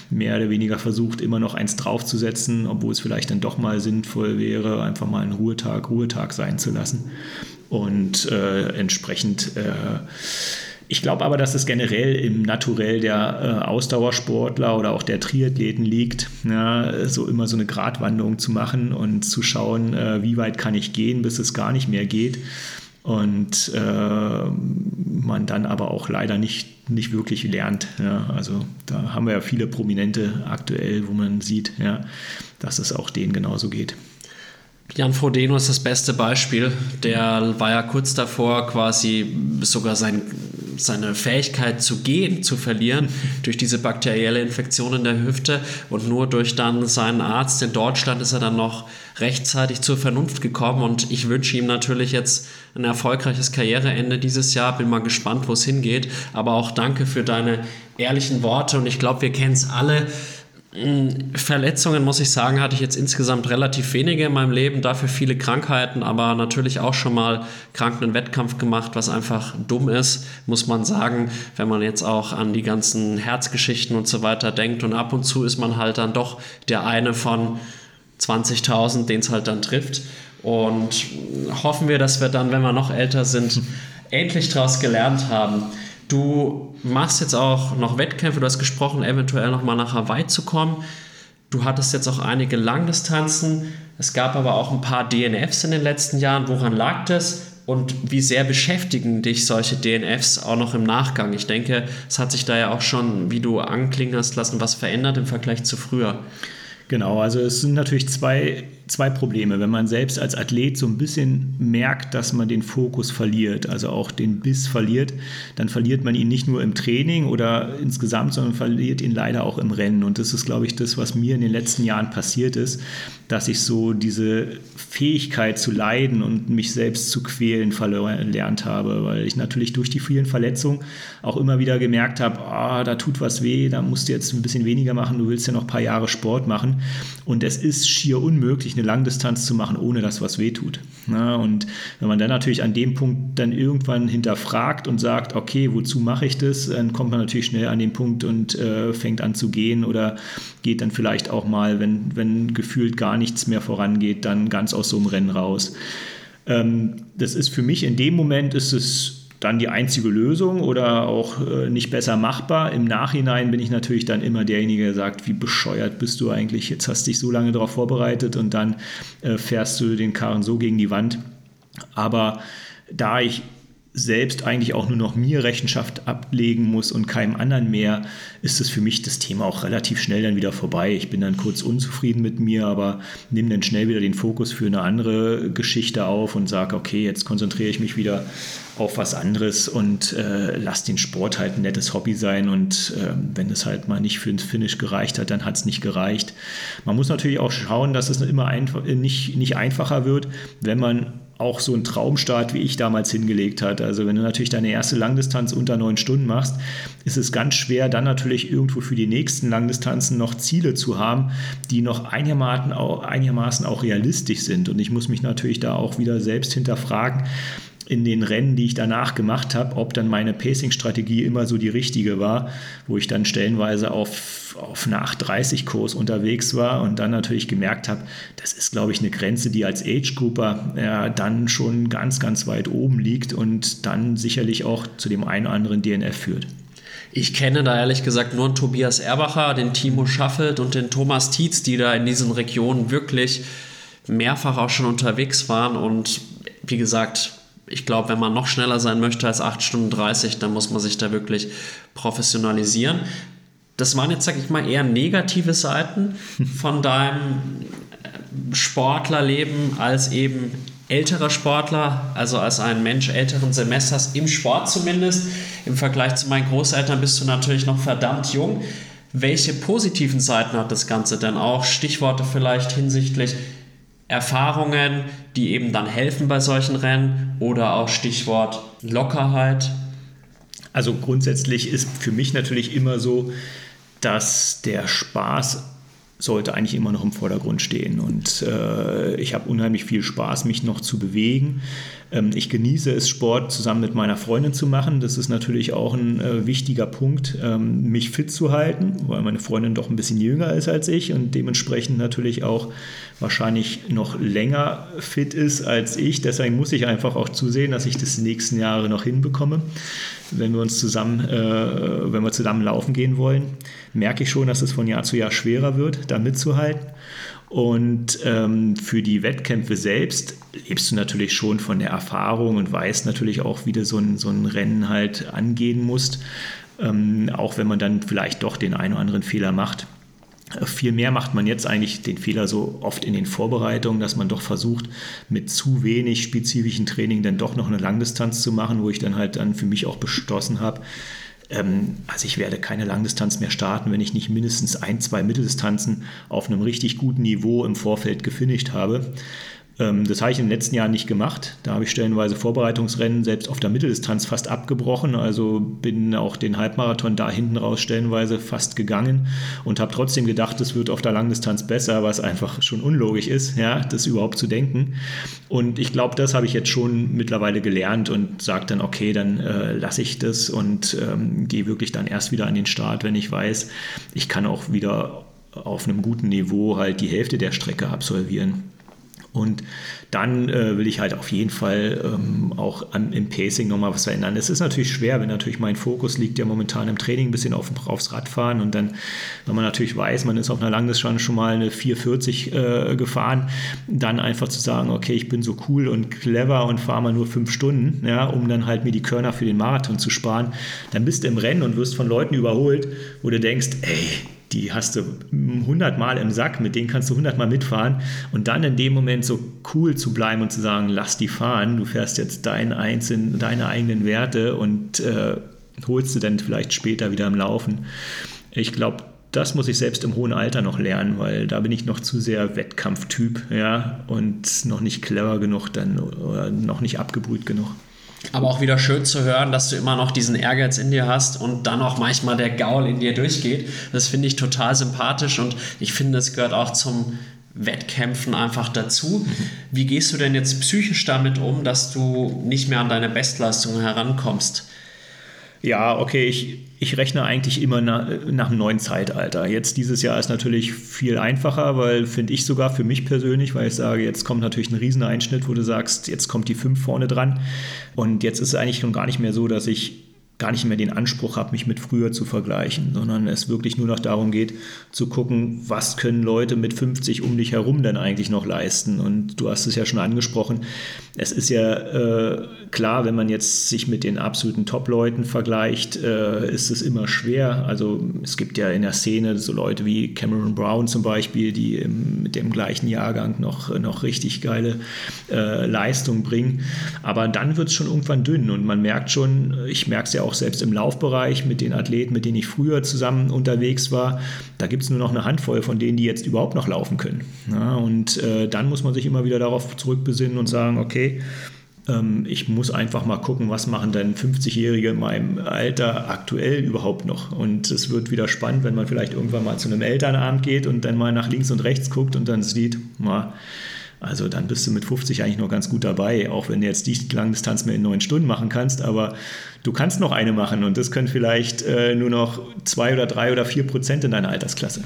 mehr oder weniger versucht, immer noch eins draufzusetzen, obwohl es vielleicht dann doch mal sinnvoll wäre, einfach mal einen Ruhetag, Ruhetag sein zu lassen. Und äh, entsprechend äh, ich glaube aber, dass es generell im Naturell der äh, Ausdauersportler oder auch der Triathleten liegt, ja, so immer so eine Gratwanderung zu machen und zu schauen, äh, wie weit kann ich gehen, bis es gar nicht mehr geht. Und äh, man dann aber auch leider nicht, nicht wirklich lernt. Ja. Also da haben wir ja viele Prominente aktuell, wo man sieht, ja, dass es auch denen genauso geht. Jan Frodeno ist das beste Beispiel. Der war ja kurz davor, quasi sogar sein, seine Fähigkeit zu gehen zu verlieren durch diese bakterielle Infektion in der Hüfte. Und nur durch dann seinen Arzt in Deutschland ist er dann noch rechtzeitig zur Vernunft gekommen. Und ich wünsche ihm natürlich jetzt ein erfolgreiches Karriereende dieses Jahr. Bin mal gespannt, wo es hingeht. Aber auch danke für deine ehrlichen Worte. Und ich glaube, wir kennen es alle Verletzungen, muss ich sagen, hatte ich jetzt insgesamt relativ wenige in meinem Leben, dafür viele Krankheiten, aber natürlich auch schon mal krank einen Wettkampf gemacht, was einfach dumm ist, muss man sagen, wenn man jetzt auch an die ganzen Herzgeschichten und so weiter denkt. Und ab und zu ist man halt dann doch der eine von 20.000, den es halt dann trifft. Und hoffen wir, dass wir dann, wenn wir noch älter sind, endlich daraus gelernt haben. Du machst jetzt auch noch Wettkämpfe, du hast gesprochen, eventuell nochmal nach Hawaii zu kommen. Du hattest jetzt auch einige Langdistanzen. Es gab aber auch ein paar DNFs in den letzten Jahren. Woran lag das? Und wie sehr beschäftigen dich solche DNFs auch noch im Nachgang? Ich denke, es hat sich da ja auch schon, wie du anklingen hast lassen, was verändert im Vergleich zu früher. Genau, also es sind natürlich zwei zwei Probleme. Wenn man selbst als Athlet so ein bisschen merkt, dass man den Fokus verliert, also auch den Biss verliert, dann verliert man ihn nicht nur im Training oder insgesamt, sondern verliert ihn leider auch im Rennen. Und das ist, glaube ich, das, was mir in den letzten Jahren passiert ist, dass ich so diese Fähigkeit zu leiden und mich selbst zu quälen verlernt habe, weil ich natürlich durch die vielen Verletzungen auch immer wieder gemerkt habe, oh, da tut was weh, da musst du jetzt ein bisschen weniger machen, du willst ja noch ein paar Jahre Sport machen. Und es ist schier unmöglich, eine Langdistanz zu machen, ohne dass was wehtut. Na, und wenn man dann natürlich an dem Punkt dann irgendwann hinterfragt und sagt, okay, wozu mache ich das, dann kommt man natürlich schnell an den Punkt und äh, fängt an zu gehen oder geht dann vielleicht auch mal, wenn, wenn gefühlt gar nichts mehr vorangeht, dann ganz aus so einem Rennen raus. Ähm, das ist für mich in dem Moment ist es dann die einzige Lösung oder auch äh, nicht besser machbar. Im Nachhinein bin ich natürlich dann immer derjenige, der sagt, wie bescheuert bist du eigentlich, jetzt hast dich so lange darauf vorbereitet und dann äh, fährst du den Karren so gegen die Wand. Aber da ich selbst eigentlich auch nur noch mir Rechenschaft ablegen muss und keinem anderen mehr, ist es für mich das Thema auch relativ schnell dann wieder vorbei. Ich bin dann kurz unzufrieden mit mir, aber nehme dann schnell wieder den Fokus für eine andere Geschichte auf und sage, okay, jetzt konzentriere ich mich wieder auf was anderes und äh, lass den Sport halt ein nettes Hobby sein. Und äh, wenn es halt mal nicht für den Finish gereicht hat, dann hat es nicht gereicht. Man muss natürlich auch schauen, dass es immer einfach, nicht, nicht einfacher wird, wenn man auch so einen Traumstart wie ich damals hingelegt hat. Also wenn du natürlich deine erste Langdistanz unter neun Stunden machst, ist es ganz schwer, dann natürlich irgendwo für die nächsten Langdistanzen noch Ziele zu haben, die noch einigermaßen auch, einigermaßen auch realistisch sind. Und ich muss mich natürlich da auch wieder selbst hinterfragen, in den Rennen, die ich danach gemacht habe, ob dann meine Pacing-Strategie immer so die richtige war, wo ich dann stellenweise auf, auf eine 830-Kurs unterwegs war und dann natürlich gemerkt habe, das ist, glaube ich, eine Grenze, die als Age-Grouper ja, dann schon ganz, ganz weit oben liegt und dann sicherlich auch zu dem einen oder anderen DNF führt. Ich kenne da ehrlich gesagt nur Tobias Erbacher, den Timo Schaffelt und den Thomas Tietz, die da in diesen Regionen wirklich mehrfach auch schon unterwegs waren und wie gesagt, ich glaube, wenn man noch schneller sein möchte als 8 Stunden 30, dann muss man sich da wirklich professionalisieren. Das waren jetzt, sag ich mal, eher negative Seiten von deinem Sportlerleben als eben älterer Sportler, also als ein Mensch älteren Semesters, im Sport zumindest. Im Vergleich zu meinen Großeltern bist du natürlich noch verdammt jung. Welche positiven Seiten hat das Ganze denn auch? Stichworte vielleicht hinsichtlich Erfahrungen, die eben dann helfen bei solchen Rennen oder auch Stichwort Lockerheit? Also grundsätzlich ist für mich natürlich immer so, dass der Spaß sollte eigentlich immer noch im Vordergrund stehen. Und äh, ich habe unheimlich viel Spaß, mich noch zu bewegen. Ähm, ich genieße es, Sport zusammen mit meiner Freundin zu machen. Das ist natürlich auch ein äh, wichtiger Punkt, ähm, mich fit zu halten, weil meine Freundin doch ein bisschen jünger ist als ich und dementsprechend natürlich auch wahrscheinlich noch länger fit ist als ich. Deswegen muss ich einfach auch zusehen, dass ich das die nächsten Jahre noch hinbekomme. Wenn wir uns zusammen, äh, wenn wir zusammen laufen gehen wollen, merke ich schon, dass es von Jahr zu Jahr schwerer wird, da mitzuhalten. Und ähm, für die Wettkämpfe selbst lebst du natürlich schon von der Erfahrung und weißt natürlich auch, wie du so ein, so ein Rennen halt angehen musst. Ähm, auch wenn man dann vielleicht doch den einen oder anderen Fehler macht. Äh, viel mehr macht man jetzt eigentlich den Fehler so oft in den Vorbereitungen, dass man doch versucht, mit zu wenig spezifischen Training dann doch noch eine Langdistanz zu machen, wo ich dann halt dann für mich auch beschlossen habe, also ich werde keine Langdistanz mehr starten, wenn ich nicht mindestens ein, zwei Mitteldistanzen auf einem richtig guten Niveau im Vorfeld gefinisht habe. Ähm, das habe ich in den letzten Jahren nicht gemacht. Da habe ich stellenweise Vorbereitungsrennen selbst auf der Mitteldistanz fast abgebrochen. Also bin auch den Halbmarathon da hinten raus stellenweise fast gegangen und habe trotzdem gedacht, es wird auf der Langdistanz besser, was einfach schon unlogisch ist, ja, das überhaupt zu denken. Und ich glaube, das habe ich jetzt schon mittlerweile gelernt und sage dann, okay, dann äh, lasse ich das und ähm, gehe wirklich dann erst wieder an den Start, wenn ich weiß, ich kann auch wieder auf einem guten Niveau halt die Hälfte der Strecke absolvieren. Und dann äh, will ich halt auf jeden Fall ähm, auch am, im Pacing nochmal was verändern. Es ist natürlich schwer, wenn natürlich mein Fokus liegt ja momentan im Training ein bisschen auf, aufs Radfahren und dann, wenn man natürlich weiß, man ist auf einer Langdistanz schon mal eine 440 äh, gefahren, dann einfach zu sagen, okay, ich bin so cool und clever und fahre mal nur fünf Stunden, ja, um dann halt mir die Körner für den Marathon zu sparen, dann bist du im Rennen und wirst von Leuten überholt, wo du denkst, ey, die hast du 100 Mal im Sack, mit denen kannst du 100 Mal mitfahren und dann in dem Moment so cool zu bleiben und zu sagen, lass die fahren, du fährst jetzt dein einzeln, deine eigenen Werte und äh, holst du dann vielleicht später wieder im Laufen. Ich glaube, das muss ich selbst im hohen Alter noch lernen, weil da bin ich noch zu sehr Wettkampftyp, ja, und noch nicht clever genug dann oder noch nicht abgebrüht genug. Aber auch wieder schön zu hören, dass du immer noch diesen Ehrgeiz in dir hast und dann auch manchmal der Gaul in dir durchgeht. Das finde ich total sympathisch und ich finde, es gehört auch zum Wettkämpfen einfach dazu. Wie gehst du denn jetzt psychisch damit um, dass du nicht mehr an deine Bestleistung herankommst? Ja, okay, ich, ich rechne eigentlich immer nach, nach einem neuen Zeitalter. Jetzt dieses Jahr ist natürlich viel einfacher, weil finde ich sogar für mich persönlich, weil ich sage, jetzt kommt natürlich ein Rieseneinschnitt, wo du sagst, jetzt kommt die 5 vorne dran. Und jetzt ist es eigentlich schon gar nicht mehr so, dass ich gar nicht mehr den Anspruch habe, mich mit früher zu vergleichen, sondern es wirklich nur noch darum geht, zu gucken, was können Leute mit 50 um dich herum denn eigentlich noch leisten. Und du hast es ja schon angesprochen, es ist ja äh, klar, wenn man jetzt sich mit den absoluten Top-Leuten vergleicht, äh, ist es immer schwer. Also es gibt ja in der Szene so Leute wie Cameron Brown zum Beispiel, die im, mit dem gleichen Jahrgang noch, noch richtig geile äh, Leistung bringen. Aber dann wird es schon irgendwann dünn und man merkt schon, ich merke es ja auch selbst im Laufbereich mit den Athleten, mit denen ich früher zusammen unterwegs war, da gibt es nur noch eine Handvoll von denen, die jetzt überhaupt noch laufen können. Ja, und äh, dann muss man sich immer wieder darauf zurückbesinnen und sagen, okay, ähm, ich muss einfach mal gucken, was machen denn 50-Jährige in meinem Alter aktuell überhaupt noch. Und es wird wieder spannend, wenn man vielleicht irgendwann mal zu einem Elternabend geht und dann mal nach links und rechts guckt und dann sieht, na, also dann bist du mit 50 eigentlich noch ganz gut dabei, auch wenn du jetzt die Langdistanz mehr in neun Stunden machen kannst, aber du kannst noch eine machen und das können vielleicht äh, nur noch zwei oder drei oder vier Prozent in deiner Altersklasse.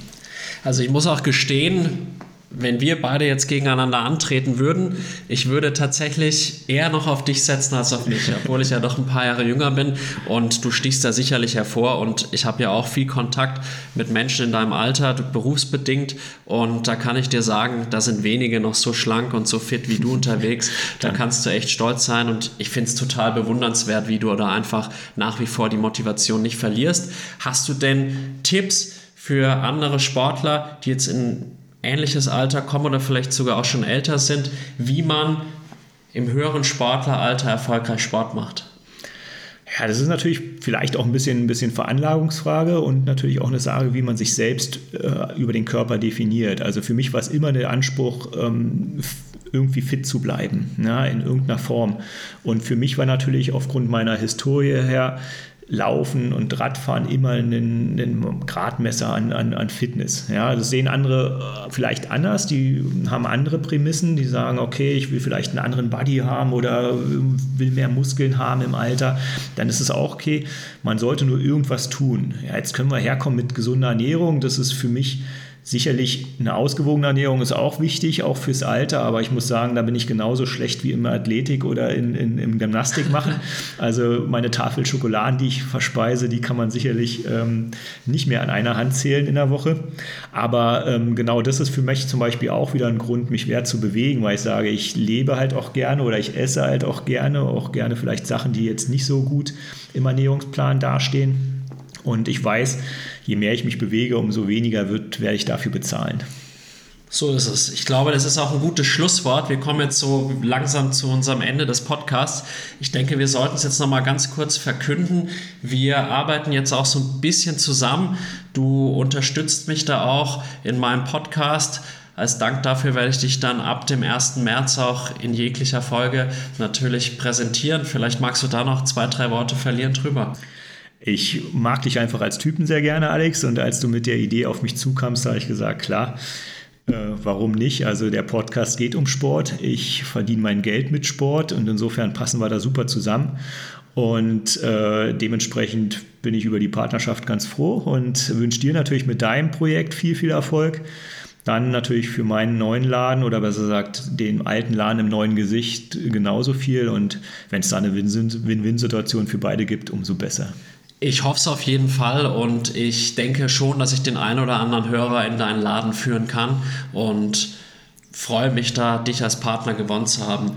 Also ich muss auch gestehen, wenn wir beide jetzt gegeneinander antreten würden, ich würde tatsächlich eher noch auf dich setzen als auf mich, obwohl ich ja doch ein paar Jahre jünger bin. Und du stichst da sicherlich hervor. Und ich habe ja auch viel Kontakt mit Menschen in deinem Alter, berufsbedingt. Und da kann ich dir sagen, da sind wenige noch so schlank und so fit wie du unterwegs, da kannst du echt stolz sein. Und ich finde es total bewundernswert, wie du da einfach nach wie vor die Motivation nicht verlierst. Hast du denn Tipps für andere Sportler, die jetzt in ähnliches Alter kommen oder vielleicht sogar auch schon älter sind, wie man im höheren Sportleralter erfolgreich Sport macht? Ja, das ist natürlich vielleicht auch ein bisschen, ein bisschen Veranlagungsfrage und natürlich auch eine Sache, wie man sich selbst äh, über den Körper definiert. Also für mich war es immer der Anspruch, ähm, irgendwie fit zu bleiben, ja, in irgendeiner Form. Und für mich war natürlich aufgrund meiner Historie her Laufen und Radfahren immer einen, einen Gradmesser an, an, an, Fitness. Ja, das sehen andere äh, vielleicht anders, die haben andere Prämissen, die sagen, okay, ich will vielleicht einen anderen Body haben oder will mehr Muskeln haben im Alter, dann ist es auch okay. Man sollte nur irgendwas tun. Ja, jetzt können wir herkommen mit gesunder Ernährung, das ist für mich Sicherlich eine ausgewogene Ernährung ist auch wichtig, auch fürs Alter, aber ich muss sagen, da bin ich genauso schlecht wie im Athletik oder in, in, im Gymnastik machen. Also meine Tafel Schokoladen, die ich verspeise, die kann man sicherlich ähm, nicht mehr an einer Hand zählen in der Woche. Aber ähm, genau das ist für mich zum Beispiel auch wieder ein Grund, mich mehr zu bewegen, weil ich sage, ich lebe halt auch gerne oder ich esse halt auch gerne, auch gerne vielleicht Sachen, die jetzt nicht so gut im Ernährungsplan dastehen. Und ich weiß, je mehr ich mich bewege, umso weniger wird, werde ich dafür bezahlen. So ist es. Ich glaube, das ist auch ein gutes Schlusswort. Wir kommen jetzt so langsam zu unserem Ende des Podcasts. Ich denke, wir sollten es jetzt noch mal ganz kurz verkünden. Wir arbeiten jetzt auch so ein bisschen zusammen. Du unterstützt mich da auch in meinem Podcast. Als Dank dafür werde ich dich dann ab dem 1. März auch in jeglicher Folge natürlich präsentieren. Vielleicht magst du da noch zwei, drei Worte verlieren drüber. Ich mag dich einfach als Typen sehr gerne, Alex. Und als du mit der Idee auf mich zukamst, habe ich gesagt, klar, äh, warum nicht? Also der Podcast geht um Sport. Ich verdiene mein Geld mit Sport und insofern passen wir da super zusammen. Und äh, dementsprechend bin ich über die Partnerschaft ganz froh und wünsche dir natürlich mit deinem Projekt viel, viel Erfolg. Dann natürlich für meinen neuen Laden oder besser gesagt den alten Laden im neuen Gesicht genauso viel. Und wenn es da eine Win-Win-Situation für beide gibt, umso besser. Ich hoffe es auf jeden Fall und ich denke schon, dass ich den einen oder anderen Hörer in deinen Laden führen kann und freue mich da, dich als Partner gewonnen zu haben.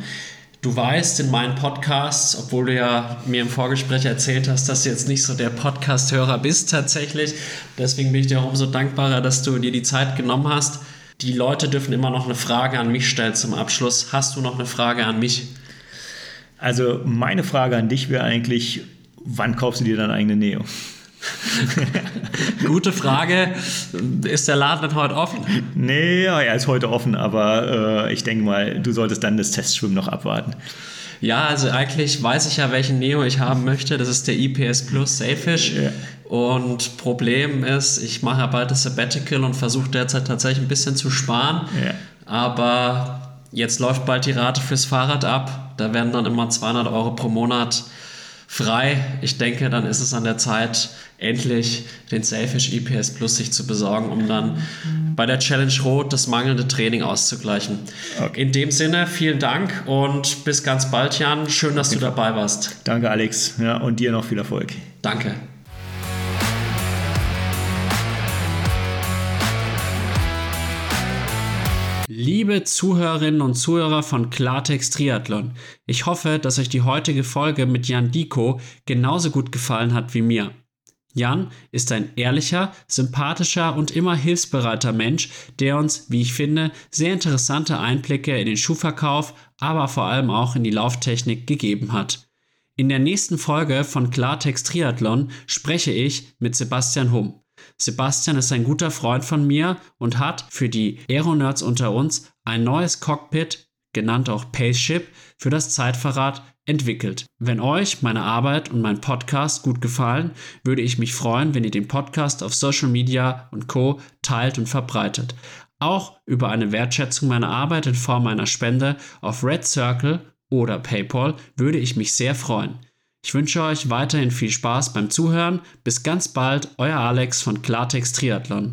Du weißt in meinen Podcasts, obwohl du ja mir im Vorgespräch erzählt hast, dass du jetzt nicht so der Podcast-Hörer bist tatsächlich. Deswegen bin ich dir auch umso dankbarer, dass du dir die Zeit genommen hast. Die Leute dürfen immer noch eine Frage an mich stellen zum Abschluss. Hast du noch eine Frage an mich? Also meine Frage an dich wäre eigentlich, wann kaufst du dir deinen eigenen Neo? Gute Frage. Ist der Laden dann heute offen? Nee, er ist heute offen, aber äh, ich denke mal, du solltest dann das Testschwimmen noch abwarten. Ja, also eigentlich weiß ich ja, welchen Neo ich haben möchte. Das ist der IPS Plus Sailfish. Yeah. Und Problem ist, ich mache ja bald das Sabbatical und versuche derzeit tatsächlich ein bisschen zu sparen. Yeah. Aber jetzt läuft bald die Rate fürs Fahrrad ab. Da werden dann immer 200 Euro pro Monat frei. Ich denke, dann ist es an der Zeit, endlich den Selfish EPS Plus sich zu besorgen, um dann bei der Challenge Rot das mangelnde Training auszugleichen. Okay. In dem Sinne, vielen Dank und bis ganz bald, Jan. Schön, dass du dabei warst. Danke, Alex. Ja, und dir noch viel Erfolg. Danke. Liebe Zuhörerinnen und Zuhörer von Klartext Triathlon, ich hoffe, dass euch die heutige Folge mit Jan Diko genauso gut gefallen hat wie mir. Jan ist ein ehrlicher, sympathischer und immer hilfsbereiter Mensch, der uns, wie ich finde, sehr interessante Einblicke in den Schuhverkauf, aber vor allem auch in die Lauftechnik gegeben hat. In der nächsten Folge von Klartext Triathlon spreche ich mit Sebastian Humm. Sebastian ist ein guter Freund von mir und hat für die Aeronerds unter uns ein neues Cockpit, genannt auch Paceship, für das Zeitverrat entwickelt. Wenn euch meine Arbeit und mein Podcast gut gefallen, würde ich mich freuen, wenn ihr den Podcast auf Social Media und Co teilt und verbreitet. Auch über eine Wertschätzung meiner Arbeit in Form einer Spende auf Red Circle oder PayPal würde ich mich sehr freuen. Ich wünsche euch weiterhin viel Spaß beim Zuhören. Bis ganz bald, euer Alex von Klartext Triathlon.